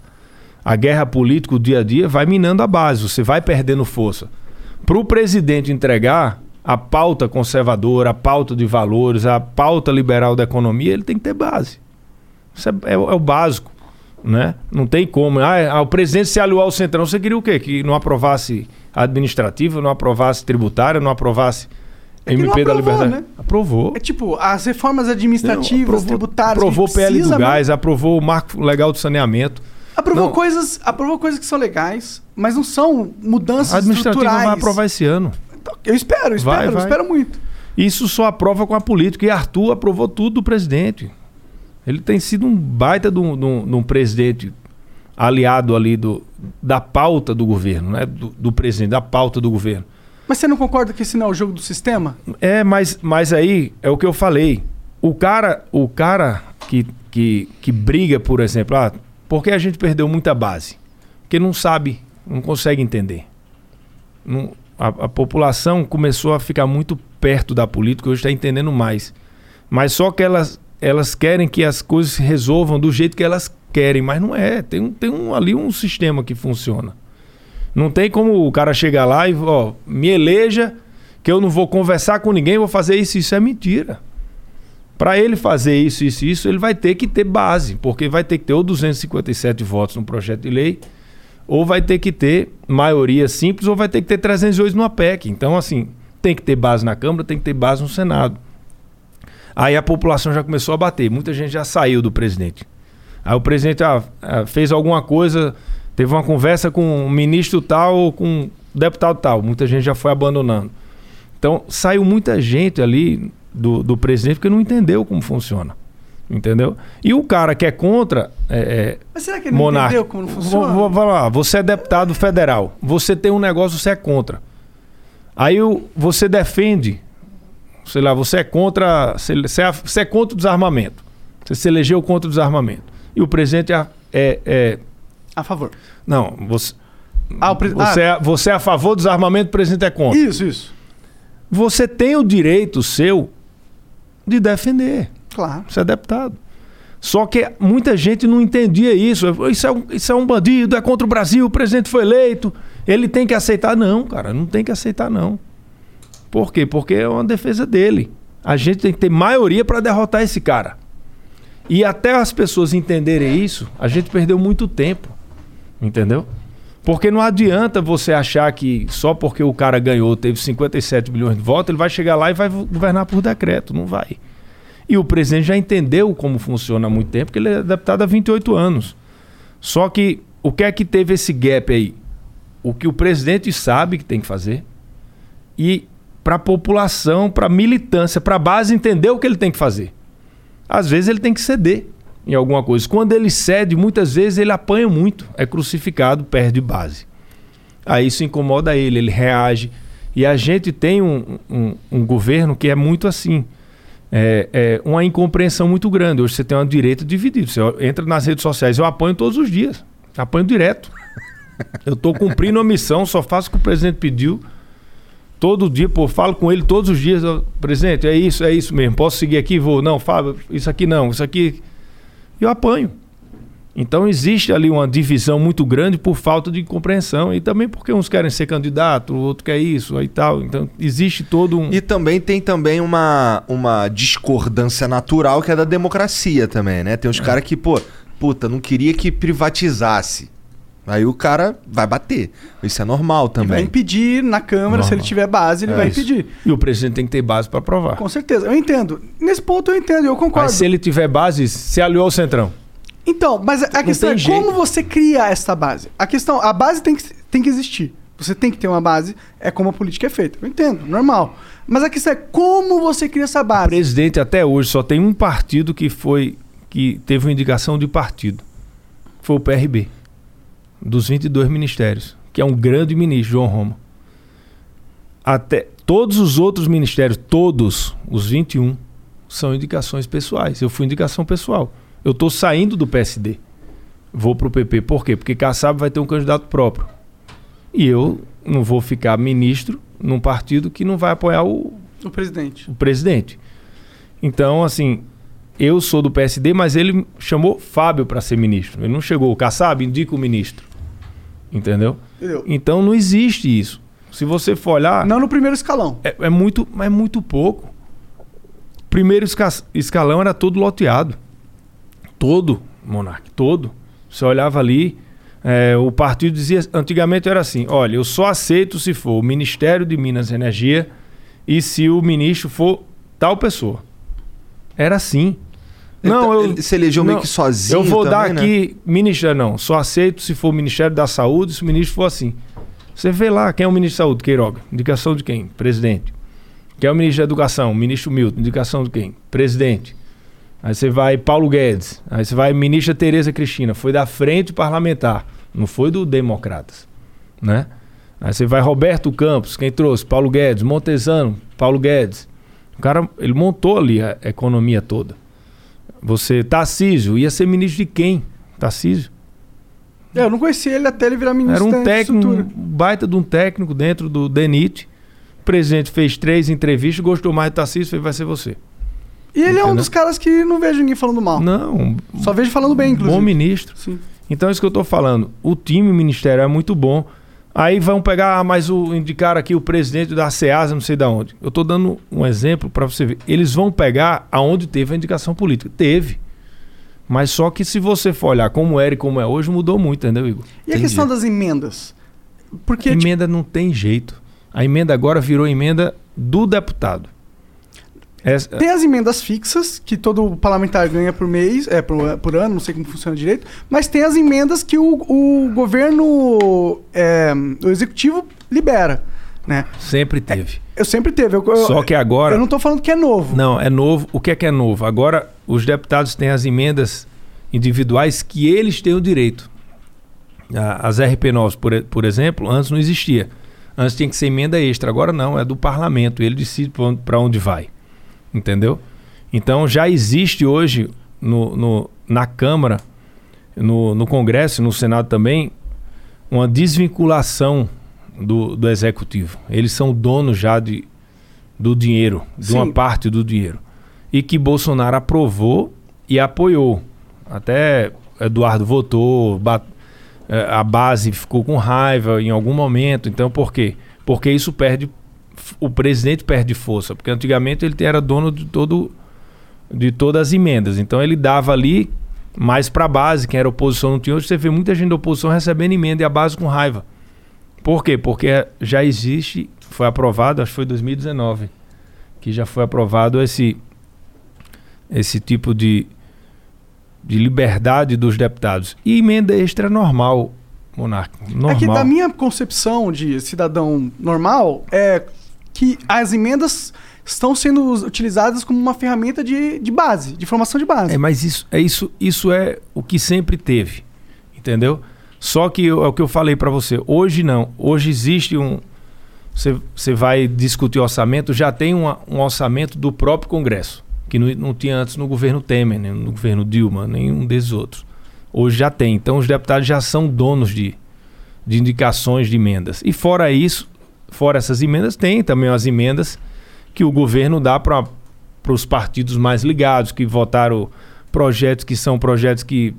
a guerra política, o dia a dia, vai minando a base. Você vai perdendo força. Para o presidente entregar a pauta conservadora, a pauta de valores, a pauta liberal da economia, ele tem que ter base. Isso é, é o- é o básico. Né? Não tem como. Ah, ah, o presidente se aliou ao Centrão. Você queria o quê? Que não aprovasse administrativa, não aprovasse tributária, não aprovasse É não MP da aprovou, Liberdade? né? Aprovou. É tipo, as reformas administrativas, Aprovou- tributárias. Aprovou o PL do precisa, gás, aprovou o marco legal do saneamento. Aprovou Não. coisas, aprovou coisas que são legais, mas não são mudanças A administrativa estruturais. vai aprovar esse ano. Eu espero, eu espero, Vai, eu vai. espero muito. Isso só aprova com a política. E Arthur aprovou tudo do presidente. Ele tem sido um baita de um, de um- de um presidente aliado ali do, da pauta do governo, né? Do, do presidente, da pauta do governo. Mas você não concorda que esse não é o jogo do sistema? É, mas, mas aí é o que eu falei. O cara, o cara que, que, que briga, por exemplo, ah, por que a gente perdeu muita base? Porque não sabe, não consegue entender. Não- a, a população começou a ficar muito perto da política, hoje está entendendo mais. Mas só que elas, elas querem que as coisas se resolvam do jeito que elas querem, mas não é. Tem, um, tem um, ali um sistema que funciona. Não tem como o cara chegar lá e, ó, me eleja, que eu não vou conversar com ninguém, vou fazer isso. Isso é mentira. Para ele fazer isso, isso, isso, ele vai ter que ter base, porque vai ter que ter ou 257 votos no projeto de lei, ou vai ter que ter maioria simples, ou vai ter que ter 308 numa PEC. Então, assim, tem que ter base na Câmara, tem que ter base no Senado. Aí a população já começou a bater, muita gente já saiu do presidente. Aí o presidente ah, ah, fez alguma coisa, teve uma conversa com um ministro tal, ou com deputado tal, muita gente já foi abandonando. Então, saiu muita gente ali do, do presidente porque não entendeu como funciona. Entendeu? E o cara que é contra. É, é, Mas será que ele não monarca- entendeu como funciona? Vou- vou- Vai lá, você é deputado federal. Você tem um negócio, você é contra. Aí você defende. Sei lá, você é contra. Você é, você é contra o desarmamento. Você se elegeu contra o desarmamento. E o presidente é. é- é- A favor. não, você. Ah, pre- Você, ah, é, você é a favor do desarmamento, o presidente é contra. Isso, isso. Você tem o direito seu de defender. Claro. Você é deputado. Só que muita gente não entendia isso. Isso é, um, isso é um bandido, é contra o Brasil, o presidente foi eleito. Ele tem que aceitar. Não, cara, não tem que aceitar, não. Por quê? Porque é uma defesa dele. A gente tem que ter maioria para derrotar esse cara. E até as pessoas entenderem isso, a gente perdeu muito tempo. Entendeu? Porque não adianta você achar que só porque o cara ganhou, teve 57 milhões de votos, ele vai chegar lá e vai governar por decreto. Não vai. E o presidente já entendeu como funciona há muito tempo, porque ele é deputado há 28 anos. Só que o que é que teve esse gap aí? O que o presidente sabe que tem que fazer e para a população, para a militância, para a base entender o que ele tem que fazer. Às vezes ele tem que ceder em alguma coisa. Quando ele cede, muitas vezes ele apanha muito, é crucificado, perde base. Aí isso incomoda ele, ele reage. E a gente tem um, um, um governo que é muito assim. É, é uma incompreensão muito grande. Hoje você tem um direito dividido. Você entra nas redes sociais, eu apanho todos os dias. Apanho direto. Eu estou cumprindo a missão, só faço o que o presidente pediu. Todo dia, pô, falo com ele todos os dias. Presidente, é isso, é isso mesmo. Posso seguir aqui? Vou. Não, Fábio, isso aqui não, isso aqui. Eu apanho. Então existe ali uma divisão muito grande por falta de compreensão e também porque uns querem ser candidato, o outro quer isso aí tal. Então existe todo um E também tem também uma, uma discordância natural que é da democracia também, né? Tem uns caras que, pô, puta, não queria que privatizasse. Aí o cara vai bater. Isso é normal Vai também. impedir na Câmara, se ele Normal. tiver base, ele É vai isso. impedir. E o presidente tem que ter base para aprovar. Com certeza. Eu entendo. Nesse ponto eu entendo, eu concordo. Mas se ele tiver base, se aliou ao Centrão. Então, mas a questão é tem como jeito. você cria essa base. A questão, a base tem que, tem que existir. Você tem que ter uma base, é como a política é feita. Eu entendo, normal. Mas a questão é como você cria essa O base. presidente até hoje só tem um partido que foi que teve uma indicação de partido. Foi o PRB. Dos 22 ministérios, que é um grande ministro, João Roma. Até todos os outros ministérios, todos os 21, são indicações pessoais. Eu fui indicação pessoal. Eu estou saindo do PSD. Vou para o PP. Por quê? Porque Kassab vai ter um candidato próprio. E eu não vou ficar ministro num partido que não vai apoiar o, O presidente. o presidente. Então, assim, eu sou do PSD, mas ele chamou Fábio para ser ministro. Ele não chegou, o Kassab indica o ministro. Entendeu? Entendeu? Então não existe isso. Se você for olhar, Não no primeiro escalão. é, é muito, é muito pouco. Primeiro esca- escalão era todo loteado. Todo, Monark, todo. Você olhava ali, é, o partido dizia, antigamente era assim, olha, eu só aceito se for o Ministério de Minas e Energia e se o ministro for tal pessoa. Era assim. Não, Então, eu, ele se elegeu meio não, que sozinho Eu vou dar também, né? aqui, ministério não, só aceito se for o Ministério da Saúde, se o ministro for assim. Você vê lá quem é o ministro da Saúde, Queiroga. Indicação de quem? Presidente. Quem é o ministro da Educação? Ministro Milton. Indicação de quem? Presidente. Aí você vai Paulo Guedes. Aí você vai ministra Tereza Cristina. Foi da frente parlamentar. Não foi do Democratas. Né? Aí você vai Roberto Campos. Quem trouxe? Paulo Guedes. Montesano. Paulo Guedes. O cara, ele montou ali a economia toda. Você, Tarcísio. Ia ser ministro de quem? Tarcísio. É, Eu não conhecia ele até ele virar ministro Era um técnico, um baita de um técnico dentro do DENIT. O presidente fez três entrevistas, gostou mais do Tarcísio, fez, vai ser você. E ele é um Entendeu? dos caras que não vejo ninguém falando mal. Não, Só vejo falando bem, inclusive. bom ministro. Sim. Então é isso que eu tô falando. O time ministerial é muito bom. Aí vão pegar, ah, mas o indicar aqui o presidente da SEASA, não sei de onde. Eu tô dando um exemplo para você ver. Eles vão pegar aonde teve a indicação política. Teve. Mas só que se você for olhar como era e como é hoje, mudou muito, entendeu, Igor? E a questão das emendas? Porque, a tipo, emenda não tem jeito. A emenda agora virou emenda do deputado. Essa- Tem as emendas fixas, que todo parlamentar ganha por mês, é, por, por ano, não sei como funciona direito, mas tem as emendas que o, o governo, é, o executivo libera, né? Sempre teve. Eu sempre teve. eu- eu- Só que agora- Eu não tô falando que é novo. Não, é novo. O que é que é novo? Agora, os deputados têm as emendas individuais que eles têm o direito. As RP9, por, por exemplo, antes não existia. Antes tinha que ser emenda extra. Agora não, é do parlamento. Ele decide para onde, onde vai. Entendeu? Então já existe hoje no, no- na Câmara, no, no Congresso e no Senado também, uma desvinculação do, do Executivo. Eles são donos já de, do dinheiro, de uma Sim. parte do dinheiro. E que Bolsonaro aprovou e apoiou. Até Eduardo votou, eh, a base ficou com raiva em algum momento. Então, por quê? Porque isso perde. O presidente perde força. Porque antigamente ele era dono de todo de todas as emendas. Então ele dava ali mais para a base, quem era oposição não tinha. Hoje você vê muita gente da oposição recebendo emenda e a base com raiva. Por quê? Porque já existe, foi aprovado, acho que foi em 2019, que já foi aprovado esse, esse tipo de, de liberdade dos deputados. E emenda extra é normal, Monarca. Normal. É que da minha concepção de cidadão normal, é que as emendas estão sendo utilizadas como uma ferramenta de, de base, de formação de base. É, mas isso é isso, isso é o que sempre teve, entendeu? Só que é o que eu falei para você. Hoje não. Hoje existe um. Você, você vai discutir orçamento, já tem uma- um orçamento do próprio Congresso, que não, não tinha antes no governo Temer, nem no governo Dilma, nenhum desses outros. Hoje já tem. Então os deputados já são donos de, de indicações de emendas. E fora isso, fora essas emendas, tem também as emendas que o governo dá para os partidos mais ligados, que votaram projetos que são projetos que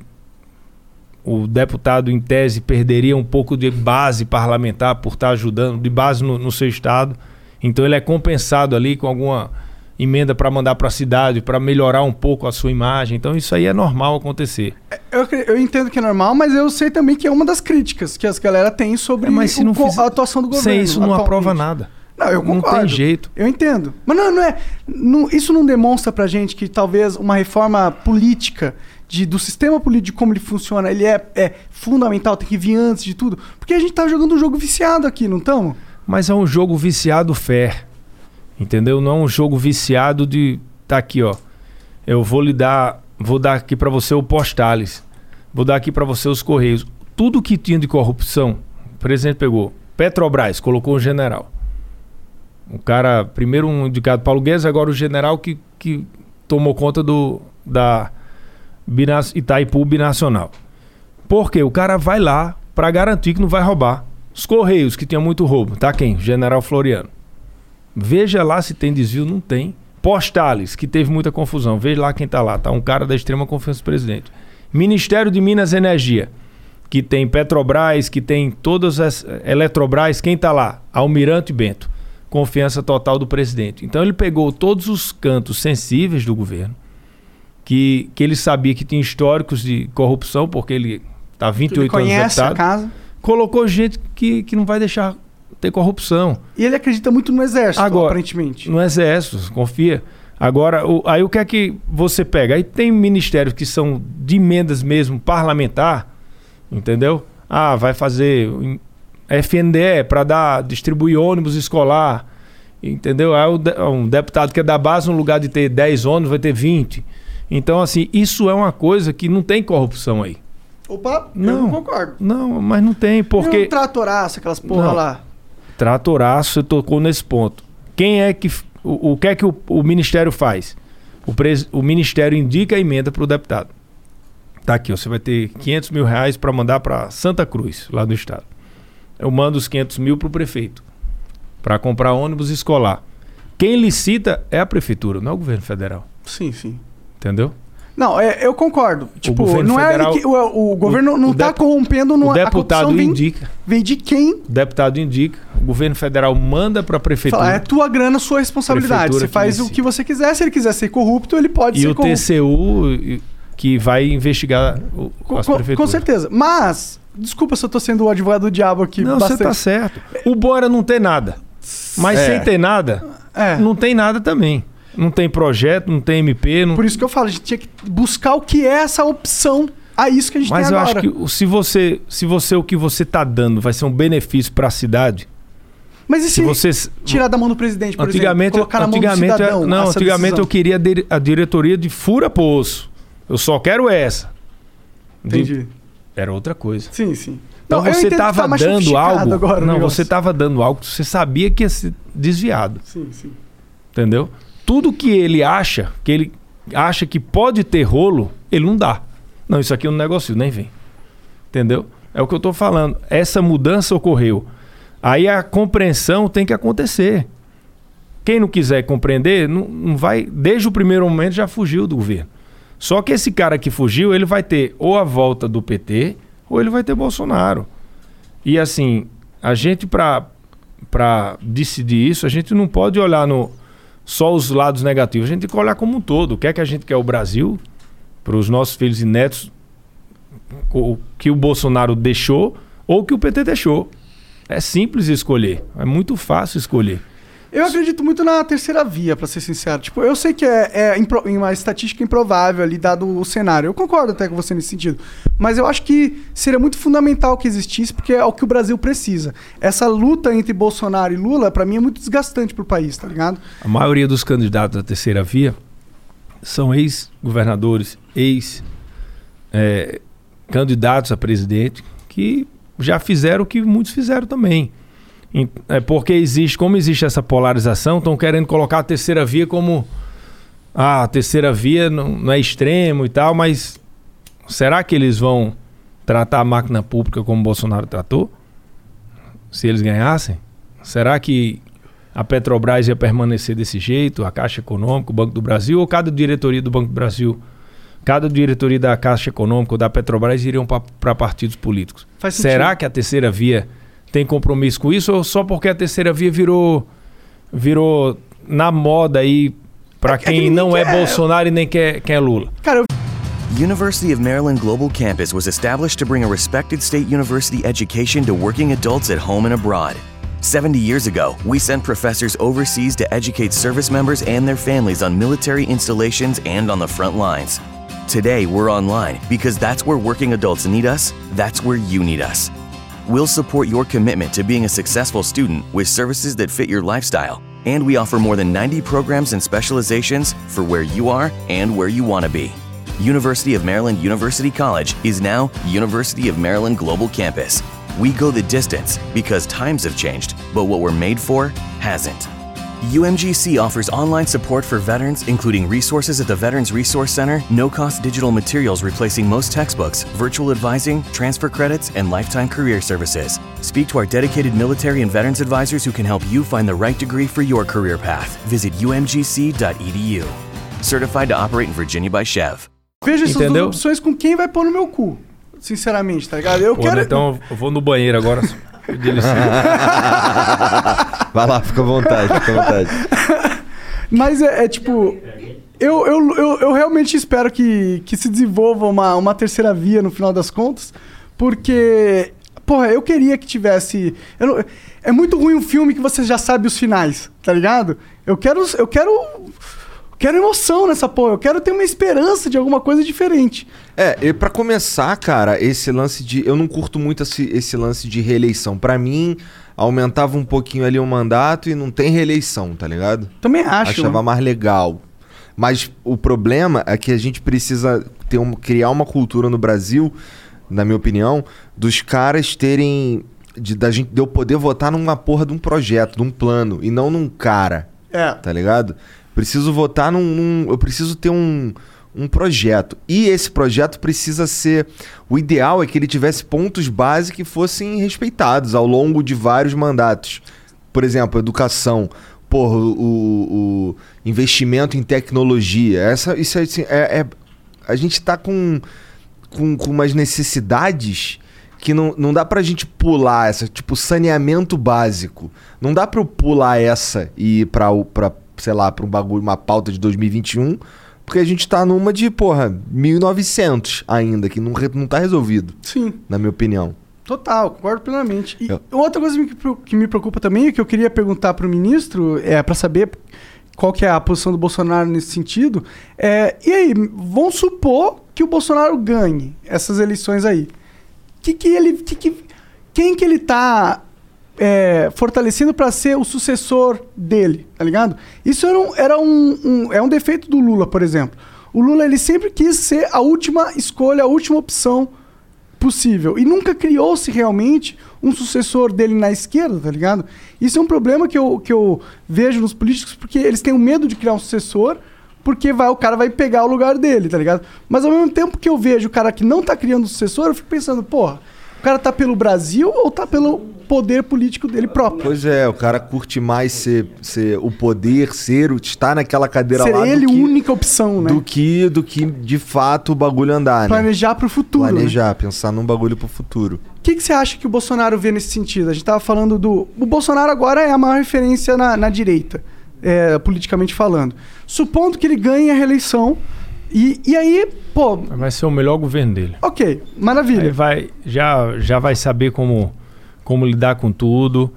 o deputado, em tese, perderia um pouco de base parlamentar por estar ajudando, de base no, no seu estado. Então ele é compensado ali com alguma emenda para mandar para a cidade, para melhorar um pouco a sua imagem. Então isso aí é normal acontecer. Eu, acre- eu entendo que é normal, mas eu sei também que é uma das críticas que as galera tem sobre É, mas o não fizer- a atuação do governo. Sem isso não atualmente. aprova nada. Não, eu Não concordo. tem jeito. Eu entendo. Mas não, não é. não- isso não demonstra pra gente que talvez uma reforma política de, do sistema político, de como ele funciona, ele é, é fundamental, tem que vir antes de tudo. Porque a gente tá jogando um jogo viciado aqui, não estamos? Mas é um jogo viciado fair. Entendeu? Não é um jogo viciado de. Tá aqui, ó. Eu vou lhe dar. Vou dar aqui pra você o Postales. Vou dar aqui pra você os Correios. Tudo que tinha de corrupção, o presidente pegou. Petrobras, colocou um general. O cara, primeiro um indicado Paulo Guedes, agora o general que, que tomou conta do da Itaipu Binacional. Por quê? O cara vai lá pra garantir que não vai roubar. Os Correios, que tinha muito roubo. Tá quem? General Floriano. Veja lá se tem desvio, não tem. Postales, que teve muita confusão. Veja lá quem tá lá. Tá um cara da extrema confiança do presidente. Ministério de Minas e Energia, que tem Petrobras, que tem todas as Eletrobras, quem tá lá? Almirante Bento. Confiança total do presidente. Então ele pegou todos os cantos sensíveis do governo, que, que ele sabia que tinha históricos de corrupção, porque ele tá 28 Ele anos conhece a deputado casa. colocou gente que, que não vai deixar ter corrupção. E ele acredita muito no exército, Agora, aparentemente. No exército, confia. Agora, o- aí o que é que você pega? Aí tem ministérios que são de emendas mesmo parlamentar, entendeu? Ah, vai fazer FNDE para dar distribuir ônibus escolar, entendeu? Aí o um deputado que é da base, no lugar de ter 10 ônibus, vai ter 20. Então, assim, isso é uma coisa que não tem corrupção aí. Opa, Não. não concordo. Não, mas não tem, Porque... porque Um tratoraço, aquelas porra Não. lá. Tratoraço, você tocou nesse ponto. Quem é que. O, o que é que o, o Ministério faz? O, pres- o Ministério indica a emenda para o deputado. Tá aqui, você vai ter 500 mil reais para mandar para Santa Cruz, lá do estado. Eu mando os 500 mil para o prefeito, para comprar ônibus escolar. Quem licita é a prefeitura, não é o governo federal. Sim, sim. Entendeu? Não, é, eu concordo. Tipo, governo não federal- é que, o, o governo não o tá dep- corrompendo no o deputado vem, indica, vem de quem o deputado indica, o governo federal manda para a prefeitura. fala, é tua grana, sua responsabilidade. Prefeitura Você faz o decide. que você quiser. Se ele quiser ser corrupto, ele pode E ser o corrupto. TCU e- que vai investigar o, Com, as prefeituras. com certeza. Mas, desculpa se eu tô sendo o advogado do diabo aqui. Não, você bastante. tá certo. O bom era não ter nada. Mas É. sem ter nada, É. não tem nada também. Não tem projeto, não tem MP. Não... Por isso que eu falo, a gente tinha que buscar o que é essa opção a isso que a gente Mas tem eu agora. acho que se você, se você o que você tá dando vai ser um benefício para a cidade, Mas e se, se você tirar da mão do presidente, por antigamente, exemplo, antigamente, cidadão eu- não, antigamente decisão? eu queria a dire- a diretoria de fura poço. Eu só quero essa. De- Entendi. Era outra coisa. Sim, sim. Então Não, eu você estava tá dando algo. agora não, você estava dando algo que você sabia que ia ser desviado. Sim, sim. Entendeu? Tudo que ele acha, que ele acha que pode ter rolo, ele não dá. Não, isso aqui é um negócio, nem vem. Entendeu? É o que eu tô falando. Essa mudança ocorreu. Aí a compreensão tem que acontecer. Quem não quiser compreender, não, não vai. Desde o primeiro momento já fugiu do governo. Só que esse cara que fugiu, ele vai ter ou a volta do PT, ou ele vai ter Bolsonaro. E assim, a gente, para decidir isso, a gente não pode olhar no, só os lados negativos. A gente tem que olhar como um todo. O que é que a gente quer o Brasil para os nossos filhos e netos o que o Bolsonaro deixou ou que o PT deixou. É simples escolher. É muito fácil escolher. Eu acredito muito na terceira via, pra ser sincero. Tipo, eu sei que é, é uma estatística improvável ali, dado o cenário. Eu concordo até com você nesse sentido. Mas eu acho que seria muito fundamental que existisse, porque é o que o Brasil precisa. Essa luta entre Bolsonaro e Lula, pra mim, é muito desgastante pro país, tá ligado? A maioria dos candidatos da terceira via são ex-governadores, ex-candidatos a presidente que já fizeram o que muitos fizeram também. É porque existe, como existe essa polarização, estão querendo colocar a terceira via como ah, a terceira via não, não é extremo e tal, mas será que eles vão tratar a máquina pública como Bolsonaro tratou? Se eles ganhassem? Será que a Petrobras ia permanecer desse jeito, a Caixa Econômica, o Banco do Brasil, ou cada diretoria do Banco do Brasil, cada diretoria da Caixa Econômica ou da Petrobras iriam para partidos políticos? Faz sentido. Será que a terceira via tem compromisso com isso ou só porque a terceira via virou virou na moda aí para É que quem ninguém não é quer- Bolsonaro e nem quer, quer Lula? Cara, eu University of Maryland Global Campus was established to bring a respected state university education to working adults at home and abroad. 70 years ago, we sent professors overseas to educate service members and their families on military installations and on the front lines. Today, we're online because that's where working adults need us, that's where you need us. We'll support your commitment to being a successful student with services that fit your lifestyle, and we offer more than 90 programs and specializations for where you are and where you want to be. University of Maryland University College is now University of Maryland Global Campus. We go the distance because times have changed, but what we're made for hasn't. UMGC offers online support for veterans, including resources at the Veterans Resource Center, no cost digital materials replacing most textbooks, virtual advising, transfer credits, and lifetime career services. Speak to our dedicated military and veterans advisors who can help you find the right degree for your career path. Visit umgc.edu. Certified to operate in Virginia by Chev. vejo essas duas opções com quem vai pôr no meu cu. Sinceramente, tá ligado? Eu Pô, quero. então eu vou no banheiro agora. Vai lá, fica à vontade, fica à vontade. Mas é, é tipo. Eu, eu, eu, eu realmente espero que, que se desenvolva uma, uma terceira via no final das contas. Porque. Porra, eu queria que tivesse. não- é muito ruim um filme que você já sabe os finais, tá ligado? Eu quero. Eu quero. Quero emoção nessa porra. Eu quero ter uma esperança de alguma coisa diferente. É, e pra começar, cara, esse lance de. Eu não curto muito esse, esse lance de reeleição. Pra mim, aumentava um pouquinho ali o mandato e não tem reeleição, tá ligado? Também acho. Achava mais legal. Mas o problema é que a gente precisa ter um, criar uma cultura no Brasil, na minha opinião, dos caras terem. De, da gente, de eu poder votar numa porra de um projeto, de um plano, e não num cara. É. Tá ligado? Preciso votar num. num- eu preciso ter um, um projeto. E esse projeto precisa ser. O ideal é que ele tivesse pontos base que fossem respeitados ao longo de vários mandatos. Por exemplo, educação. Porra, o, o investimento em tecnologia. Essa, isso é, assim, é, é- A gente tá com, com, com umas necessidades que não, não dá pra gente pular essa, tipo, saneamento básico. Não dá pra eu pular essa e ir pra sei lá, pra um bagulho, uma pauta de 2021, porque a gente tá numa de, porra, 1900 ainda, que não, não tá resolvido, Sim. na minha opinião. Total, concordo plenamente. E Eu- outra coisa que, que me preocupa também, que eu queria perguntar para o ministro, é para saber qual que é a posição do Bolsonaro nesse sentido. É, e aí, vamos supor que o Bolsonaro ganhe essas eleições aí. Que que ele, que que, quem que ele tá é, fortalecendo para ser o sucessor dele, tá ligado? Isso era, um, era um, um- é um defeito do Lula, por exemplo. O Lula ele sempre quis ser a última escolha, a última opção possível. E nunca criou-se realmente um sucessor dele na esquerda, tá ligado? Isso é um problema que eu, que eu vejo nos políticos, porque eles têm o medo de criar um sucessor, porque vai, o cara vai pegar o lugar dele, tá ligado? Mas ao mesmo tempo que eu vejo o cara que não tá criando sucessor, eu fico pensando, porra, o cara tá pelo Brasil ou tá pelo poder político dele próprio? Pois é, o cara curte mais ser, ser o poder, ser, o- estar naquela cadeira Ser lá ele do a única opção, né? do que do que de fato o bagulho andar, né? Planejar pro futuro. né? Planejar, pensar num bagulho pro futuro. O que, que você acha que o Bolsonaro vê nesse sentido? A gente tava falando do. O Bolsonaro agora é a maior referência na, na direita, é, politicamente falando. Supondo que ele ganhe a reeleição. E, e aí, pô, Vai ser o melhor governo dele. ok, Aí maravilha. vai, já, já vai saber como, como lidar com tudo.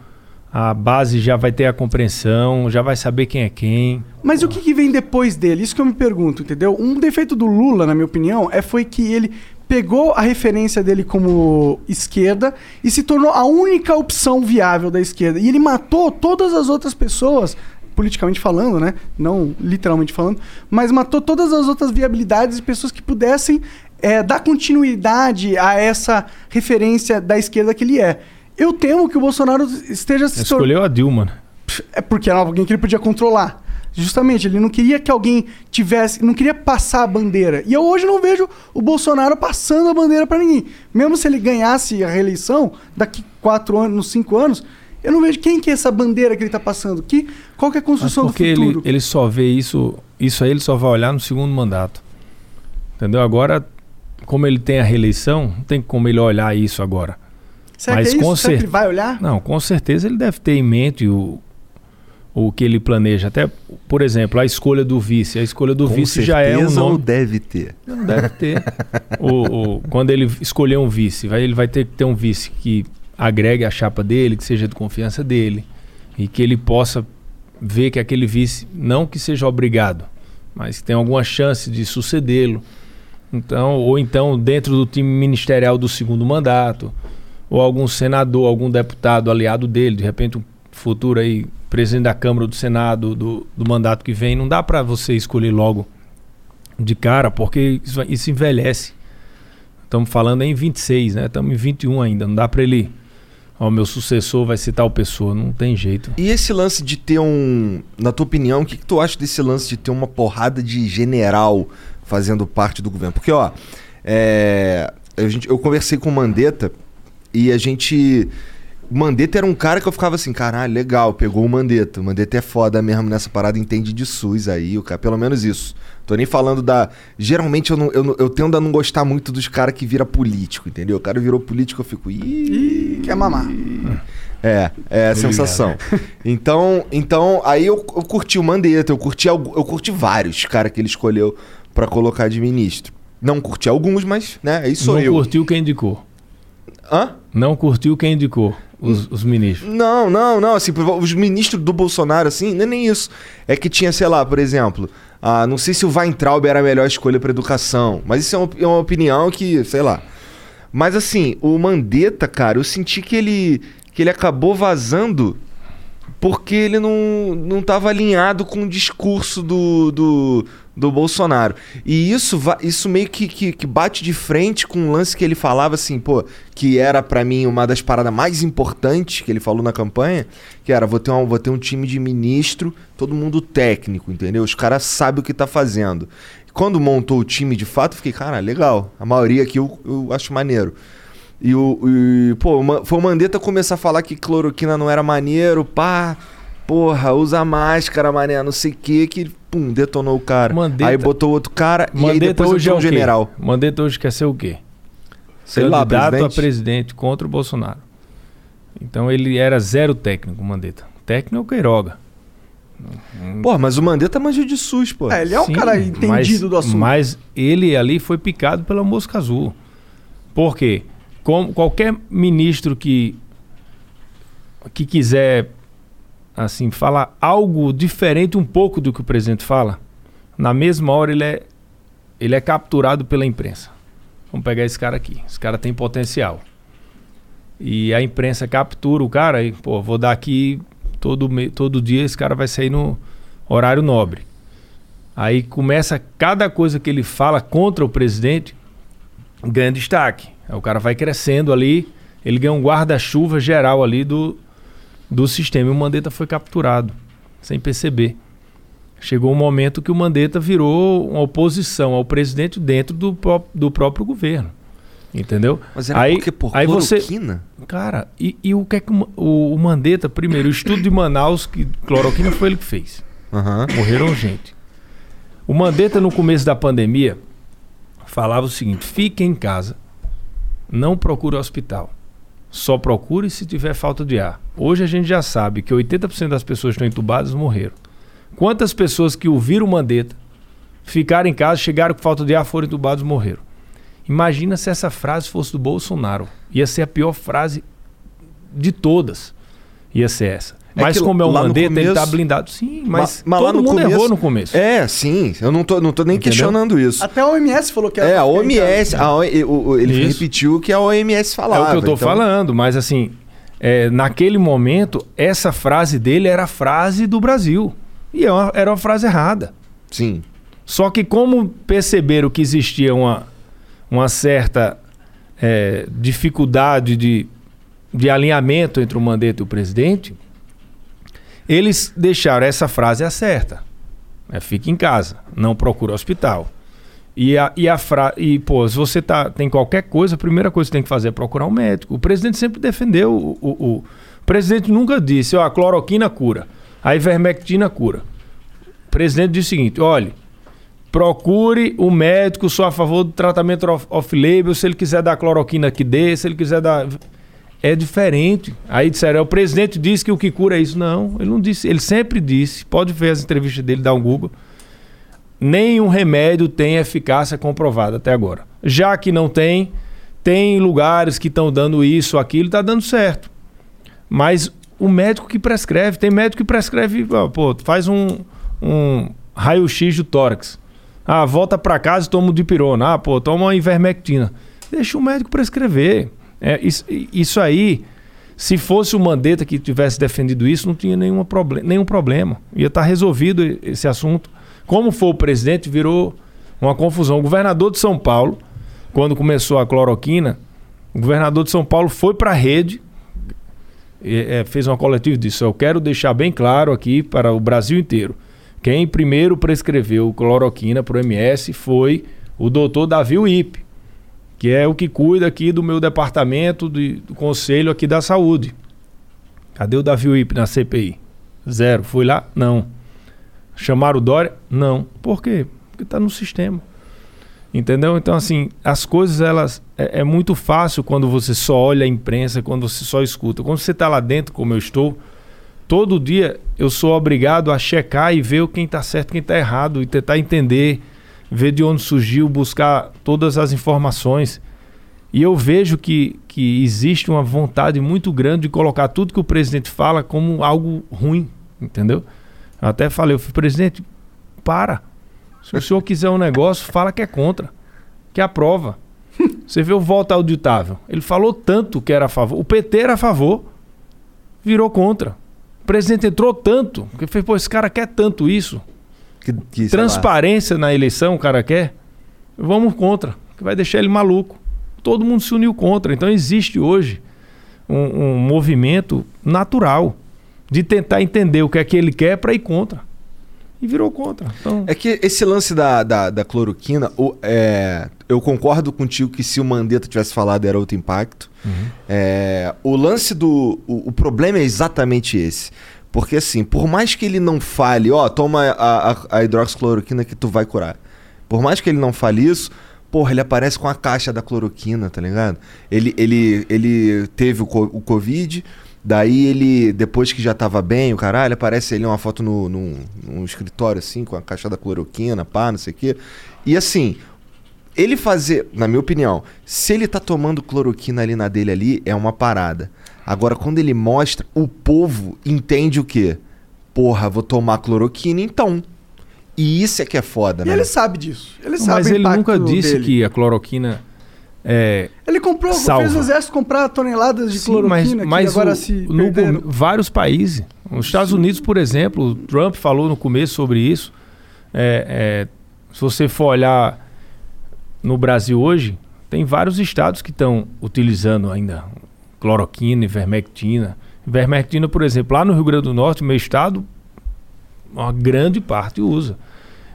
A base já vai ter a compreensão, já vai saber quem é quem. Mas o que, que vem depois dele? Isso que eu me pergunto, entendeu? Um defeito do Lula, na minha opinião, é foi que ele pegou a referência dele como esquerda e se tornou a única opção viável da esquerda. E ele matou todas as outras pessoas, politicamente falando, né? Não literalmente falando, mas matou todas as outras viabilidades de pessoas que pudessem é, dar continuidade a essa referência da esquerda que ele é. Eu temo que o Bolsonaro esteja se. Escolheu a Dilma. né? É porque era alguém que ele podia controlar. Justamente, ele não queria que alguém tivesse, não queria passar a bandeira. E eu hoje não vejo o Bolsonaro passando a bandeira pra ninguém. Mesmo se ele ganhasse a reeleição daqui quatro anos, cinco anos, eu não vejo quem que é essa bandeira que ele tá passando. Que, qual que é a construção do porque ele, futuro? ele só vê isso, isso aí ele só vai olhar no segundo mandato. Entendeu? Agora, como ele tem a reeleição, não tem como ele olhar isso agora. Será mas que é com cer- ele vai olhar? Não, com certeza ele deve ter em mente o, o que ele planeja. Até, por exemplo, a escolha do vice. A escolha do Com vice já é um certeza ou nome. deve ter? Não deve ter. o, o- quando ele escolher um vice, vai, ele vai ter que ter um vice que agregue a chapa dele, que seja de confiança dele. E que ele possa ver que aquele vice, não que seja obrigado, mas que tem alguma chance de sucedê-lo. Então, ou então dentro do time ministerial do segundo mandato, ou algum senador, algum deputado aliado dele, de repente um futuro aí presidente da Câmara do Senado do, do mandato que vem, não dá para você escolher logo de cara, porque isso, isso envelhece. Estamos falando em 26, né? Estamos em 21 ainda, não dá para ele Ó, meu sucessor vai ser tal pessoa, não tem jeito. E esse lance de ter um. Na tua opinião, o que, que tu acha desse lance de ter uma porrada de general fazendo parte do governo? Porque, ó, é, a gente, eu conversei com o Mandetta e a gente. O Mandetta era um cara que eu ficava assim, caralho, legal, pegou o Mandetta. O Mandetta é foda mesmo nessa parada, entende de SUS aí, o cara, pelo menos isso. Tô nem falando da. Geralmente eu, não, eu, não- eu tendo a não gostar muito dos caras que vira político, entendeu? O cara virou político, eu fico. Ih, quer mamar. é, é a sensação. Então, então aí eu, eu curti o Mandetta, eu curti, eu curti vários caras que ele escolheu pra colocar de ministro. Não curti alguns, mas, né, aí sou não eu. curtiu quem indicou. Hã? Não curtiu quem indicou os, os ministros. Não, não, não, assim, os ministros do Bolsonaro, assim, não é nem isso. É que tinha, sei lá, por exemplo, ah, não sei se o Weintraub era a melhor escolha pra educação, mas isso é uma, é uma opinião que, sei lá. Mas assim, o Mandetta, cara, eu senti que ele, que ele acabou vazando porque ele não, não tava alinhado com o discurso do, do, do Bolsonaro. E isso, isso meio que, que, que bate de frente com um lance que ele falava assim, pô, que era pra mim uma das paradas mais importantes que ele falou na campanha, que era, vou ter, um, vou ter um time de ministro, todo mundo técnico, entendeu? Os caras sabem o que tá fazendo. Quando montou o time de fato, eu fiquei, cara, legal. A maioria aqui eu, eu acho maneiro. E o. e, pô, foi o Mandetta começar a falar que cloroquina não era maneiro, pá. Porra, usa máscara, mané, não sei o que, que pum, detonou o cara. Mandetta- aí botou outro cara e aí Mandetta depois hoje é um general. Mandetta hoje quer ser o quê? Sei lá, Candidato presidente. a presidente contra o Bolsonaro. Então ele era zero técnico, Mandetta. Técnico é o Queiroga. Pô, mas o Mandetta manjou de SUS, pô. É, ele é um Sim, cara entendido mas, do assunto. Mas ele ali foi picado pela mosca azul. Por quê? Qualquer ministro que, que quiser assim, fala algo diferente um pouco do que o presidente fala, na mesma hora ele é, ele é capturado pela imprensa. Vamos pegar esse cara aqui. Esse cara tem potencial. E a imprensa captura o cara e, pô, vou dar aqui todo, todo dia, esse cara vai sair no horário nobre. Aí começa cada coisa que ele fala contra o presidente ganha destaque. Aí o cara vai crescendo ali, ele ganha um guarda-chuva geral ali do, do sistema. E o Mandetta foi capturado, sem perceber. Chegou um momento que o Mandetta virou uma oposição ao presidente dentro do, pró- do próprio governo. Entendeu? Mas era porque por aí você, cloroquina? Cara, e, e o que é que o, o, o Mandetta, primeiro, o estudo de Manaus, que cloroquina foi ele que fez. Aham. Morreram gente. O Mandetta, no começo da pandemia, falava o seguinte: fique em casa, não procure hospital. Só procure se tiver falta de ar. Hoje a gente já sabe que 80% das pessoas que estão entubadas morreram. Quantas pessoas que ouviram Mandetta, ficaram em casa, chegaram com falta de ar, foram entubados morreram? Imagina se essa frase fosse do Bolsonaro. Ia ser a pior frase de todas. Ia ser essa. É Mas como é o Mandetta, ele tá começo- blindado. Sim, mas, Ma- mas lá todo no mundo começo- errou no começo. É, sim. Eu não tô, não tô nem Entendeu? questionando isso. Até a OMS falou que É, a OMS, a O- o- o- ele Isso. repetiu o que a OMS É falava. o que eu tô então- falando, mas assim, é, naquele momento, essa frase dele era a frase do Brasil. E é uma- era uma frase errada. Sim. Só que como perceberam que existia uma, uma certa é, dificuldade de, de alinhamento entre o Mandetta e o presidente, eles deixaram essa frase a certa. É, fique em casa, não procure hospital. E a, e a fra... e, pô, se você tá, tem qualquer coisa, a primeira coisa que tem que fazer é procurar um médico. O presidente sempre defendeu. O, o, o- o presidente nunca disse, ó, a cloroquina cura, a ivermectina cura. O presidente disse o seguinte: olhe, procure o médico, sou a favor do tratamento off- off-label. Se ele quiser dar cloroquina, que dê. Se ele quiser dar. É diferente. Aí disseram, "É, o presidente disse que o que cura é isso. Não, ele não disse. Ele sempre disse, pode ver as entrevistas dele, dá um Google. Nenhum remédio tem eficácia comprovada até agora. Já que não tem, tem lugares que estão dando isso, aquilo, está dando certo. Mas o médico que prescreve, tem médico que prescreve, pô, faz um, um raio-x do tórax. Ah, volta para casa e toma o dipirona. Ah, pô, toma uma ivermectina. Deixa o médico prescrever. É, isso, isso aí, se fosse o Mandetta que tivesse defendido isso, não tinha nenhuma proble nenhum problema. Ia estar resolvido e- esse assunto. Como foi o presidente, virou uma confusão. O governador de São Paulo, quando começou a cloroquina, o governador de São Paulo foi para a rede, é, fez uma coletiva e disse: Eu quero deixar bem claro aqui para o Brasil inteiro. Quem primeiro prescreveu cloroquina para o MS foi o doutor Davi Wipe, que é o que cuida aqui do meu departamento de- do conselho aqui da saúde. Cadê o Davi Wipe na CPI? Zero. Fui lá? Não. Chamaram o Dória? Não. Por quê? Porque está no sistema. Entendeu? Então, assim, as coisas, elas. É, é muito fácil quando você só olha a imprensa, quando você só escuta. Quando você está lá dentro, como eu estou, todo dia eu sou obrigado a checar e ver quem está certo quem está errado e tentar entender, ver de onde surgiu, buscar todas as informações. E eu vejo que, que existe uma vontade muito grande de colocar tudo que o presidente fala como algo ruim, entendeu? Eu até falei, eu falei, presidente, para. Se o senhor quiser um negócio, fala que é contra, que aprova. Você vê o voto auditável. Ele falou tanto que era a favor. O PT era a favor, virou contra. O presidente entrou tanto, que fez, pô, esse cara quer tanto isso. Que, que, Transparência na eleição, o cara quer. Vamos contra, que vai deixar ele maluco. Todo mundo se uniu contra. Então existe hoje um, um movimento natural de tentar entender o que é que ele quer para ir contra. E virou contra. Então, É que esse lance da, da, da cloroquina, o- é, eu concordo contigo que se o Mandetta tivesse falado era outro impacto. É, o lance do. O, o problema é exatamente esse. Porque assim, por mais que ele não fale, ó, toma a, a, a hidroxicloroquina que tu vai curar. Por mais que ele não fale isso, porra, ele aparece com a caixa da cloroquina, tá ligado? Ele, ele, ele teve o, o Covid, daí ele, depois que já tava bem, o caralho, aparece ele uma foto no, num, num escritório assim, com a caixa da cloroquina, pá, não sei o quê. E assim, ele fazer, na minha opinião, se ele tá tomando cloroquina ali na dele ali, é uma parada. Agora, quando ele mostra, o povo entende o quê? porra, vou tomar cloroquina então. E isso é que é foda, E né? ele sabe disso. Ele sabe Mas o ele nunca disse dele. que a cloroquina é. Ele comprou, Salva. fez o exército comprar toneladas de Sim, mas, cloroquina mas que agora o- se no vários países. Os Estados Unidos, por exemplo, o Trump falou no começo sobre isso. É, é, se você for olhar no Brasil hoje, tem vários estados que estão utilizando ainda cloroquina, ivermectina. Ivermectina, por exemplo, lá no Rio Grande do Norte, meu estado, uma grande parte usa.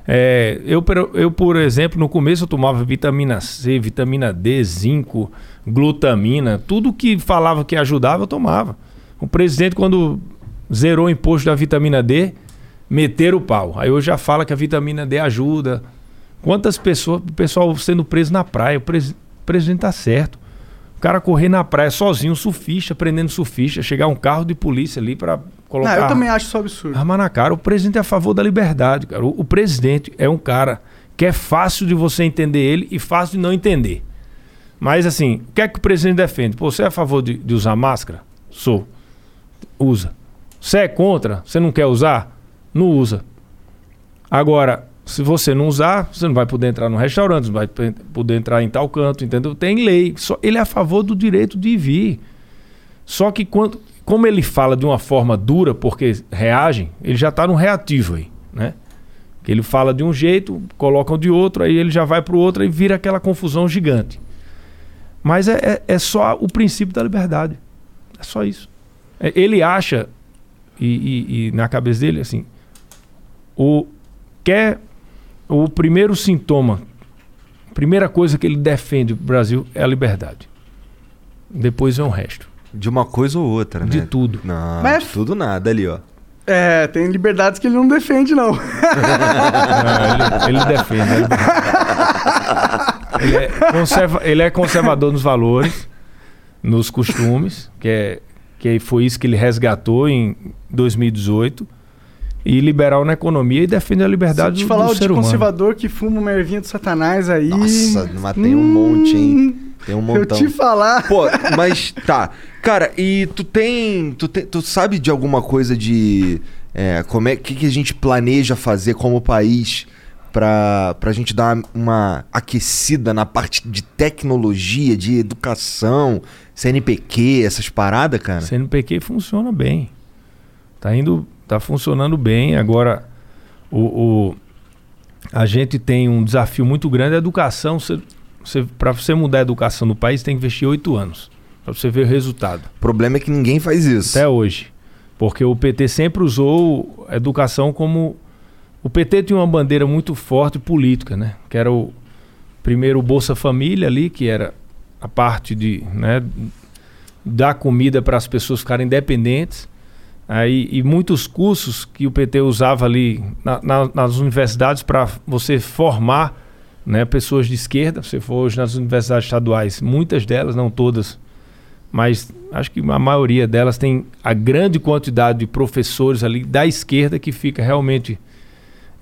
É, eu, eu, por exemplo, no começo eu tomava vitamina C, vitamina D, zinco, glutamina, tudo que falava que ajudava eu tomava. O presidente, quando zerou o imposto da vitamina D, meteram o pau. Aí hoje já fala que a vitamina D ajuda. Quantas pessoas, o pessoal sendo preso na praia, o, pres- o presidente tá certo. Cara correr na praia sozinho, surfista, prendendo surfista, chegar um carro de polícia ali para colocar Não, eu também acho isso absurdo. Arma na cara. O presidente é a favor da liberdade, cara. O, o presidente é um cara que é fácil de você entender ele e fácil de não entender. Mas assim, o que é que o presidente defende? Pô, você é a favor de, de usar máscara? Sou. Usa. Você é contra? Você não quer usar? Não usa. Agora, se você não usar, você não vai poder entrar no restaurante, não vai poder entrar em tal canto, entendeu? Tem lei. Só, ele é a favor do direito de vir. Só que quando, como ele fala de uma forma dura, porque reagem, ele já está no reativo aí, né? Ele fala de um jeito, colocam de outro, aí ele já vai para o outro e vira aquela confusão gigante. Mas é, é, é só o princípio da liberdade. É só isso. É, ele acha, e, e- e na cabeça dele, assim, o quer o primeiro sintoma, primeira coisa que ele defende pro Brasil é a liberdade. Depois vem o resto. De uma coisa ou outra, né? De tudo. Não, Mas- de tudo nada ali, ó. É, tem liberdades que ele não defende, não. Não, ele, ele defende. Ele, ele é conserva- ele é conservador nos valores, nos costumes, que, é, que foi isso que ele resgatou em 2018. E liberal na economia e defende a liberdade Se te do, falar do o de ser humano. conservador que fuma uma ervinha do satanás aí... Nossa, mas tem um monte, hein? Tem um Eu montão. te falar... Pô, mas tá. Cara, e tu tem. Tu, tem, tu sabe de alguma coisa de. É, como é que, que a gente planeja fazer como país pra, pra gente dar uma aquecida na parte de tecnologia, de educação, CNPq, essas paradas, cara? CNPq funciona bem. Tá indo, tá funcionando bem. Agora, o, o- a gente tem um desafio muito grande. A educação, para você mudar a educação no país, tem que investir oito anos para você ver o resultado. O problema é que ninguém faz isso. Até hoje. Porque o PT sempre usou a educação como. O PT tinha uma bandeira muito forte política, né? Que era o primeiro o Bolsa Família ali, que era a parte de né, dar comida para as pessoas ficarem independentes. Aí, e muitos cursos que o PT usava ali na- na- nas universidades para você formar né, pessoas de esquerda. Se for hoje nas universidades estaduais, muitas delas, não todas, mas acho que a maioria delas tem a grande quantidade de professores ali da esquerda que fica realmente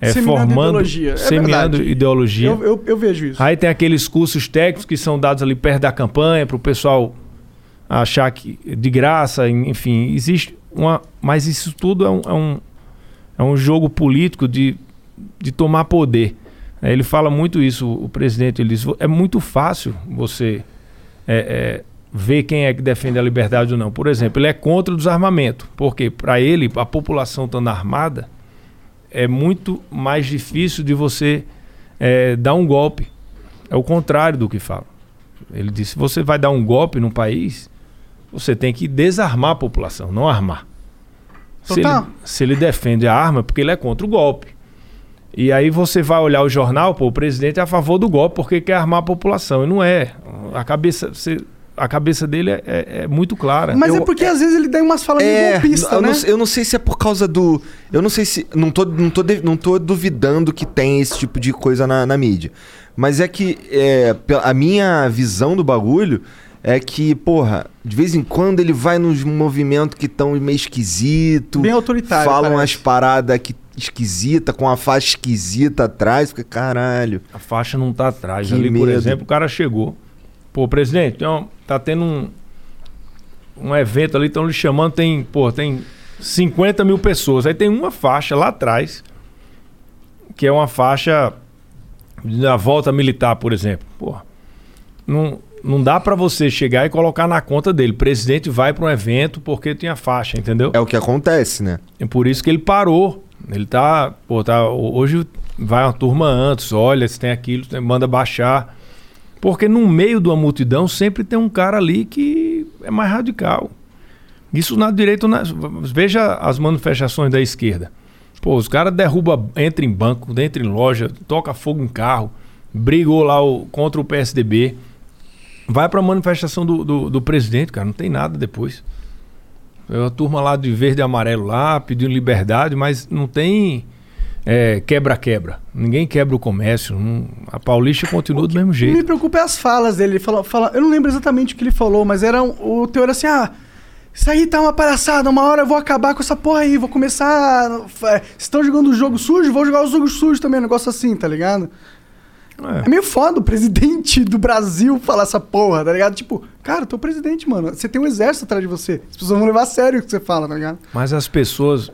é, Seminando formando, ideologia. É semeando verdade. ideologia. Eu, eu, eu vejo isso. Aí tem aqueles cursos técnicos que são dados ali perto da campanha para o pessoal achar que de graça, en- enfim, existe uma, mas isso tudo é um, é um, é um jogo político de, de tomar poder. É, Ele fala muito isso, o presidente. Ele diz: é muito fácil você é, é, ver quem é que defende a liberdade ou não. Por exemplo, ele é contra o desarmamento, porque para ele, a população estando armada, é muito mais difícil de você é, dar um golpe. É o contrário do que fala. Ele disse: se você vai dar um golpe no país, você tem que desarmar a população, não armar. Se ele, se ele defende a arma, é porque ele é contra o golpe. E aí você vai olhar o jornal, pô, o presidente é a favor do golpe porque quer armar a população. E não é. A cabeça, você- a cabeça dele é, é- é muito clara. Mas Eu- é porque às vezes ele dá umas falas meio É, golpista, eu, né? não, sei- eu não sei se é por causa do. Eu não sei se. Não tô, não tô, de- não tô duvidando que tem esse tipo de coisa na, na mídia. Mas é que é, a minha visão do bagulho é que, porra, de vez em quando ele vai nos movimentos que estão meio esquisito. Bem autoritário, Falam parece. umas paradas que esquisita, com a faixa esquisita atrás. Fica, caralho. A faixa não tá atrás. Que Ali, por medo. exemplo, o cara chegou. Pô, presidente, então, tá tendo um, um evento ali, estão lhe chamando, tem, pô, tem 50 mil pessoas. Aí tem uma faixa lá atrás, que é uma faixa da volta militar, por exemplo. Porra, não, não dá pra você chegar e colocar na conta dele. O presidente vai pra um evento porque tem a faixa, entendeu? É o que acontece, né? É por isso que ele parou. Ele tá. Pô, tá. Hoje vai uma turma antes, olha, se tem aquilo, manda baixar. Porque no meio de uma multidão sempre tem um cara ali que é mais radical. Isso na direita. Na, veja as manifestações da esquerda. Pô, os caras derrubam, entra em banco, entra em loja, toca fogo em carro, brigou lá o- contra o PSDB. Vai pra manifestação do, do, do presidente, cara, não tem nada depois. É a turma lá de verde e amarelo lá, pedindo liberdade, mas não tem é, quebra-quebra. Ninguém quebra o comércio. não- a Paulista continua do mesmo O que me jeito. preocupa é as falas dele. Ele fala, fala, eu não lembro exatamente o que ele falou, mas era um- o teor assim, ah, isso aí tá uma palhaçada, uma hora eu vou acabar com essa porra aí, vou começar. é, Estão jogando o jogo sujo, vou jogar o jogo sujo também, um negócio assim, tá ligado? É meio foda o presidente do Brasil falar essa porra, tá ligado? Tipo, cara, tu é o presidente, mano. Você tem um exército atrás de você. As pessoas vão levar a sério o que você fala, tá ligado? Mas as pessoas,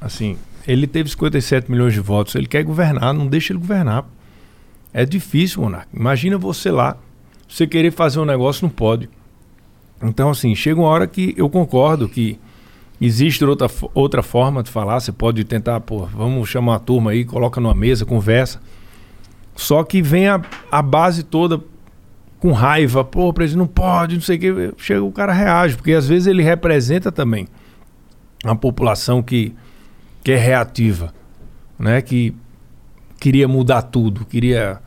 assim, ele teve 57 milhões de votos, ele quer governar, não deixa ele governar. É difícil, Monarca. Imagina você lá, você querer fazer um negócio, não pode. Então, assim, chega uma hora que eu concordo que existe outra, outra forma de falar. Você pode tentar, pô, vamos chamar uma turma aí, coloca numa mesa, conversa. Só que vem a, a base toda com raiva, pô, presidente, não pode, não sei o que. Chega o cara reage, porque às vezes ele representa também uma população que, que é reativa, né? Que queria mudar tudo, queria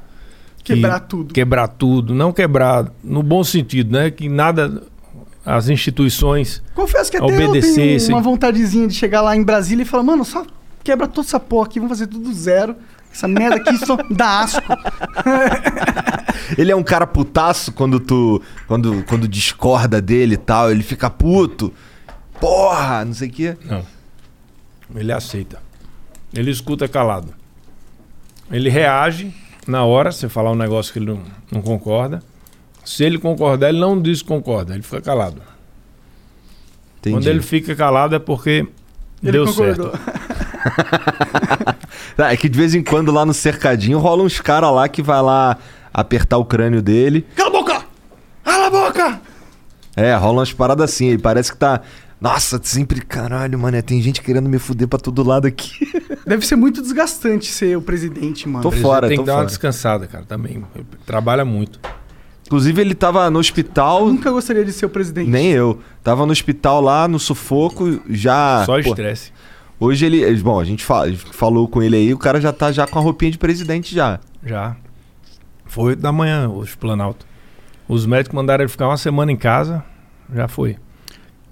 que- Quebrar tudo. Quebrar tudo, não quebrar no bom sentido, né? Que nada as instituições Confesso que até eu obedecessem. tenho uma vontadezinha de chegar lá em Brasília e falar, mano, só quebra toda essa porra aqui, vamos fazer tudo do zero. Essa merda aqui só dá asco. Ele é um cara putaço quando tu. Quando, quando discorda dele e tal, ele fica puto. Porra, não sei o quê. Não. Ele aceita. Ele escuta calado. Ele reage na hora, você falar um negócio que ele não, não concorda. Se ele concordar, ele não diz que concorda, ele fica calado. Entendi. Quando ele fica calado é porque Ele deu concordou. certo. Tá, é que de vez em quando lá no cercadinho rola uns caras lá que vai lá apertar o crânio dele. Cala a boca! Cala a boca! É, rola umas paradas assim. Ele parece que tá. Nossa, sempre. Caralho, mano, tem gente querendo me fuder pra todo lado aqui. Deve ser muito desgastante ser o presidente, mano. Tô fora, tem tô que dar uma fora. descansada, cara, também. Trabalha muito. Inclusive, ele tava no hospital. Nunca gostaria de ser o presidente. Nem eu. Tava no hospital lá, no sufoco, já. Só estresse. Hoje ele. Bom, a gente fa- a gente falou com ele aí, o cara já tá já com a roupinha de presidente já. Já. Foi oito da manhã, hoje, Planalto. Os médicos mandaram ele ficar uma semana em casa, já foi.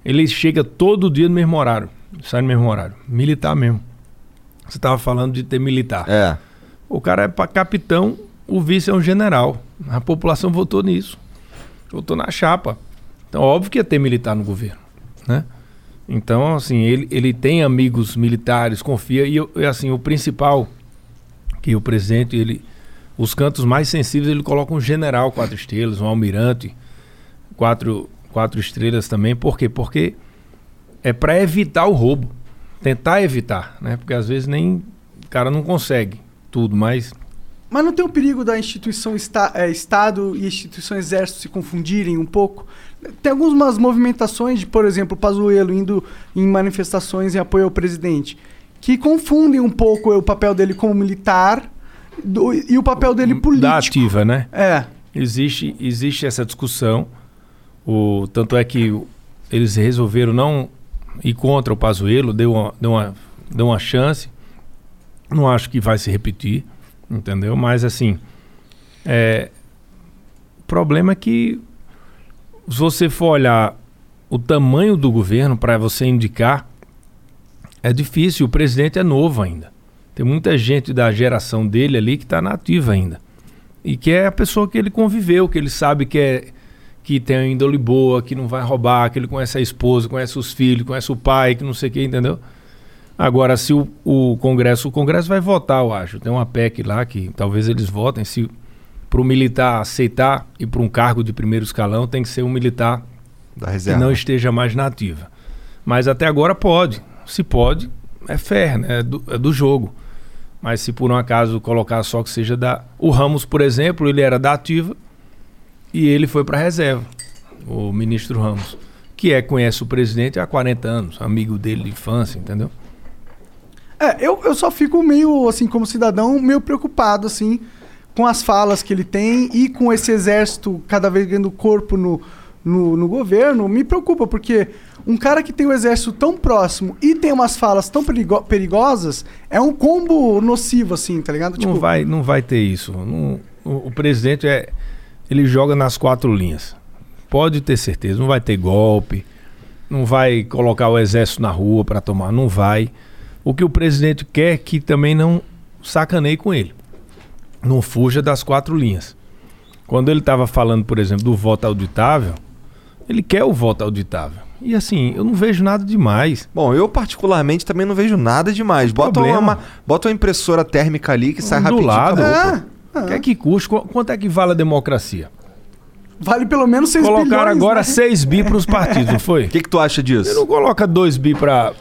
Ele chega todo dia no mesmo horário. Sai no mesmo horário. Militar mesmo. Você tava falando de ter militar. É. O cara é para capitão, o vice é um general. A população votou nisso. Votou na chapa. Então, óbvio que ia ter militar no governo, né? Então, assim, ele, ele tem amigos militares, confia. E, e, assim, o principal, que o presidente, ele... Os cantos mais sensíveis, ele coloca um general quatro estrelas, um almirante quatro, quatro estrelas também. Por quê? Porque é para evitar o roubo. Tentar evitar, né? Porque às vezes nem... O cara não consegue tudo, mas Mas não tem o perigo da instituição esta- é, Estado e instituição Exército se confundirem um pouco? Tem algumas movimentações de, por exemplo, o Pazuello indo em manifestações em apoio ao presidente, que confundem um pouco o papel dele como militar do- e o papel dele político. da ativa, né? É. Existe, existe essa discussão. O, tanto é que eles resolveram não ir contra o Pazuello, deu uma, deu, uma, deu uma chance. Não acho que vai se repetir, entendeu? Mas assim, é, o problema é que se você for olhar o tamanho do governo para você indicar, é difícil. O presidente é novo ainda. Tem muita gente da geração dele ali que está nativa ainda. E que é a pessoa que ele conviveu, que ele sabe que é que tem a índole boa, que não vai roubar, que ele conhece a esposa, conhece os filhos, conhece o pai, que não sei o que, entendeu? Agora, se o, o Congresso, o Congresso vai votar, eu acho. Tem uma PEC lá que talvez eles votem. Se para o militar aceitar e para um cargo de primeiro escalão, tem que ser um militar Da que reserva. não esteja mais na ativa. Mas até agora pode. Se pode, é fair, né? É do, é do jogo. Mas se por um acaso colocar só que seja da. O Ramos, por exemplo, ele era da ativa e ele foi para reserva. O ministro Ramos. Que é, conhece o presidente há 40 anos, amigo dele de infância, entendeu? É, eu, eu só fico meio, assim, como cidadão, meio preocupado, assim, com as falas que ele tem e com esse exército cada vez ganhando corpo no, no, no governo. Me preocupa, porque um cara que tem o exército tão próximo e tem umas falas tão perigo- perigosas é um combo nocivo, assim, tá ligado? não, vai, não vai ter isso. Não- o, o presidente é. Ele joga nas quatro linhas. Pode ter certeza. Não vai ter golpe. Não vai colocar o exército na rua para tomar. Não vai. O que o presidente quer é que também não sacaneie com ele. Não fuja das quatro linhas. Quando ele estava falando, por exemplo, do voto auditável, ele quer o voto auditável. E assim, eu não vejo nada demais. Bom, eu particularmente também não vejo nada demais. Bota problema. uma, bota uma impressora térmica ali que sai do rapidinho. lado. que é que custa? Qu- Quanto é que vale a democracia? Vale pelo menos 6 Colocaram bilhões, agora né? 6 bi para os partidos, não foi? O que, que tu acha disso? Você não coloca 2 bi para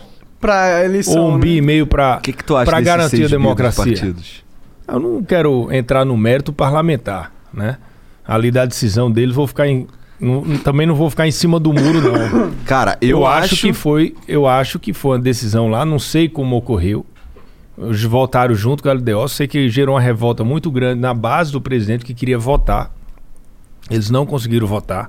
pra eleição, ou um né? bi e meio para que, que para garantir a democracia. partidos? Eu não quero entrar no mérito parlamentar, né? Ali da decisão deles, vou ficar em não- também não vou ficar em cima do muro não. Cara, eu, Eu, acho, que foi, eu acho que foi uma decisão lá, não sei como ocorreu. Eles voltaram junto com a LDO, sei que gerou uma revolta muito grande na base do presidente que queria votar. Eles não conseguiram votar.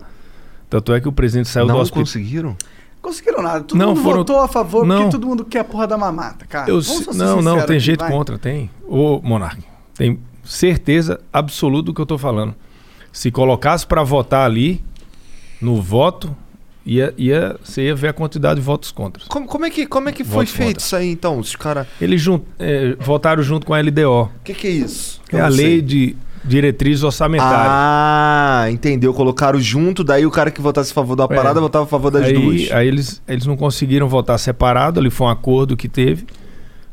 Tanto é que o presidente saiu do não hospital. conseguiram. Conseguiram nada. Todo Não, mundo foram- votou a favor Não. porque todo mundo quer a porra da mamata, cara. Eu não, não, tem aqui, jeito vai. contra, tem. Ô, Monark, tem certeza absoluta do que eu tô falando. Se colocasse para votar ali, no voto, ia, ia, você ia ver a quantidade de votos contra. Como, como é que, como é que foi Votos feito contra. isso aí, então? Os caras... Eles jun- eh, votaram junto com a LDO, O que, que é isso? é Eu a lei sei. de diretrizes orçamentárias. Ah, entendeu. Colocaram junto, daí o cara que votasse a favor da parada É. votava a favor das aí, duas. Aí eles, eles não conseguiram votar separado, ali foi um acordo que teve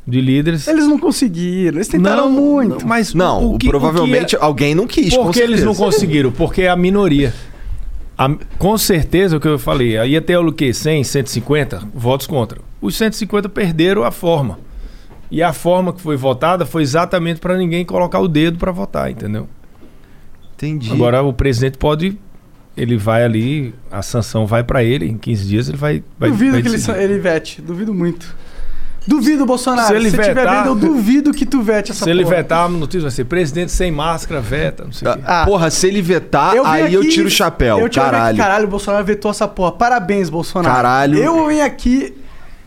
de líderes. Eles não conseguiram, eles tentaram muito. não, mas Não, o que- o que provavelmente é- alguém não quis. Por que eles não conseguiram? Porque é a minoria. A- com certeza, o que eu falei, aí ia ter o quê? 100, 150 votos contra. Os 150 perderam a forma. E a forma que foi votada foi exatamente para ninguém colocar o dedo para votar, entendeu? Entendi. Agora o presidente pode. Ele vai ali, a sanção vai para ele, em 15 dias ele vai. vai duvido vai que ele, decidir. ele vete, duvido muito. Duvido, Bolsonaro. Se ele Se tiver vetar- vendo, eu duvido que tu vete essa Se ele porra. vetar, a notícia vai ser presidente sem máscara, veta, não sei o quê. Ah, Porra, se ele vetar, eu vim aí eu aqui- tiro o chapéu. Eu caralho. Aqui, caralho, o Bolsonaro vetou essa porra. Parabéns, Bolsonaro. Caralho. Eu venho aqui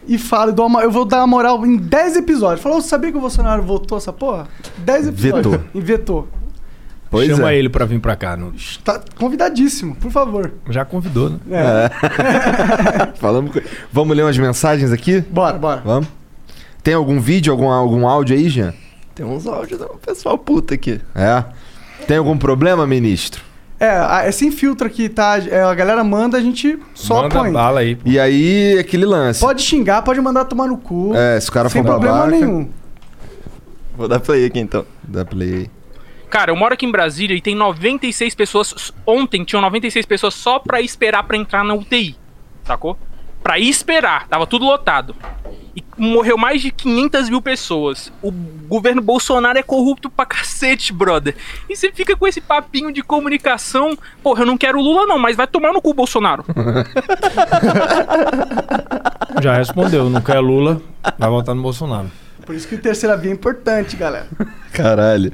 e falo, dou uma- eu vou dar uma moral em 10 episódios. Falou, sabia que o Bolsonaro votou essa porra? 10 episódios. Vetou. E vetou. Pois Chama é. ele para vir para cá. não- Tá convidadíssimo, por favor. Já convidou, né? Falamos com- Vamos ler umas mensagens aqui? Bora, bora. Vamos? Tem algum vídeo, algum, algum áudio aí, Jean? Tem uns áudios do pessoal puta aqui. É. Tem algum problema, ministro? É, a- esse infiltro aqui, tá? É, a galera manda, a gente só Manda põe. bala aí. pô. E aí, aquele lance. Pode xingar, pode mandar tomar no cu. É, se o cara sem for problema babaca, nenhum. Vou dar play aqui então. Dá play aí. Cara, eu moro aqui em Brasília e tem 96 pessoas. Ontem tinham 96 pessoas só pra esperar pra entrar na UTI. Sacou? Pra esperar. Tava tudo lotado. E morreu mais de 500 mil pessoas. O governo Bolsonaro é corrupto pra cacete, brother. E você fica com esse papinho de comunicação. Porra, eu não quero o Lula, não, mas vai tomar no cu, Bolsonaro. Já respondeu, não quer Lula, vai votar no Bolsonaro. Por isso que o terceira via é importante, galera. Caralho.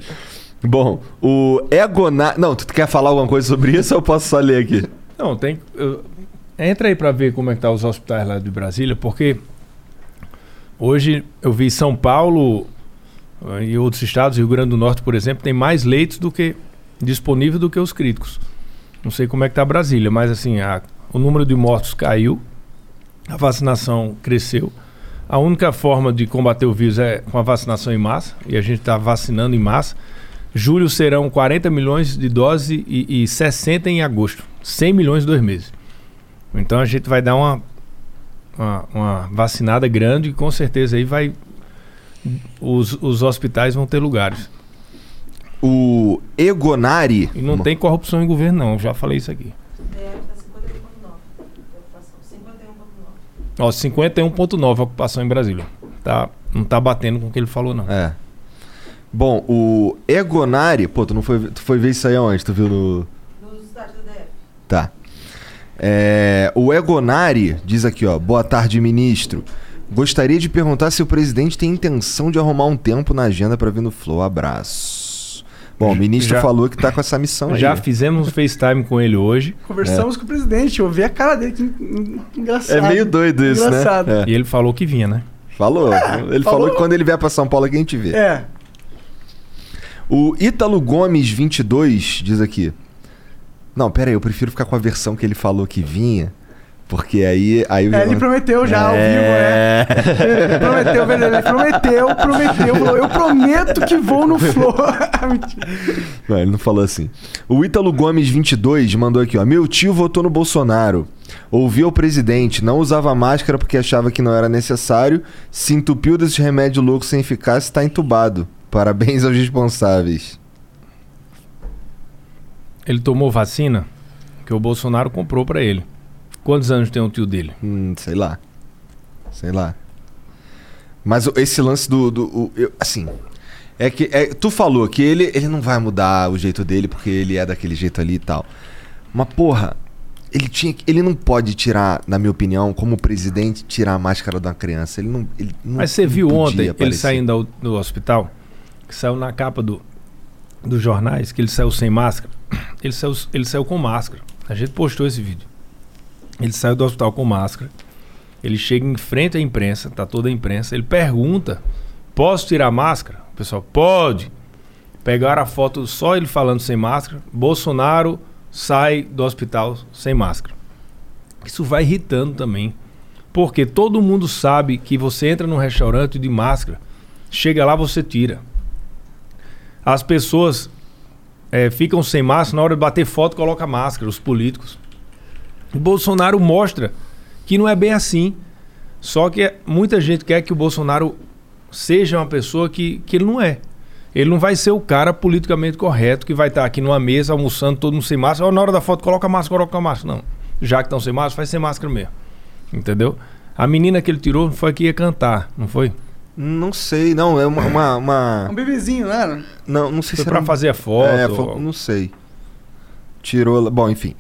Bom, o Egonar... Não, tu quer falar alguma coisa sobre isso ou eu posso só ler aqui? Não, tem. eu- entra aí pra ver como é que tá os hospitais lá de Brasília, porque hoje eu vi São Paulo eh, e outros estados, Rio Grande do Norte, por exemplo, tem mais leitos do que disponível do que os críticos. Não sei como é que tá Brasília, mas assim, a- o número de mortos caiu, a vacinação cresceu. A única forma de combater o vírus é com a vacinação em massa, e a gente está vacinando em massa. Julho serão 40 milhões de doses e, e 60 em agosto. 100 milhões em dois meses. Então a gente vai dar uma, uma, uma vacinada grande e com certeza aí vai. Os, os hospitais vão ter lugares. O Egonari... E não tem corrupção em governo, não. Eu já falei isso aqui. Ó, 51,9 a ocupação em Brasília. Tá, não tá batendo com o que ele falou, não. É. Bom, o Egonari. Pô, tu não foi, tu foi ver isso aí aonde? Tu viu no. No estádio do DF. Tá. É, o Egonari diz aqui, ó. Boa tarde, ministro. Gostaria de perguntar se o presidente tem intenção de arrumar um tempo na agenda para vir no Flow. Abraço. Bom, o ministro Já- falou que tá com essa missão Já aí. fizemos um FaceTime com ele hoje. Conversamos com o presidente, eu vi a cara dele, que en- engraçado. É meio doido isso, Engraçado. né? É. E ele falou que vinha, né? Falou. ele falou... falou. que quando ele vier pra São Paulo aqui a gente vê. É. O Ítalo Gomes 22 diz aqui. Não, pera aí, eu prefiro ficar com a versão que ele falou que vinha. Porque aí. aí É, ele prometeu já ao vivo, é. Ele prometeu, velho. Ele prometeu, prometeu. falou, Eu prometo que vou no Flow. Não, ele não falou assim. O Ítalo Gomes 22 mandou aqui, ó. Meu tio votou no Bolsonaro. Ouvia o presidente, não usava máscara porque achava que não era necessário. Se entupiu desses remédios loucos sem eficácia, está entubado. Parabéns aos responsáveis. Ele tomou vacina que o Bolsonaro comprou pra ele. Quantos anos tem o tio dele? Hum, sei lá. Sei lá. Mas esse lance do. do o- eu- assim. É que. é- tu falou que ele, ele não vai mudar o jeito dele porque ele é daquele jeito ali e tal. Mas, porra, ele tinha Ele não pode tirar, na minha opinião, como presidente, tirar a máscara de uma criança. Ele não. Ele não Mas você viu ontem ele aparecer. saindo do, do hospital? Que saiu na capa do, dos jornais, que ele saiu sem máscara. Ele saiu, ele saiu com máscara. A gente postou esse vídeo. Ele saiu do hospital com máscara. Ele chega em frente à imprensa, tá toda a imprensa. Ele pergunta: Posso tirar a máscara? O pessoal, pode. Pegaram a foto só ele falando sem máscara. Bolsonaro sai do hospital sem máscara. Isso vai irritando também. Porque todo mundo sabe que você entra num restaurante de máscara, chega lá, você tira. As pessoas eh, ficam sem máscara, na hora de bater foto, coloca máscara, os políticos. O Bolsonaro mostra que não é bem assim. Só que muita gente quer que o Bolsonaro seja uma pessoa que, que ele não é. Ele não vai ser o cara politicamente correto que vai estar aqui numa mesa almoçando, todo mundo sem máscara. Na hora da foto, coloca máscara, coloca máscara. Não. Já que estão sem máscara, faz sem máscara mesmo. Entendeu? A menina que ele tirou não foi que ia cantar, não foi? Não sei, não. É uma. uma, uma- Um bebezinho, né? Não, não sei Foi se pra era um- fazer a foto. É, foi- não sei. Tirou. Bom, enfim.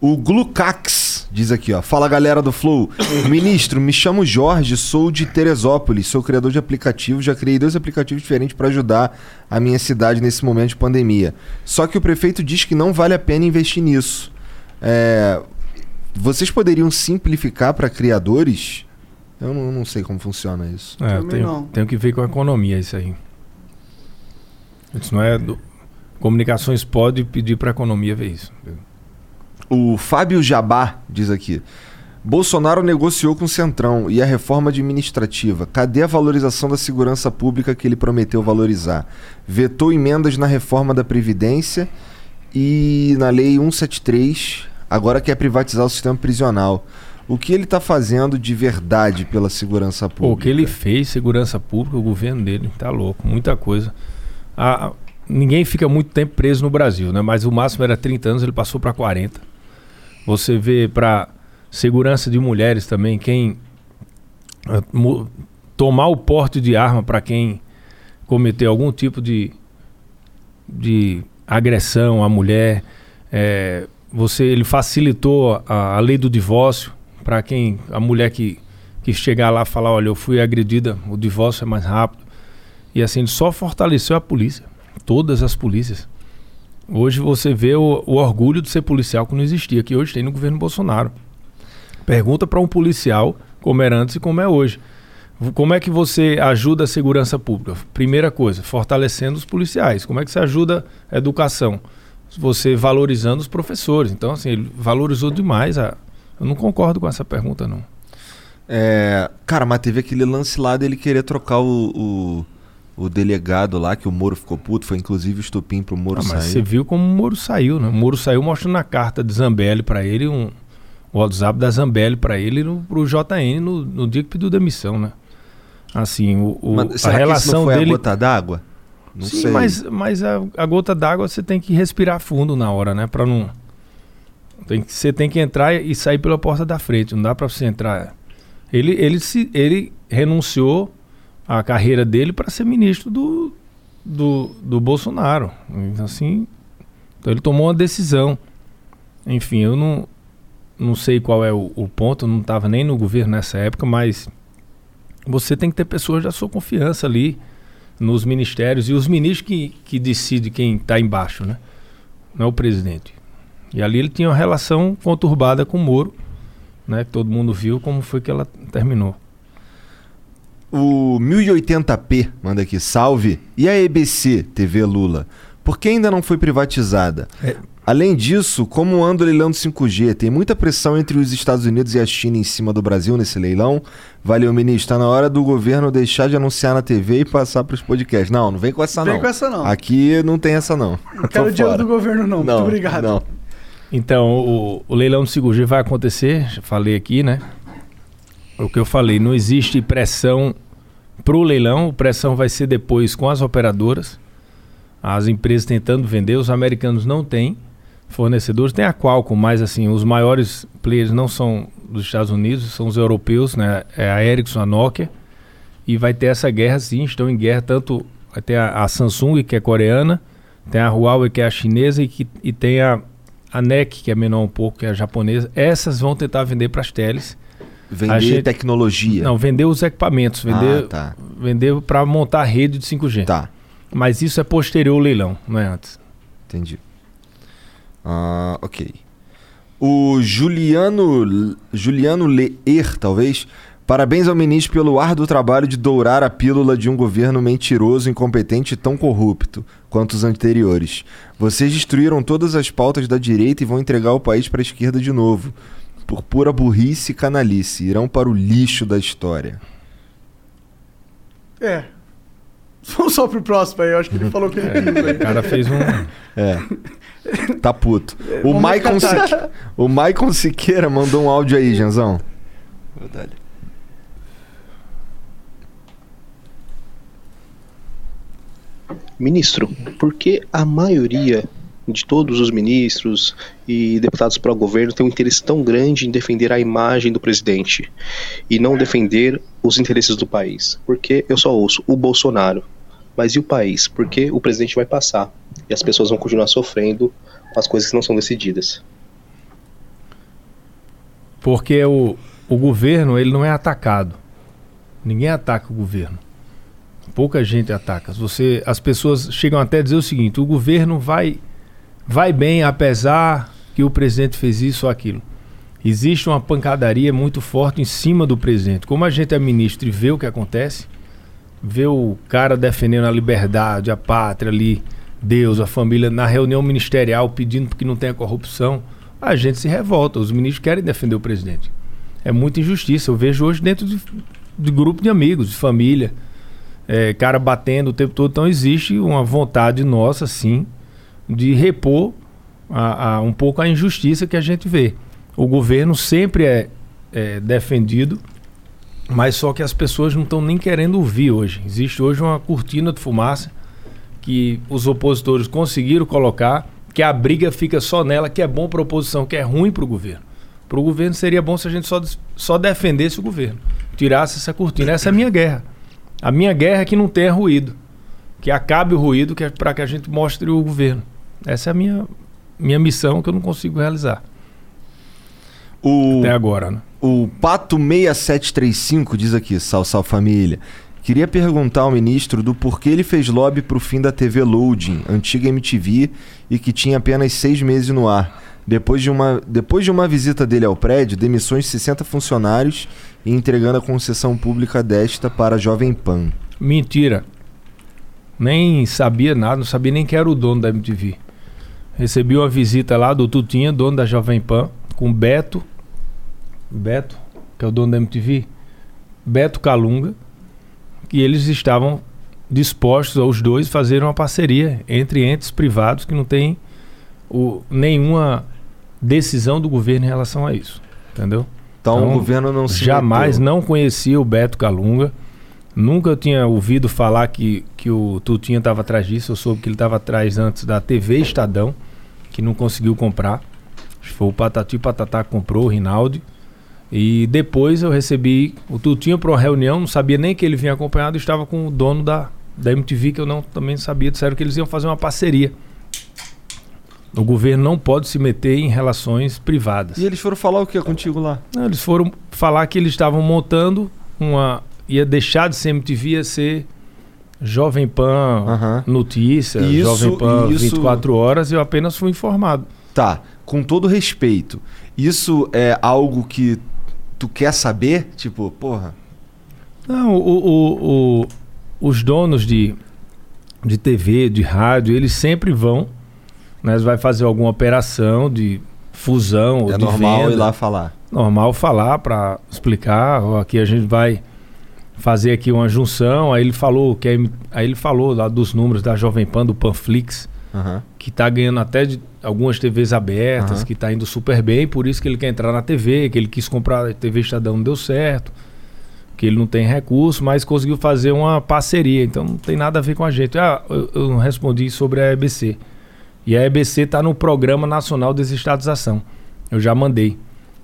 O Glucax diz aqui, ó. Fala galera do Flow. Ministro, me chamo Jorge, sou de Teresópolis, sou criador de aplicativos, já criei dois aplicativos diferentes para ajudar a minha cidade nesse momento de pandemia. Só que o prefeito diz que não vale a pena investir nisso. É, vocês poderiam simplificar para criadores? Eu não, não sei como funciona isso. É, Também tenho que ver com a economia isso aí. Isso não é. Do... Comunicações pode pedir pra economia ver isso. O Fábio Jabá diz aqui. Bolsonaro negociou com o Centrão e a reforma administrativa. Cadê a valorização da segurança pública que ele prometeu valorizar? Vetou emendas na reforma da Previdência e na Lei 173, agora quer privatizar o sistema prisional. O que ele está fazendo de verdade pela segurança pública? o que ele fez, segurança pública, o governo dele, tá louco, muita coisa. A- ninguém fica muito tempo preso no Brasil, né? Mas o máximo era 30 anos, ele passou para 40. Você vê para segurança de mulheres também, quem mu- tomar o porte de arma para quem cometer algum tipo de, de agressão à mulher, eh, você ele facilitou a, a lei do divórcio para quem a mulher que que chegar lá e falar, olha, eu fui agredida, o divórcio é mais rápido. E assim, só fortaleceu a polícia, todas as polícias. Hoje você vê o, o orgulho de ser policial que não existia, que hoje tem no governo Bolsonaro. Pergunta para um policial como era antes e como é hoje. Como é que você ajuda a segurança pública? Primeira coisa, fortalecendo os policiais. Como é que você ajuda a educação? Você valorizando os professores. Então, assim, ele valorizou demais. A... Eu não concordo com essa pergunta, não. É, cara, mas teve aquele lance lá dele querer trocar o, o, o delegado lá, que o Moro ficou puto, foi inclusive o estupim pro Moro Ah, mas sair. você viu como o Moro saiu, né? O Moro saiu mostrando a carta de Zambelli pra ele, um o WhatsApp da Zambelli pra ele no, pro JN no, no dia que pediu demissão, né? Assim, o, o- Mas a relação foi dele. a gota d'água? Não Sim, sei. mas, mas a, a gota d'água você tem que respirar fundo na hora, né? Pra não. Tem que, você tem que entrar e sair pela porta da frente. Não dá pra você entrar Ele, ele, se, ele renunciou à carreira dele para ser ministro do, do, do Bolsonaro. Então, Assim, então ele tomou uma decisão. Enfim, eu não, não sei qual é o, o ponto, não estava nem no governo nessa época, mas você tem que ter pessoas da sua confiança ali nos ministérios e os ministros que, que decidem quem está embaixo, né? Não é o presidente. E ali ele tinha uma relação conturbada com o Moro, né? Que todo mundo viu como foi que ela terminou. O 1080p manda aqui, salve. E a EBC, TV Lula? Por que ainda não foi privatizada? Além disso, como anda o leilão do 5G? Tem muita pressão entre os Estados Unidos e a China em cima do Brasil nesse leilão? Valeu, ministro. Está na hora do governo deixar de anunciar na TV e passar para os podcasts. Não, não vem com essa Vem não. com essa não. Aqui não tem essa não. Não quero dinheiro do governo, não. Muito obrigado. Não. Então, o, o leilão do 5G vai acontecer, já falei aqui, né? O que eu falei, não existe pressão pro leilão, pressão vai ser depois com as operadoras, as empresas tentando vender, os americanos não têm fornecedores, tem a Qualcomm, mas assim, os maiores players não são dos Estados Unidos, são os europeus, né? É a Ericsson, a Nokia, e vai ter essa guerra sim, estão em guerra tanto ter a, a Samsung, que é coreana, tem a Huawei, que é a chinesa, e, que, e tem a, a NEC, que é menor um pouco, que é a japonesa. Essas vão tentar vender para as teles. Vender gente- tecnologia. Não, vender os equipamentos, vender, Ah, tá. vender para montar a rede de 5G. Tá. Mas isso é posterior ao leilão, não é antes. Entendi. Ah, ok. O Juliano Juliano Leer, talvez. Parabéns ao ministro pelo árduo trabalho de dourar a pílula de um governo mentiroso, incompetente e tão corrupto quanto os anteriores. Vocês destruíram todas as pautas da direita e vão entregar o país para a esquerda de novo. Por pura burrice e canalice. Irão para o lixo da história. É. Vamos só pro próximo aí. Eu acho que ele falou que ele quis aí. O cara fez um. É. Tá puto. O Vamos Maicon, catar. Sique- o Maicon Siqueira mandou um áudio aí, Janzão. Ministro, por que a maioria de todos os ministros e deputados para o governo tem um interesse tão grande em defender a imagem do presidente e não defender os interesses do país? Porque eu só ouço o Bolsonaro, mas e o país? Porque o presidente vai passar e as pessoas vão continuar sofrendo com as coisas que não são decididas. Porque o, o governo ele não é atacado. Ninguém ataca o governo. Pouca gente ataca. Você, as pessoas chegam até a dizer o seguinte: o governo vai, vai bem apesar que o presidente fez isso ou aquilo. Existe uma pancadaria muito forte em cima do presidente. Como a gente é ministro e vê o que acontece, vê o cara defendendo a liberdade, a pátria ali, Deus, a família, na reunião ministerial pedindo que não tenha corrupção, a gente se revolta. Os ministros querem defender o presidente. É muita injustiça. Eu vejo hoje dentro de, de grupo de amigos, de família, é, cara batendo o tempo todo. Então existe uma vontade nossa, sim, de repor a, a- um pouco a injustiça que a gente vê. O governo sempre é, é defendido, mas só que as pessoas não estão nem querendo ouvir hoje. Existe hoje uma cortina de fumaça que os opositores conseguiram colocar, que a briga fica só nela, que é bom para a oposição, que é ruim para o governo. Para o governo seria bom se a gente só, só defendesse o governo, tirasse essa cortina. Essa é a minha guerra. A minha guerra é que não tenha ruído, que acabe o ruído, que é para que a gente mostre o governo. Essa é a minha, minha missão que eu não consigo realizar. O, Até agora, né? O Pato 6735 diz aqui, sal, sal família. Queria perguntar ao ministro do porquê ele fez lobby pro fim da TV Loading, antiga MTV, e que tinha apenas seis meses no ar. Depois de, uma, depois de uma visita dele ao prédio, demissões de 60 funcionários e entregando a concessão pública desta para a Jovem Pan. Mentira. Nem sabia nada, não sabia nem que era o dono da MTV. Recebi uma visita lá do Tutinha, dono da Jovem Pan, com Beto. Beto, que é o dono da MTV. Beto Calunga. E eles estavam dispostos, os dois, a fazer uma parceria entre entes privados que não tem o, nenhuma decisão do governo em relação a isso. Entendeu? Então, o governo não se Jamais meteu. não conhecia o Beto Calunga. Nunca tinha ouvido falar que, que o Tutinha estava atrás disso. Eu soube que ele estava atrás antes da TV Estadão, que não conseguiu comprar. Foi o Patati Patatá que comprou, o Rinaldi. E depois eu recebi o Tutinho para uma reunião, não sabia nem que ele vinha acompanhado, estava com o dono da, da MTV, que eu não, também sabia, disseram que eles iam fazer uma parceria. O governo não pode se meter em relações privadas. E eles foram falar o que contigo lá? Não, eles foram falar que eles estavam montando uma. ia deixar de ser MTV, ia ser Jovem Pan Notícia, Isso- Jovem Pan isso- 24 horas, eu apenas fui informado. Tá, com todo respeito, isso é algo que tu quer saber? Tipo, porra. Não, o, o- o- os donos de, de TV, de rádio, eles sempre vão, né, vai fazer alguma operação de fusão ou É de normal venda. ir lá falar. Normal falar para explicar, ó, aqui a gente vai fazer aqui uma junção, aí ele falou que é- aí ele falou lá dos números da Jovem Pan, do Panflix, Aham. que tá ganhando até de algumas TVs abertas, Aham. que tá indo super bem, por isso que ele quer entrar na TV, que ele quis comprar a TV Estadão, não deu certo, que ele não tem recurso, mas conseguiu fazer uma parceria, então não tem nada a ver com a gente. Ah, eu, eu não respondi sobre a EBC. E a EBC está no Programa Nacional de Desestatização. Eu já mandei.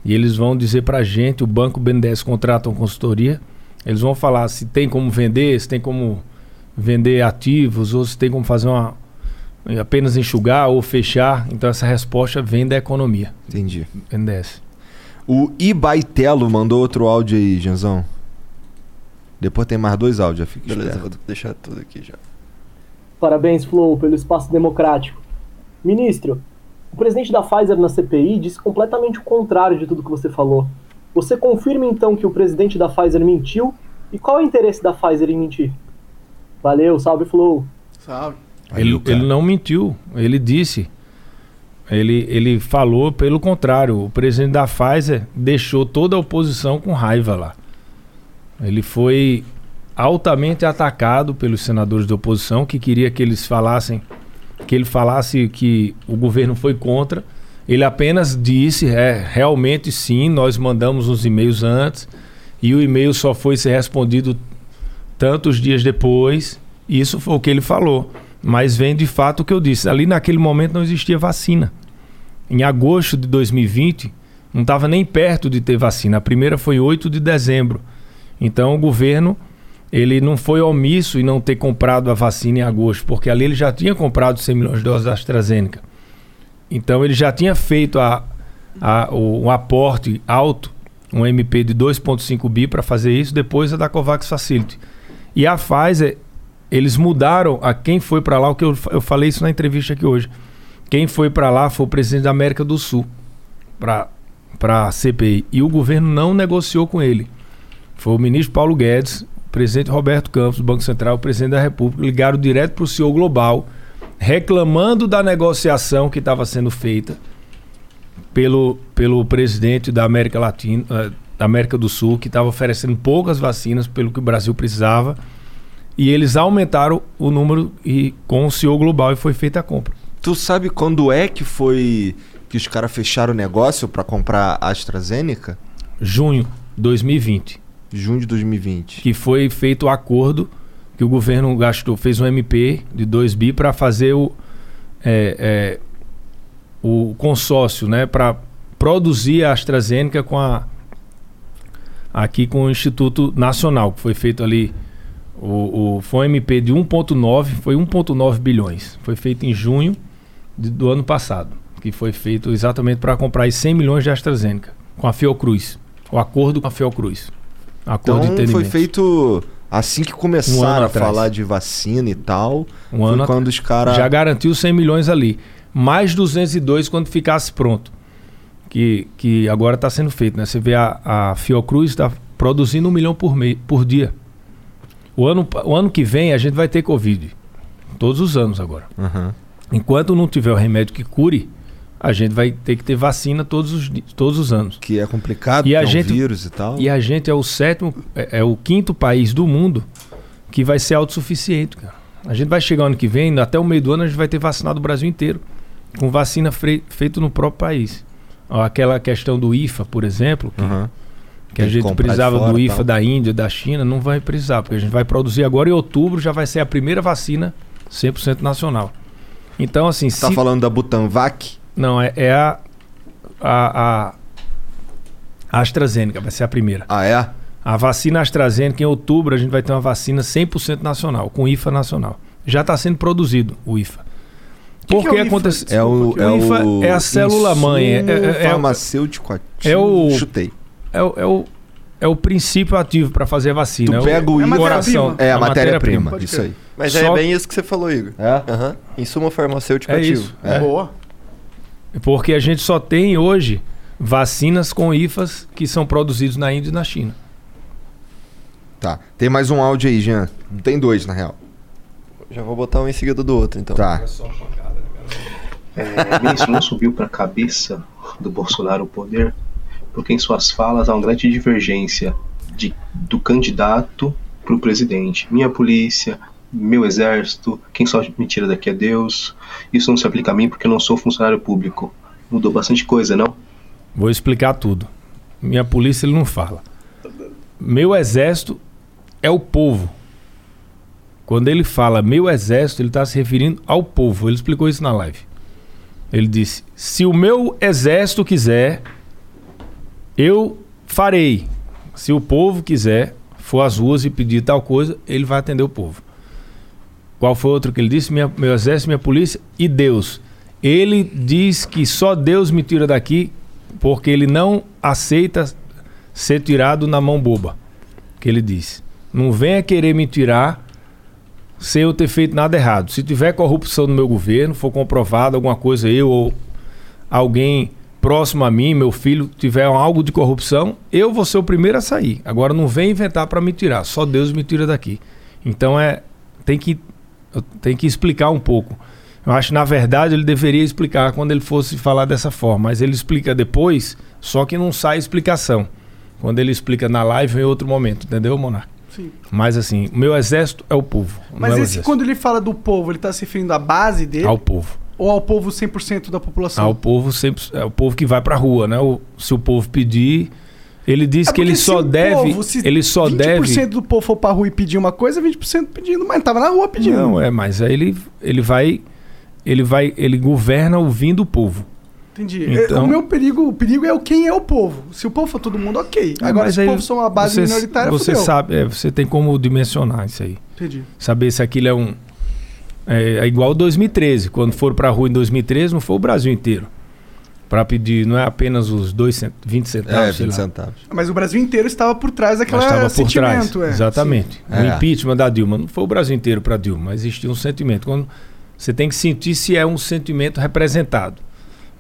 E eles vão dizer pra gente, o Banco BNDES contrata uma consultoria, eles vão falar se tem como vender, se tem como vender ativos, ou se tem como fazer uma apenas enxugar ou fechar. Então essa resposta vem da economia. Entendi. BNDES. O Ibaitelo mandou outro áudio aí, Janzão. Depois tem mais dois áudios, fica Beleza, esperto. vou deixar tudo aqui já. Parabéns, Flow, pelo espaço democrático. Ministro, o presidente da Pfizer na CPI disse completamente o contrário de tudo que você falou. Você confirma então que o presidente da Pfizer mentiu? E qual é o interesse da Pfizer em mentir? Valeu, salve, Flow. Salve. Ele, ele não mentiu, ele disse. Ele, ele falou pelo contrário. O presidente da Pfizer deixou toda a oposição com raiva lá. Ele foi altamente atacado pelos senadores da oposição que queria que eles falassem que ele falasse que o governo foi contra. Ele apenas disse, é, realmente sim, nós mandamos os e-mails antes e o e-mail só foi ser respondido tantos dias depois. Isso foi o que ele falou. Mas vem de fato o que eu disse. Ali naquele momento não existia vacina. Em agosto de 2020, não estava nem perto de ter vacina. A primeira foi 8 de dezembro. Então o governo ele não foi omisso em não ter comprado a vacina em agosto, porque ali ele já tinha comprado 100 milhões de doses da AstraZeneca. Então ele já tinha feito a, a, o, um aporte alto, um MP de 2,5 bi para fazer isso, depois a da COVAX Facility. E a Pfizer, eles mudaram a quem foi para lá, o que eu, eu falei isso na entrevista aqui hoje. Quem foi para lá foi o presidente da América do Sul, para a CPI. E o governo não negociou com ele. Foi o ministro Paulo Guedes, presidente Roberto Campos, do Banco Central, presidente da República, ligaram direto para o CEO Global, reclamando da negociação que estava sendo feita pelo, pelo presidente da América Latina, eh, da América do Sul, que estava oferecendo poucas vacinas pelo que o Brasil precisava. E eles aumentaram o número e com o CEO Global e foi feita a compra. Tu sabe quando é que foi que os caras fecharam o negócio pra comprar a AstraZeneca? Junho de 2020. Junho de 2020. Que foi feito o acordo que o governo gastou, fez um MP de 2 bi para fazer o, é, é, o consórcio, né, para produzir a AstraZeneca com a aqui com o Instituto Nacional, que foi feito ali o, o foi um MP de 1.9, foi 1.9 bilhões. Foi feito em junho de- do ano passado, que foi feito exatamente para comprar aí 100 milhões de AstraZeneca com a Fiocruz. O acordo com a Fiocruz. Acordo Então foi feito assim que Um começaram ano a falar de vacina e tal. Um ano quando os caras Já garantiu 100 milhões ali. Mais 202 quando ficasse pronto. Que, que agora está sendo feito. Né? Você vê a, a Fiocruz está produzindo um milhão por, mei, por dia. O ano, o ano que vem a gente vai ter Covid. Todos os anos agora. Aham. Enquanto não tiver o remédio que cure, a gente vai ter que ter vacina todos os, todos os anos. Que é complicado, e a é um gente, vírus e tal. E a gente é o sétimo, é, é o quinto país do mundo que vai ser autossuficiente, cara. A gente vai chegar ano que vem, até o meio do ano a gente vai ter vacinado o Brasil inteiro. Com vacina feito no próprio país. Aquela questão do IFA, por exemplo, que, Aham. que a gente precisava fora do IFA tal. da Índia, da China, não vai precisar, porque a gente vai produzir agora em outubro, já vai ser a primeira vacina 100% nacional. Então, assim, Tá se... falando da Butanvac? Não, é, é a, a, a, A AstraZeneca vai ser a primeira. Ah, é? A vacina AstraZeneca, em outubro, a gente vai ter uma vacina 100% nacional, com IFA nacional. Já está sendo produzido o IFA. Por que que, é o IFA? acontece? É o- é IFA o é a célula mãe. É, é, é- farmacêutico ativo. É o. Chutei. É o, é o, é o princípio ativo para fazer a vacina. Tu é o, pega o é a IFA- coração. É, a matéria-prima, Pode isso aí. Mas Só é bem isso que você falou, Igor. É? Aham. Insumo farmacêutico É ativo. isso. É. Porque a gente só tem hoje vacinas com IFAs que são produzidos na Índia e na China. Tá. Tem mais um áudio aí, Jean. Tem dois, na real. Já vou botar um em seguida do outro, então. Tá. É, ministro, não subiu para a cabeça do Bolsonaro o poder, porque em suas falas há uma grande divergência de, do candidato para o presidente. Minha polícia, meu exército, quem só me tira daqui é Deus. Isso não se aplica a mim porque eu não sou funcionário público. Mudou bastante coisa, não? Vou explicar tudo. Minha polícia ele não fala. Meu exército é o povo. Quando ele fala meu exército, ele está se referindo ao povo. Ele explicou isso na live. Ele disse: se o meu exército quiser, eu farei. Se o povo quiser, for às ruas e pedir tal coisa, ele vai atender o povo. Qual foi outro que ele disse? Minha- meu exército, minha polícia e Deus. Ele diz que só Deus me tira daqui porque ele não aceita ser tirado na mão boba. Que ele disse. Não venha querer me tirar sem eu ter feito nada errado. Se tiver corrupção no meu governo, for comprovado alguma coisa, eu ou alguém próximo a mim, meu filho, tiver algo de corrupção, eu vou ser o primeiro a sair. Agora não vem inventar para me tirar, só Deus me tira daqui. Então é tem que eu tenho que explicar um pouco. Eu acho na verdade ele deveria explicar quando ele fosse falar dessa forma, mas ele explica depois, só que não sai explicação. Quando ele explica na live em outro momento, entendeu, Monarca? Sim. Mas assim, o meu exército é o povo. Mas é esse, exército. quando ele fala do povo, ele tá se referindo à base dele? Ao povo. Ou ao povo 100% da população? Ao povo sempre é o povo que vai pra rua, né? O, se o povo pedir, ele diz É que ele só deve, povo, se ele só 20% deve do povo for pra rua e pedir uma coisa, 20% pedindo, mas tava na rua pedindo. Não, é, mas aí ele ele vai ele vai ele governa ouvindo o povo. Entendi. Então- o meu perigo, o perigo é o quem é o povo. Se o povo for todo mundo, ok. É, Agora, mas se o povo for uma base você, minoritária, você fudeu. sabe, é, você tem como dimensionar isso aí. Entendi. Saber se aquilo é um é, é igual 2013, quando foram pra rua em 2013, não foi o Brasil inteiro. Pra pedir, não é apenas os dois cent... 20 centavos, É, sei 20 lá. centavos. Mas o Brasil inteiro estava por trás daquela estava por trás. sentimento. É. Exatamente. Sim. O É. impeachment da Dilma não foi o Brasil inteiro para Dilma, mas existia um sentimento. Quando você tem que sentir se é um sentimento representado.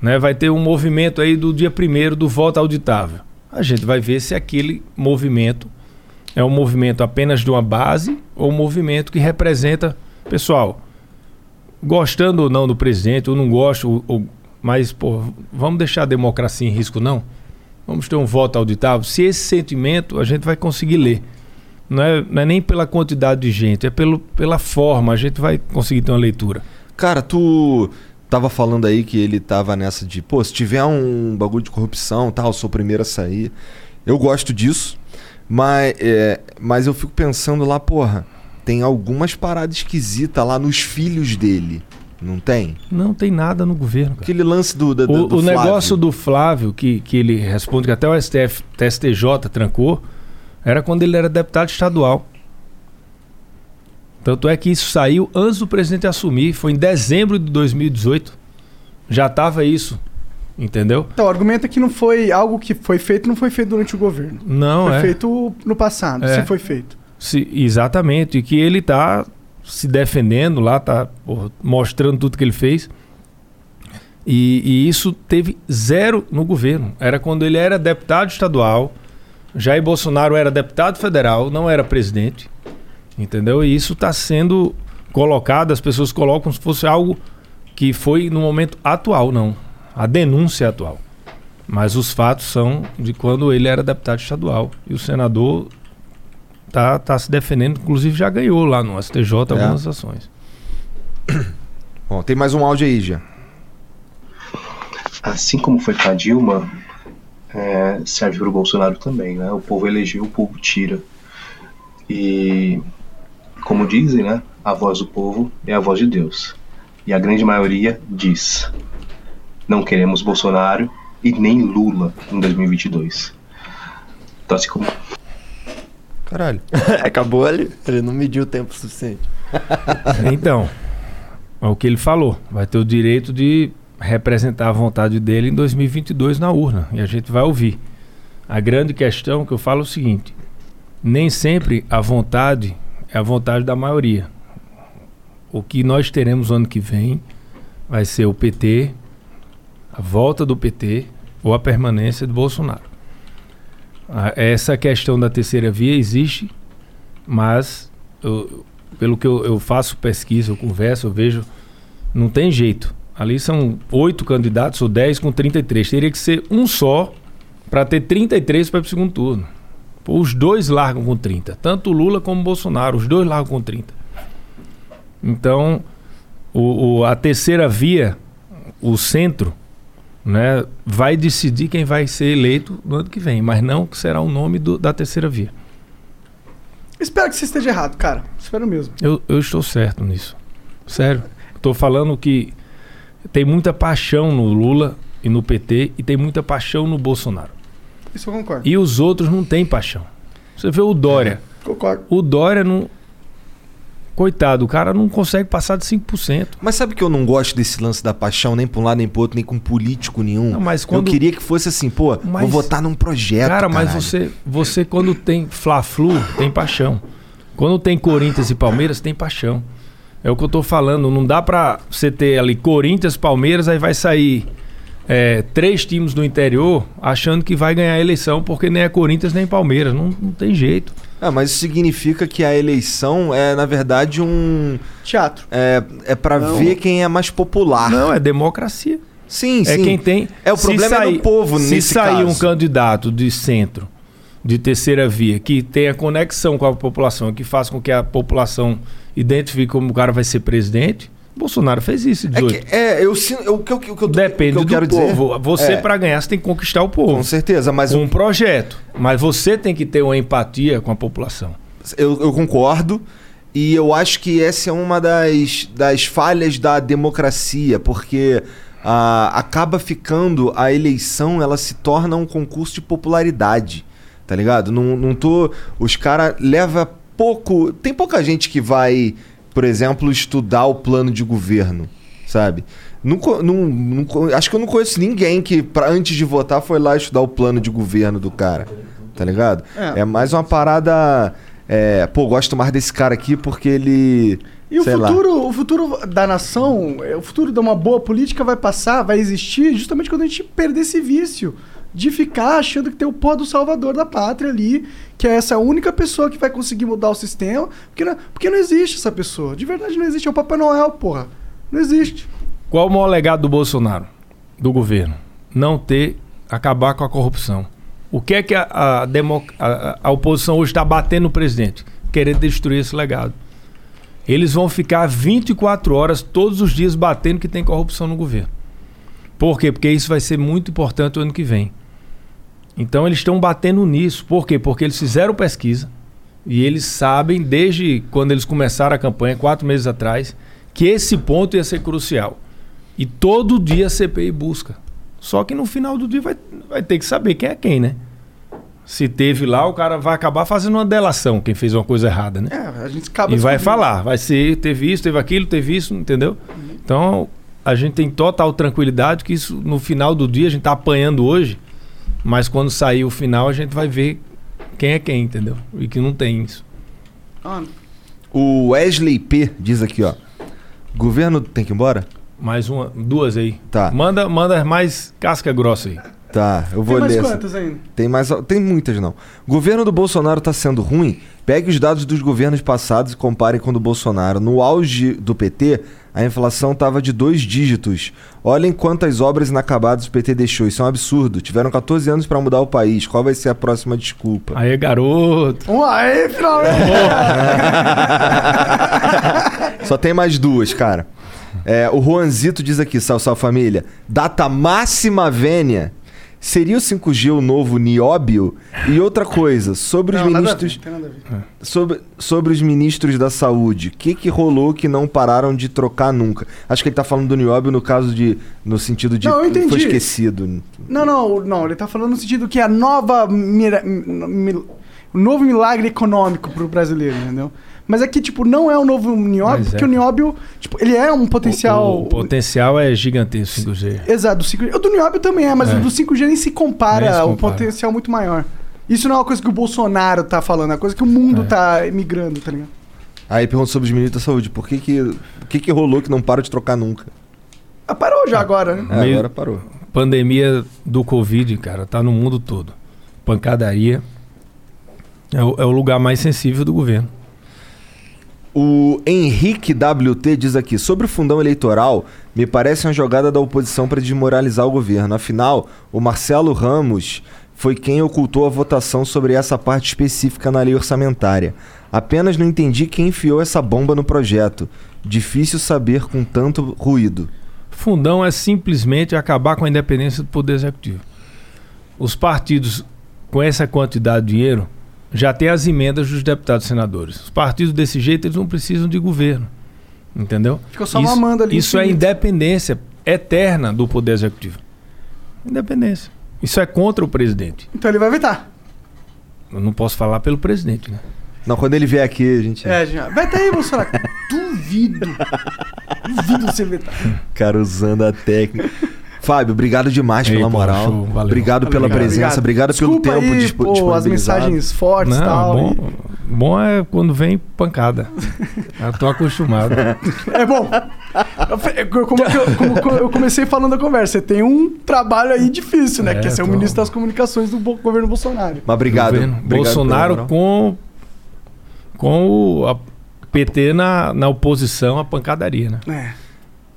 Né? Vai ter um movimento aí do dia primeiro do voto auditável. A gente vai ver se aquele movimento é um movimento apenas de uma base ou um movimento que representa, pessoal, gostando ou não do presidente, ou não gosto, ou- ou- mas pô, vamos deixar a democracia em risco não? Vamos ter um voto auditável. Se esse sentimento a gente vai conseguir ler. Não é, não é nem pela quantidade de gente, é pelo, pela forma. A gente vai conseguir ter uma leitura. Cara, tu tava falando aí que ele tava nessa de, pô, se tiver um bagulho de corrupção tal, sou o primeiro a sair. Eu gosto disso, mas, é, mas eu fico pensando lá, porra, tem algumas paradas esquisitas lá nos filhos dele. Não tem? Não tem nada no governo. Cara. Aquele lance do, do, O, do o negócio do Flávio, que, que ele responde que até o STF, STJ trancou, era quando ele era deputado estadual. Tanto é que isso saiu antes do presidente assumir, foi em dezembro de 2018. Já estava isso, entendeu? Então, o argumento é que não foi algo que foi feito, não foi feito durante o governo. Não, foi é. feito no passado, É. se foi feito. Se- exatamente, e que ele tá se defendendo lá, tá porra, mostrando tudo que ele fez. E, e isso teve zero no governo. Era quando ele era deputado estadual, Jair Bolsonaro era deputado federal, não era presidente. Entendeu? E isso está sendo colocado, as pessoas colocam se fosse algo que foi no momento atual, não. A denúncia é atual. Mas os fatos são de quando ele era deputado estadual. E o senador tá, tá se defendendo, inclusive já ganhou lá no STJ algumas ações. Bom, tem mais um áudio aí, já. Assim como foi com a Dilma, é, serve para o Bolsonaro também, né? O povo elegeu, o povo tira. E, como dizem, né? A voz do povo é a voz de Deus. E a grande maioria diz: não queremos Bolsonaro e nem Lula em 2022. Tá assim como. Caralho. Acabou ali. Ele não mediu o tempo suficiente. Então, é o que ele falou. Vai ter o direito de representar a vontade dele em 2022 na urna. E a gente vai ouvir. A grande questão que eu falo é o seguinte: nem sempre a vontade é a vontade da maioria. O que nós teremos ano que vem vai ser o PT, a volta do PT ou a permanência do Bolsonaro. Ah, Essa questão da terceira via existe, mas eu- pelo que eu, eu faço pesquisa, eu converso, eu vejo, não tem jeito. Ali são oito candidatos ou dez com 33. Teria que ser um só para ter 33 para o segundo turno. Os dois largam com 30. Tanto Lula como Bolsonaro, os dois largam com 30. Então, o, o- a terceira via, o centro, né, vai decidir quem vai ser eleito no ano que vem, mas não que será o nome do- da terceira via. Espero que você esteja errado, cara. Espero mesmo. Eu, eu estou certo nisso. Sério. Estou falando que tem muita paixão no Lula e no PT e tem muita paixão no Bolsonaro. Isso eu concordo. E os outros não têm paixão. Você vê o Dória. Concordo. O Dória não. Coitado, o cara não consegue passar de 5%. Mas sabe que eu não gosto desse lance da paixão, nem pra um lado nem pro outro, nem com político nenhum? Não, mas quando- Eu queria que fosse assim, pô, vou Mas- votar num projeto. Cara, mas caralho. você, você quando tem Fla-Flu, tem paixão. Quando tem Corinthians e Palmeiras, tem paixão. É o que eu tô falando. Não dá pra você ter ali Corinthians, Palmeiras, aí vai sair é, três times do interior achando que vai ganhar a eleição porque nem é Corinthians nem Palmeiras. Não, não tem jeito. Ah, mas isso significa que a eleição é, na verdade, um. Teatro. É, é para ver quem é mais popular. Não, é democracia. Sim, É sim. quem tem. É, o se problema é do povo Se nesse sair um caso. candidato de centro, de terceira via, que tenha conexão com a população, que faça com que a população identifique como o cara vai ser presidente, Bolsonaro fez isso em É, 18. que, é, eu sinto. eu- O que, eu- o que eu, Depende o que eu do quero povo. dizer. Você, é, pra ganhar, você tem que conquistar o povo. Com certeza, mas um projeto. Mas você tem que ter uma empatia com a população. Eu, eu concordo. E eu acho que essa é uma das, das falhas da democracia, porque ah, acaba ficando a eleição, ela se torna um concurso de popularidade, tá ligado? Não, não tô. Os caras leva pouco. Tem pouca gente que vai, por exemplo, estudar o plano de governo, sabe? Não, não- não acho que eu não conheço ninguém que, pra, antes de votar, foi lá estudar o plano de governo do cara, tá ligado? É. É mais uma parada. É, pô, gosto mais desse cara aqui porque ele. E o sei lá. futuro, o futuro da nação, é, o futuro de uma boa política vai passar, vai existir justamente quando a gente perder esse vício de ficar achando que tem o pó do salvador da pátria ali, que é essa única pessoa que vai conseguir mudar o sistema, porque não, porque não existe essa pessoa. De verdade não existe, é o Papai Noel, porra. Não existe. Qual o maior legado do Bolsonaro, do governo? Não ter, acabar com a corrupção. O que é que a, a, demo- a- a oposição hoje está batendo no presidente? Querendo destruir esse legado. Eles vão ficar 24 horas todos os dias batendo que tem corrupção no governo. Por quê? Porque isso vai ser muito importante o ano que vem. Então eles estão batendo nisso. Por quê? Porque eles fizeram pesquisa e eles sabem, desde quando eles começaram a campanha, quatro meses atrás, que esse ponto ia ser crucial. E todo dia a CPI busca. Só que no final do dia vai, vai ter que saber quem é quem, né? Se teve lá, o cara vai acabar fazendo uma delação, quem fez uma coisa errada, né? É, a gente acaba E vai falar, vai ser, teve isso, teve aquilo, teve isso, entendeu? Então, a gente tem total tranquilidade que isso, no final do dia, a gente tá apanhando hoje, mas quando sair o final, a gente vai ver quem é quem, entendeu? E que não tem isso. Ah, O Wesley P diz aqui, ó. Governo tem que ir embora? Mais uma, duas aí. Tá. Manda, manda mais casca grossa aí. Tá, eu vou Tem mais ler. quantas ainda? Tem mais, tem muitas não. Governo do Bolsonaro tá sendo ruim? Pegue os dados dos governos passados e compare com o do Bolsonaro. No auge do PT, a inflação tava de dois dígitos. Olhem quantas obras inacabadas o PT deixou. Isso é um absurdo. Tiveram 14 anos para mudar o país. Qual vai ser a próxima desculpa? Aí, garoto. Aí, finalmente! Só tem mais duas, cara. É, o Juanzito diz aqui, sal, sal família. Data máxima vênia. Seria o 5G o novo nióbio? E outra coisa, sobre os Não, nada ministros. ver, tem nada ver. Sobre, sobre os ministros da saúde, o que, que rolou que não pararam de trocar nunca? Acho que ele tá falando do nióbio no caso de. no sentido de. Não, eu entendi. Foi esquecido. Não, não, não. Ele tá falando no sentido que é a nova. Mira, mil- o novo milagre econômico pro brasileiro, entendeu? Mas é que, tipo, não é o novo nióbio, Mas é. porque o nióbio, tipo, ele é um potencial. O, o potencial é gigantesco 5G. Exato, do 5G. O do nióbio também é, mas É. o do 5G nem se compara, Nem se o compara. potencial é muito maior. Isso não é uma coisa que o Bolsonaro tá falando, é uma coisa que o mundo tá migrando, tá ligado? Aí pergunta sobre os ministros da saúde, por que que. O que, que rolou que não para de trocar nunca? Ah, parou já agora, né? É, agora parou. Pandemia do Covid, cara, tá no mundo todo. Pancadaria é o, é o lugar mais sensível do governo. O Henrique WT diz aqui: sobre o fundão eleitoral, me parece uma jogada da oposição para desmoralizar o governo. Afinal, o Marcelo Ramos foi quem ocultou a votação sobre essa parte específica na lei orçamentária. Apenas não entendi quem enfiou essa bomba no projeto. Difícil saber com tanto ruído. Fundão é simplesmente acabar com a independência do Poder Executivo. Os partidos, com essa quantidade de dinheiro, já têm as emendas dos deputados e senadores. Os partidos desse jeito, eles não precisam de governo. Entendeu? Ficou só isso, mamando ali Isso é infinito. independência eterna do Poder Executivo. Independência. Isso é contra o presidente. Então ele vai vetar. Eu não posso falar pelo presidente, né? Não, quando ele vier aqui, a gente. É, já. Veta aí, Bolsonaro. Duvido. Duvido você vetar. Cara, usando a técnica. Fábio, obrigado demais Ei, pela pô, moral. show, valeu. Obrigado pela Obrigado, presença, obrigado, pelo tempo aí, dispo- pô, as mensagens fortes e Não, tal. bom, bom é quando vem pancada. Eu tô acostumado. É bom. Eu eu- Como, eu, como eu comecei falando a conversa, você tem um trabalho aí difícil, né? É, que é ser o tô- ministro das comunicações do governo Bolsonaro. Mas obrigado. Obrigado Bolsonaro com, com o a PT na, na oposição à pancadaria, né? É.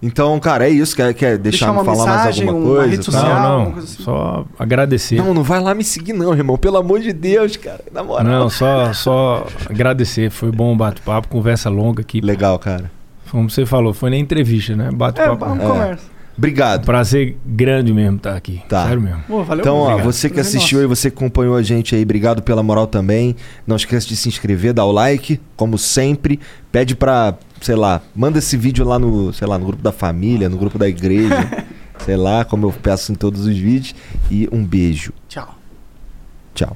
Então, cara, é isso. Quer, quer deixar, Deixar uma falar mais mensagem, alguma uma coisa? rede Tá? social. Não, alguma não. coisa assim. Só agradecer. Não, não vai lá me seguir, não, irmão. Pelo amor de Deus, cara. Na moral. Não, só, só agradecer. Foi bom o bate-papo, conversa longa aqui. Legal, cara. Como você falou, foi na entrevista, né? É, Bate-papo. vamos É. conversa. Obrigado. Prazer grande mesmo estar aqui. Tá. Sério mesmo. Pô, valeu, Então, ó, você que assistiu e você que acompanhou a gente aí, obrigado pela moral também. Não esqueça de se inscrever, dar o like, como sempre. Pede pra, sei lá, manda esse vídeo lá no, sei lá, no grupo da família, no grupo da igreja, sei lá, como eu peço em todos os vídeos. E um beijo. Tchau. Tchau.